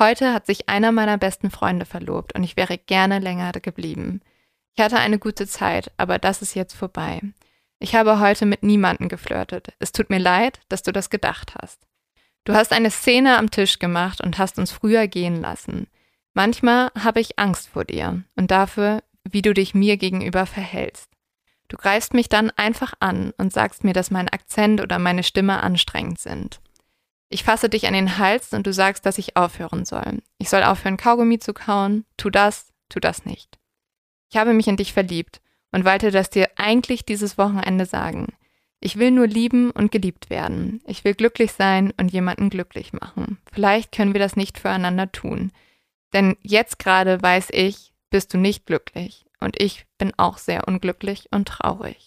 Speaker 2: Heute hat sich einer meiner besten Freunde verlobt und ich wäre gerne länger geblieben. Ich hatte eine gute Zeit, aber das ist jetzt vorbei. Ich habe heute mit niemandem geflirtet. Es tut mir leid, dass du das gedacht hast. Du hast eine Szene am Tisch gemacht und hast uns früher gehen lassen. Manchmal habe ich Angst vor dir und dafür, wie du dich mir gegenüber verhältst. Du greifst mich dann einfach an und sagst mir, dass mein Akzent oder meine Stimme anstrengend sind. Ich fasse dich an den Hals und du sagst, dass ich aufhören soll. Ich soll aufhören, Kaugummi zu kauen. Tu das, tu das nicht. Ich habe mich in dich verliebt und wollte das dir eigentlich dieses Wochenende sagen. Ich will nur lieben und geliebt werden. Ich will glücklich sein und jemanden glücklich machen. Vielleicht können wir das nicht füreinander tun. Denn jetzt gerade weiß ich, bist du nicht glücklich. Und ich bin auch sehr unglücklich und traurig.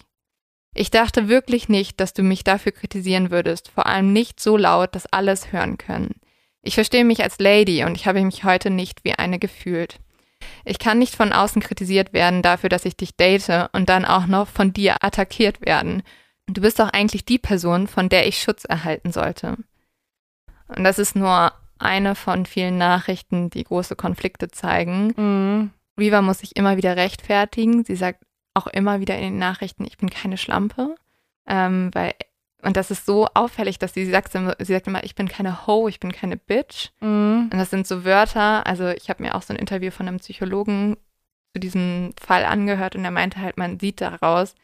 Speaker 2: Ich dachte wirklich nicht, dass du mich dafür kritisieren würdest, vor allem nicht so laut, dass alle es hören können. Ich verstehe mich als Lady und ich habe mich heute nicht wie eine gefühlt. Ich kann nicht von außen kritisiert werden dafür, dass ich dich date und dann auch noch von dir attackiert werden. Du bist doch eigentlich die Person, von der ich Schutz erhalten sollte. Und das ist nur eine von vielen Nachrichten, die große Konflikte zeigen.
Speaker 1: Mhm.
Speaker 2: Reva muss sich immer wieder rechtfertigen. Sie sagt auch immer wieder in den Nachrichten, ich bin keine Schlampe. Ähm, weil, und das ist so auffällig, dass sie, sie, sagt, immer- sie sagt immer, ich bin keine Ho, ich bin keine Bitch.
Speaker 1: Mhm.
Speaker 2: Und das sind so Wörter, also ich habe mir auch so ein Interview von einem Psychologen zu diesem Fall angehört und er meinte halt, man sieht daraus,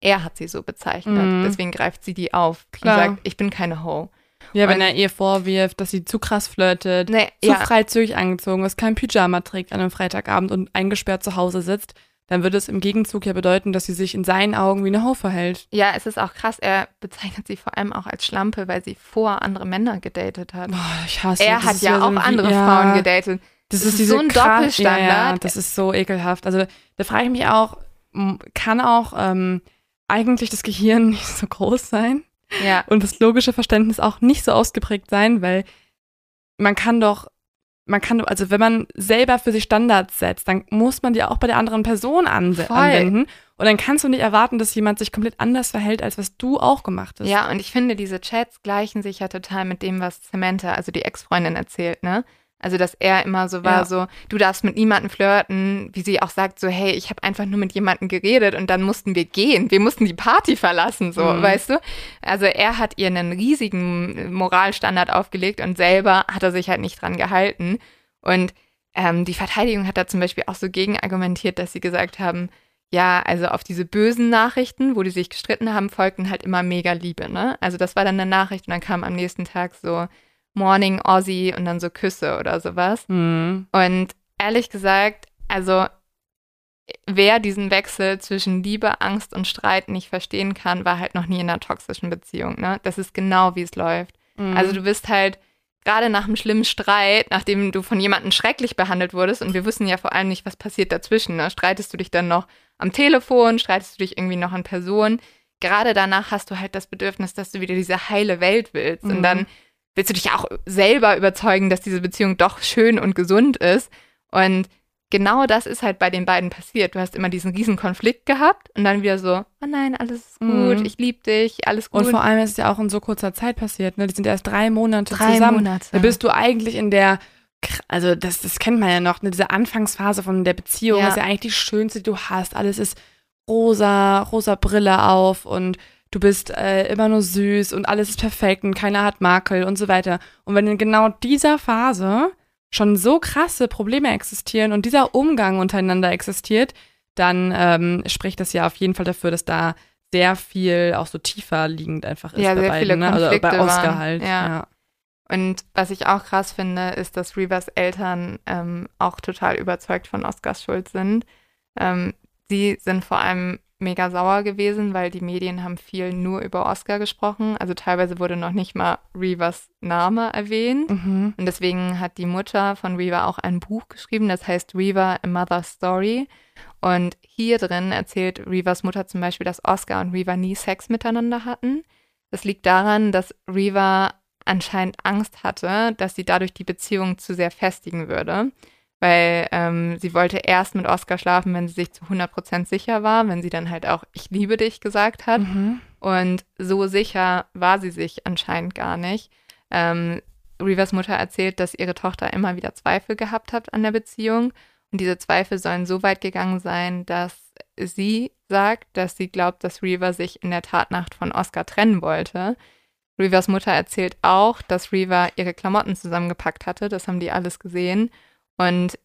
Speaker 2: er hat sie so bezeichnet.
Speaker 1: Mhm.
Speaker 2: Deswegen greift sie die auf
Speaker 1: Klar.
Speaker 2: und sagt, ich bin keine Ho.
Speaker 1: Ja, wenn
Speaker 2: Und-
Speaker 1: er ihr vorwirft, dass sie zu krass flirtet,
Speaker 2: Nee,
Speaker 1: zu
Speaker 2: ja,
Speaker 1: freizügig angezogen ist, kein Pyjama trägt an einem Freitagabend und eingesperrt zu Hause sitzt, dann würde es im Gegenzug ja bedeuten, dass sie sich in seinen Augen wie eine Ho verhält.
Speaker 2: ja, es ist auch krass, er bezeichnet sie vor allem auch als Schlampe, weil sie vor andere Männer gedatet hat.
Speaker 1: Boah, ich hasse
Speaker 2: er
Speaker 1: das
Speaker 2: hat ja
Speaker 1: so
Speaker 2: auch
Speaker 1: ein-
Speaker 2: andere
Speaker 1: ja,
Speaker 2: Frauen gedatet.
Speaker 1: Das,
Speaker 2: Das
Speaker 1: ist
Speaker 2: ist so ein
Speaker 1: krass-
Speaker 2: Doppelstandard.
Speaker 1: Ja, ja, das ist so ekelhaft. Also da frage ich mich auch, kann auch ähm, eigentlich das Gehirn nicht so groß sein
Speaker 2: Ja,
Speaker 1: und das logische Verständnis auch nicht so ausgeprägt sein, weil man kann doch, man kann, also wenn man selber für sich Standards setzt, dann muss man die auch bei der anderen Person anwe
Speaker 2: Voll.
Speaker 1: anwenden. Und dann kannst du nicht erwarten, dass jemand sich komplett anders verhält, als was du auch gemacht hast.
Speaker 2: ja, und ich finde, diese Chats gleichen sich ja total mit dem, was Samantha, also die Ex-Freundin, erzählt, ne? Also, dass er immer so war,
Speaker 1: Ja.
Speaker 2: so, du darfst mit niemandem flirten, wie sie auch sagt, so, hey, ich habe einfach nur mit jemandem geredet und dann mussten wir gehen. Wir mussten die Party verlassen, so,
Speaker 1: Mhm.
Speaker 2: weißt du? Also, er hat ihr einen riesigen Moralstandard aufgelegt und selber hat er sich halt nicht dran gehalten. Und ähm, die Verteidigung hat da zum Beispiel auch so gegen argumentiert, dass sie gesagt haben, ja, also auf diese bösen Nachrichten, wo die sich gestritten haben, folgten halt immer mega Liebe, ne? Also das war dann eine Nachricht und dann kam am nächsten Tag so Morning Aussie und dann so Küsse oder sowas.
Speaker 1: Mhm.
Speaker 2: Und ehrlich gesagt, also wer diesen Wechsel zwischen Liebe, Angst und Streit nicht verstehen kann, war halt noch nie in einer toxischen Beziehung, ne? Das ist genau, wie es läuft.
Speaker 1: Mhm.
Speaker 2: Also du bist halt gerade nach einem schlimmen Streit, nachdem du von jemandem schrecklich behandelt wurdest und wir wissen ja vor allem nicht, was passiert dazwischen. Ne? Streitest du dich dann noch am Telefon, streitest du dich irgendwie noch an Person. Gerade danach hast du halt das Bedürfnis, dass du wieder diese heile Welt willst.
Speaker 1: Mhm.
Speaker 2: Und dann willst du dich auch selber überzeugen, dass diese Beziehung doch schön und gesund ist. Und genau das ist halt bei den beiden passiert. Du hast immer diesen riesen Konflikt gehabt und dann wieder so, oh nein, alles ist gut,
Speaker 1: Mhm.
Speaker 2: ich liebe dich, alles gut.
Speaker 1: Und vor allem ist es ja auch in so kurzer Zeit passiert. Ne? Die sind erst drei Monate
Speaker 2: drei
Speaker 1: zusammen.
Speaker 2: Monate.
Speaker 1: Da bist du eigentlich in der, also das, das kennt man ja noch, ne, diese Anfangsphase von der Beziehung
Speaker 2: Ja.
Speaker 1: ist ja eigentlich die schönste, die du hast. Alles ist rosa, rosa Brille auf und du bist äh, immer nur süß und alles ist perfekt und keiner hat Makel und so weiter. Und wenn in genau dieser Phase schon so krasse Probleme existieren und dieser Umgang untereinander existiert, dann ähm, spricht das ja auf jeden Fall dafür, dass da sehr viel auch so tiefer liegend einfach ist
Speaker 2: Ja,
Speaker 1: bei
Speaker 2: sehr
Speaker 1: beiden,
Speaker 2: viele
Speaker 1: ne? Also bei Oscar
Speaker 2: waren,
Speaker 1: halt.
Speaker 2: ja.
Speaker 1: ja.
Speaker 2: Und was ich auch krass finde, ist, dass Reavers Eltern ähm, auch total überzeugt von Oscars Schuld sind. Ähm, sie sind vor allem mega sauer gewesen, weil die Medien haben viel nur über Oscar gesprochen. Also teilweise wurde noch nicht mal Reavers Name erwähnt.
Speaker 1: Mhm.
Speaker 2: Und deswegen hat die Mutter von Reaver auch ein Buch geschrieben, das heißt Reaver, A Mother's Story. Und hier drin erzählt Reavers Mutter zum Beispiel, dass Oscar und Reaver nie Sex miteinander hatten. Das liegt daran, dass Reaver anscheinend Angst hatte, dass sie dadurch die Beziehung zu sehr festigen würde. Weil ähm, sie wollte erst mit Oscar schlafen, wenn sie sich zu 100% sicher war, wenn sie dann halt auch Ich liebe dich gesagt hat.
Speaker 1: Mhm.
Speaker 2: Und so sicher war sie sich anscheinend gar nicht. Ähm, Reavers Mutter erzählt, dass ihre Tochter immer wieder Zweifel gehabt hat an der Beziehung. Und diese Zweifel sollen so weit gegangen sein, dass sie sagt, dass sie glaubt, dass Reaver sich in der Tatnacht von Oscar trennen wollte. Reavers Mutter erzählt auch, dass Reaver ihre Klamotten zusammengepackt hatte. Das haben die alles gesehen. Und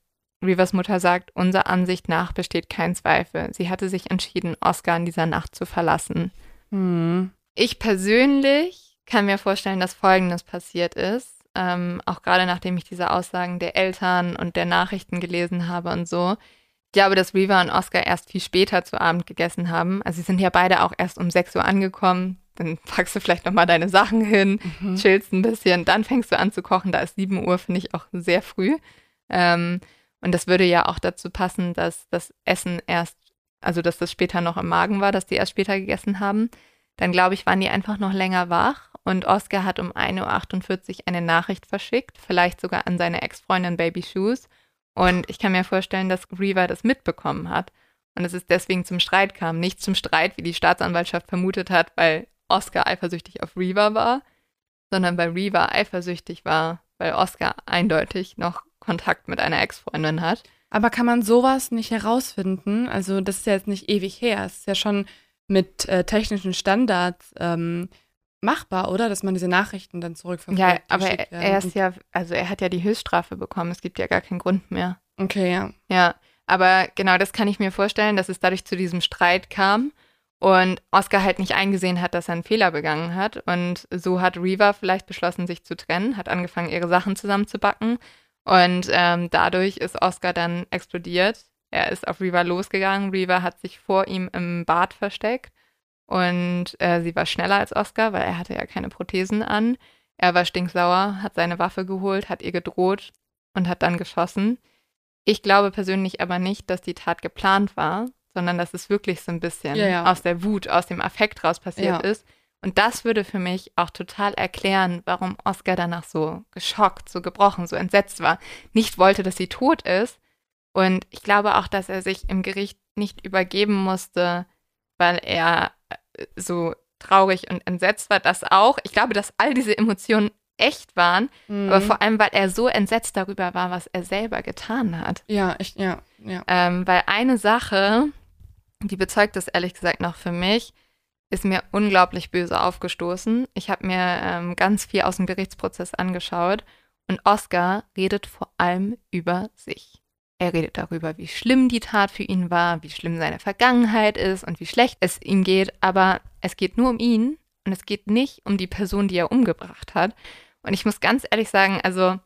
Speaker 2: Reavers Mutter sagt, unserer Ansicht nach besteht kein Zweifel. Sie hatte sich entschieden, Oscar in dieser Nacht zu verlassen.
Speaker 1: Mhm.
Speaker 2: Ich persönlich kann mir vorstellen, dass Folgendes passiert ist. Ähm, auch gerade nachdem ich diese Aussagen der Eltern und der Nachrichten gelesen habe und so. Ich glaube, dass Reaver und Oscar erst viel später zu Abend gegessen haben. Also sie sind ja beide auch erst um 6 Uhr angekommen. Dann packst du vielleicht nochmal deine Sachen hin,
Speaker 1: Mhm.
Speaker 2: chillst ein bisschen, dann fängst du an zu kochen. Da ist 7 Uhr, finde ich auch sehr früh. Ähm, und das würde ja auch dazu passen, dass das Essen erst, also dass das später noch im Magen war, dass die erst später gegessen haben. Dann glaube ich, waren die einfach noch länger wach und Oscar hat um 1.48 Uhr eine Nachricht verschickt, vielleicht sogar an seine Ex-Freundin Baby Shoes. Und ich kann mir vorstellen, dass Reaver das mitbekommen hat und dass es deswegen zum Streit kam. Nicht zum Streit, wie die Staatsanwaltschaft vermutet hat, weil Oscar eifersüchtig auf Reaver war, sondern weil Reaver eifersüchtig war, weil Oscar eindeutig noch Kontakt mit einer Ex-Freundin hat.
Speaker 1: Aber kann man sowas nicht herausfinden? Also, das ist ja jetzt nicht ewig her. Es ist ja schon mit äh, technischen Standards ähm, machbar, oder? Dass man diese Nachrichten dann zurückverfolgt.
Speaker 2: Ja, aber er, er ist ja, also er hat ja die Höchststrafe bekommen. Es gibt ja gar keinen Grund mehr.
Speaker 1: Okay, ja.
Speaker 2: Ja, aber genau das kann ich mir vorstellen, dass es dadurch zu diesem Streit kam und Oscar halt nicht eingesehen hat, dass er einen Fehler begangen hat. Und so hat Reva vielleicht beschlossen, sich zu trennen, hat angefangen, ihre Sachen zusammenzubacken. Und ähm, dadurch ist Oscar dann explodiert. Er ist auf Reva losgegangen. Reva hat sich vor ihm im Bad versteckt. Und äh, sie war schneller als Oscar, weil er hatte ja keine Prothesen an. Er war stinksauer, hat seine Waffe geholt, hat ihr gedroht und hat dann geschossen. Ich glaube persönlich aber nicht, dass die Tat geplant war, sondern dass es wirklich so ein bisschen
Speaker 1: Ja, ja.
Speaker 2: aus der Wut, aus dem Affekt raus passiert
Speaker 1: Ja.
Speaker 2: ist. Und das würde für mich auch total erklären, warum Oscar danach so geschockt, so gebrochen, so entsetzt war. Nicht wollte, dass sie tot ist. Und ich glaube auch, dass er sich im Gericht nicht übergeben musste, weil er äh, so traurig und entsetzt war. Das auch. Ich glaube, dass all diese Emotionen echt waren,
Speaker 1: Mhm.
Speaker 2: aber vor allem, weil er so entsetzt darüber war, was er selber getan hat.
Speaker 1: ja, ich, ja, ja.
Speaker 2: Ähm, weil eine Sache, die bezeugt das ehrlich gesagt noch für mich, ist mir unglaublich böse aufgestoßen. Ich habe mir ähm, ganz viel aus dem Gerichtsprozess angeschaut und Oscar redet vor allem über sich. Er redet darüber, wie schlimm die Tat für ihn war, wie schlimm seine Vergangenheit ist und wie schlecht es ihm geht, aber es geht nur um ihn und es geht nicht um die Person, die er umgebracht hat. Und ich muss ganz ehrlich sagen, also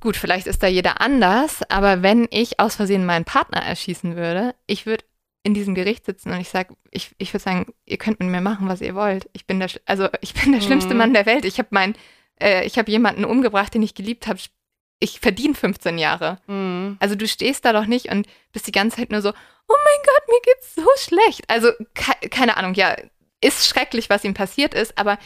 Speaker 2: gut, vielleicht ist da jeder anders, aber wenn ich aus Versehen meinen Partner erschießen würde, ich würde in diesem Gericht sitzen und ich sage, ich, ich würde sagen, ihr könnt mit mir machen, was ihr wollt. Ich bin der, also ich bin der
Speaker 1: Mhm.
Speaker 2: schlimmste Mann der Welt. Ich habe mein, äh, ich habe jemanden umgebracht, den ich geliebt habe. Ich verdiene 15 Jahre.
Speaker 1: Mhm.
Speaker 2: Also du stehst da doch nicht und bist die ganze Zeit nur so, oh mein Gott, mir geht's so schlecht. Also ke keine Ahnung, ja, ist schrecklich, was ihm passiert ist, aber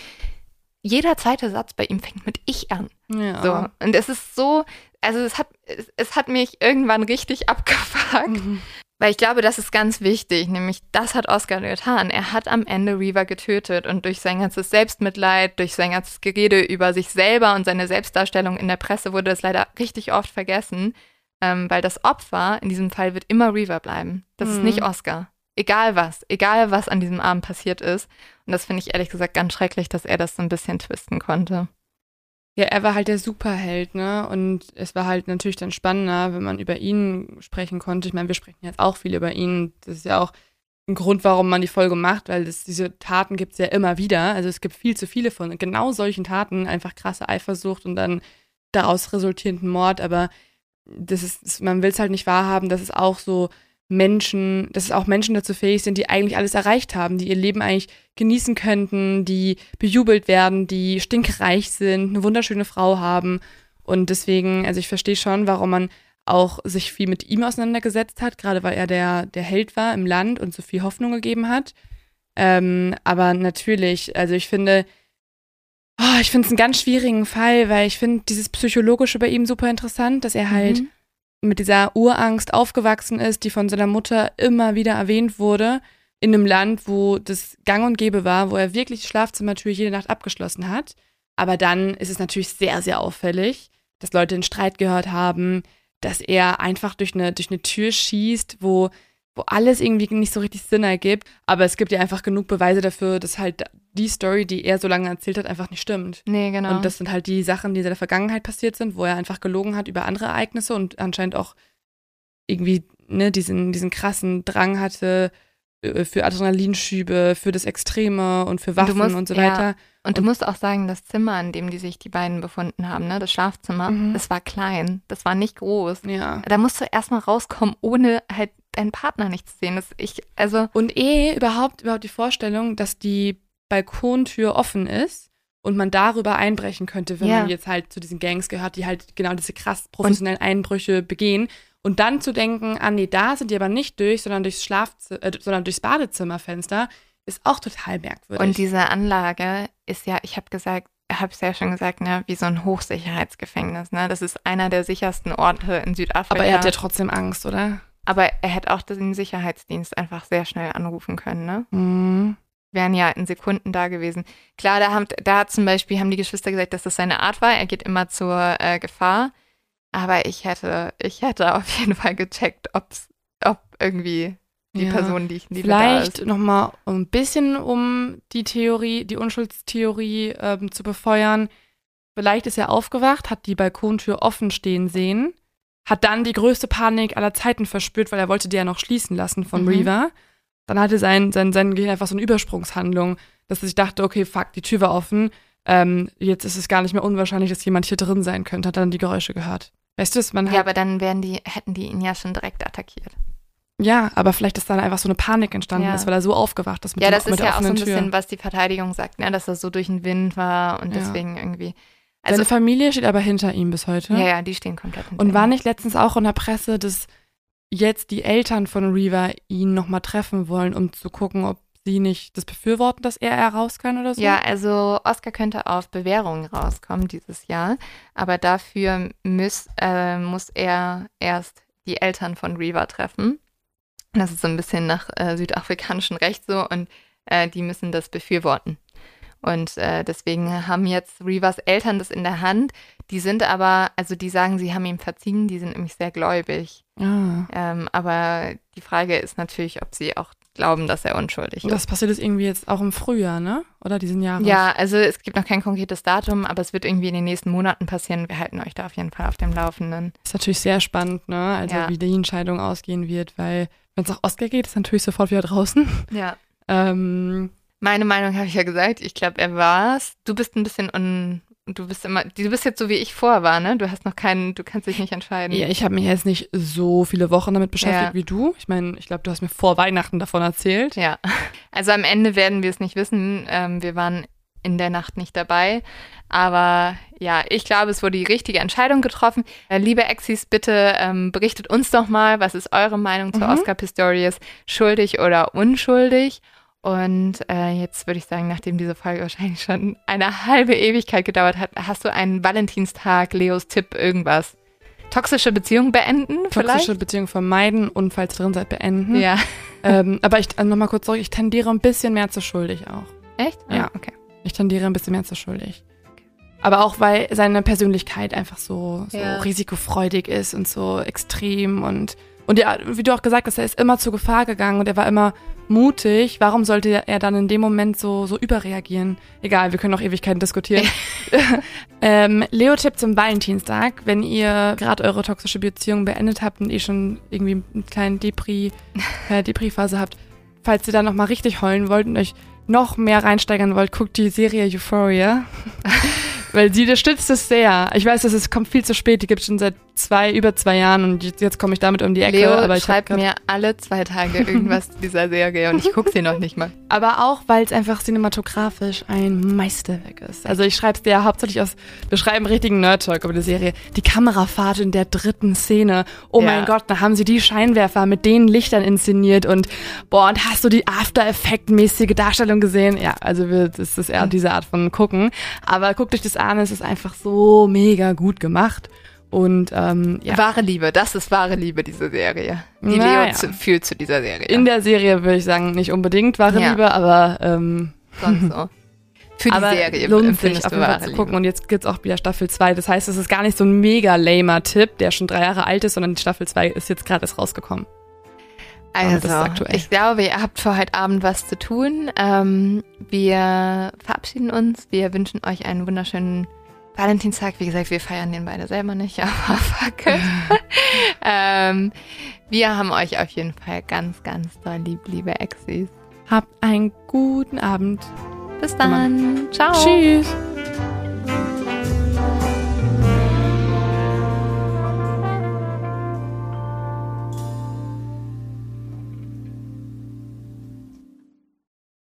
Speaker 2: jeder zweite Satz bei ihm fängt mit ich an.
Speaker 1: Ja.
Speaker 2: So. Und es ist so, also es hat, es, es hat mich irgendwann richtig abgefuckt.
Speaker 1: Mhm.
Speaker 2: Weil ich glaube, das ist ganz wichtig, nämlich das hat Oscar getan. Er hat am Ende Reaver getötet und durch sein ganzes Selbstmitleid, durch sein ganzes Gerede über sich selber und seine Selbstdarstellung in der Presse wurde das leider richtig oft vergessen, ähm, weil das Opfer in diesem Fall wird immer Reaver bleiben. Das ist
Speaker 1: Mhm.
Speaker 2: nicht Oscar. Egal was, egal was an diesem Abend passiert ist. Und das finde ich ehrlich gesagt ganz schrecklich, dass er das so ein bisschen twisten konnte.
Speaker 1: Ja, er war halt der Superheld, ne? Und es war halt natürlich dann spannender, wenn man über ihn sprechen konnte. Ich meine, wir sprechen jetzt auch viel über ihn. Das ist ja auch ein Grund, warum man die Folge macht, weil das, diese Taten gibt es ja immer wieder. Also es gibt viel zu viele von genau solchen Taten, einfach krasse Eifersucht und dann daraus resultierenden Mord. Aber das ist, man will es halt nicht wahrhaben, dass es auch so Menschen, dass es auch Menschen dazu fähig sind, die eigentlich alles erreicht haben, die ihr Leben eigentlich genießen könnten, die bejubelt werden, die stinkreich sind, eine wunderschöne Frau haben. Und deswegen, also ich verstehe schon, warum man auch sich viel mit ihm auseinandergesetzt hat, gerade weil er der, der Held war im Land und so viel Hoffnung gegeben hat. Ähm, aber natürlich, also ich finde, oh, ich finde es einen ganz schwierigen Fall, weil ich finde dieses Psychologische bei ihm super interessant, dass er halt mhm mit dieser Urangst aufgewachsen ist, die von seiner Mutter immer wieder erwähnt wurde, in einem Land, wo das gang und gäbe war, wo er wirklich die Schlafzimmertür jede Nacht abgeschlossen hat. Aber dann ist es natürlich sehr, sehr auffällig, dass Leute einen Streit gehört haben, dass er einfach durch eine, durch eine Tür schießt, wo wo alles irgendwie nicht so richtig Sinn ergibt. Aber es gibt ja einfach genug Beweise dafür, dass halt die Story, die er so lange erzählt hat, einfach nicht stimmt.
Speaker 2: Nee, genau.
Speaker 1: Und das sind halt die Sachen, die in der Vergangenheit passiert sind, wo er einfach gelogen hat über andere Ereignisse und anscheinend auch irgendwie ne, diesen, diesen krassen Drang hatte äh, für Adrenalinschübe, für das Extreme und für Waffen und, musst, und so weiter. Ja.
Speaker 2: Und du musst auch sagen, das Zimmer, in dem die sich die beiden befunden haben, ne, das Schlafzimmer, mhm. das war klein, das war nicht groß.
Speaker 1: Ja.
Speaker 2: Da musst du erstmal rauskommen, ohne halt deinen Partner nicht zu sehen. Das ich, also
Speaker 1: und eh überhaupt, überhaupt die Vorstellung, dass die Balkontür offen ist und man darüber einbrechen könnte, wenn ja. man jetzt halt zu diesen Gangs gehört, die halt genau diese krass professionellen und Einbrüche begehen. Und dann zu denken, ah nee, da sind die aber nicht durch, sondern durchs Schlafzimmer, äh, sondern durchs Badezimmerfenster, ist auch total merkwürdig.
Speaker 2: Und diese Anlage ist ja, ich habe gesagt, habe es ja schon gesagt, ne, wie so ein Hochsicherheitsgefängnis. Ne? Das ist einer der sichersten Orte in Südafrika.
Speaker 1: Aber er hat ja trotzdem Angst, oder?
Speaker 2: Aber er hätte auch den Sicherheitsdienst einfach sehr schnell anrufen können, ne?
Speaker 1: Mhm.
Speaker 2: Wären ja in Sekunden da gewesen. Klar, da, haben, da zum Beispiel haben die Geschwister gesagt, dass das seine Art war. Er geht immer zur äh, Gefahr. Aber ich hätte, ich hätte auf jeden Fall gecheckt, ob's, ob irgendwie die ja, Person, die ich liebe,
Speaker 1: Vielleicht nochmal ein bisschen, um die Theorie, die Unschuldstheorie ähm, zu befeuern. Vielleicht ist er aufgewacht, hat die Balkontür offen stehen sehen hat dann die größte Panik aller Zeiten verspürt, weil er wollte die ja noch schließen lassen von mhm. Reaver. Dann hatte sein, sein, sein Gehirn einfach so eine Übersprungshandlung, dass er sich dachte, okay, fuck, die Tür war offen. Ähm, jetzt ist es gar nicht mehr unwahrscheinlich, dass jemand hier drin sein könnte. Hat dann die Geräusche gehört. Weißt du, man
Speaker 2: Ja, aber dann wären die, hätten die ihn ja schon direkt attackiert.
Speaker 1: Ja, aber vielleicht ist dann einfach so eine Panik entstanden, ja. ist, weil er so aufgewacht ist
Speaker 2: mit Ja, dem, das ist ja auch so ein Tür. bisschen, was die Verteidigung sagt, ne? dass er so durch den Wind war und ja. deswegen irgendwie.
Speaker 1: Also, Seine Familie steht aber hinter ihm bis heute.
Speaker 2: Ja, ja, die stehen komplett hinter
Speaker 1: Und war nicht letztens auch in der Presse, dass jetzt die Eltern von Reaver ihn nochmal treffen wollen, um zu gucken, ob sie nicht das befürworten, dass er heraus kann oder so?
Speaker 2: Ja, also Oscar könnte auf Bewährung rauskommen dieses Jahr, aber dafür muss, äh, muss er erst die Eltern von Reaver treffen. Das ist so ein bisschen nach äh, südafrikanischem Recht so und äh, die müssen das befürworten. Und äh, deswegen haben jetzt Reavers Eltern das in der Hand. Die sind aber, also die sagen, sie haben ihm verziehen, die sind nämlich sehr gläubig.
Speaker 1: Ah.
Speaker 2: Ähm, aber die Frage ist natürlich, ob sie auch glauben, dass er unschuldig
Speaker 1: ist. Das passiert jetzt irgendwie jetzt auch im Frühjahr, ne? Oder diesen Jahr?
Speaker 2: Ja, also es gibt noch kein konkretes Datum, aber es wird irgendwie in den nächsten Monaten passieren. Wir halten euch da auf jeden Fall auf dem Laufenden.
Speaker 1: Ist natürlich sehr spannend, ne? Also ja. wie die Entscheidung ausgehen wird, weil wenn es nach Oscar geht, ist natürlich sofort wieder draußen.
Speaker 2: Ja.
Speaker 1: ähm,
Speaker 2: meine Meinung habe ich ja gesagt. Ich glaube, er war's. Du bist ein bisschen un. Du bist immer, du bist jetzt so wie ich vor war, ne? Du hast noch keinen, du kannst dich nicht entscheiden.
Speaker 1: Ja, ich habe mich jetzt nicht so viele Wochen damit beschäftigt ja. wie du. Ich meine, ich glaube, du hast mir vor Weihnachten davon erzählt.
Speaker 2: Ja. Also am Ende werden wir es nicht wissen. Ähm, wir waren in der Nacht nicht dabei. Aber ja, ich glaube, es wurde die richtige Entscheidung getroffen. Äh, liebe Exis, bitte ähm, berichtet uns doch mal, was ist eure Meinung zu mhm. Oscar Pistorius? Schuldig oder unschuldig? Und äh, jetzt würde ich sagen, nachdem diese Folge wahrscheinlich schon eine halbe Ewigkeit gedauert hat, hast du einen Valentinstag, Leos Tipp, irgendwas? Toxische Beziehung beenden vielleicht?
Speaker 1: Toxische Beziehung vermeiden und falls drin seid, beenden.
Speaker 2: Ja.
Speaker 1: Ähm, aber ich, also nochmal kurz zurück, ich tendiere ein bisschen mehr zu schuldig auch.
Speaker 2: Echt?
Speaker 1: Ja. Ah, okay. Ich tendiere ein bisschen mehr zu schuldig. Aber auch, weil seine Persönlichkeit einfach so, so ja. risikofreudig ist und so extrem und Und ja, wie du auch gesagt hast, er ist immer zur Gefahr gegangen und er war immer mutig. Warum sollte er dann in dem Moment so, so überreagieren? Egal, wir können noch Ewigkeiten diskutieren. ähm, Leo-Tipp zum Valentinstag. Wenn ihr gerade eure toxische Beziehung beendet habt und ihr schon irgendwie einen kleinen Depri, äh, Depri-Phase habt, falls ihr da nochmal richtig heulen wollt und euch noch mehr reinsteigern wollt, guckt die Serie Euphoria. Weil sie unterstützt es sehr. Ich weiß, dass es kommt viel zu spät. Die gibt es schon seit zwei, über zwei Jahren und jetzt, komme ich damit um die Ecke.
Speaker 2: Leo
Speaker 1: aber ich
Speaker 2: schreibt mir alle zwei Tage irgendwas zu dieser Serie und ich gucke sie noch nicht mal.
Speaker 1: Aber auch, weil es einfach cinematografisch ein Meisterwerk ist. Also ich schreibe es dir hauptsächlich aus, wir schreiben richtigen Nerd-Talk über die Serie. Die Kamerafahrt in der dritten Szene. Oh
Speaker 2: Ja.
Speaker 1: mein Gott, da haben sie die Scheinwerfer mit den Lichtern inszeniert und boah, und hast du die After-Effekt-mäßige Darstellung gesehen? Ja, also wir, das ist eher diese Art von gucken. Aber guckt euch das an, es ist einfach so mega gut gemacht. Und ähm, ja,
Speaker 2: Wahre Liebe, das ist wahre Liebe, diese Serie. Die
Speaker 1: Naja.
Speaker 2: Leo zu, fühlt zu dieser Serie.
Speaker 1: in der Serie würde ich sagen, nicht unbedingt wahre
Speaker 2: Ja.
Speaker 1: Liebe, aber ähm,
Speaker 2: Sonst so. Für die
Speaker 1: aber
Speaker 2: Serie
Speaker 1: lohnt sich auf jeden Fall zu
Speaker 2: Liebe.
Speaker 1: gucken. Und jetzt gibt's auch wieder Staffel 2. Das heißt, es ist gar nicht so ein mega lamer Tipp, der schon drei Jahre alt ist, sondern die Staffel 2 ist jetzt gerade erst rausgekommen.
Speaker 2: Also, ich glaube, ihr habt für heute Abend was zu tun. Ähm, wir verabschieden uns. Wir wünschen euch einen wunderschönen Valentinstag. Wie gesagt, wir feiern den beide selber nicht, aber fuck it. ähm, wir haben euch auf jeden Fall ganz, ganz doll lieb, liebe Exis.
Speaker 1: Habt einen guten Abend.
Speaker 2: Bis dann. Ciao.
Speaker 1: Tschüss.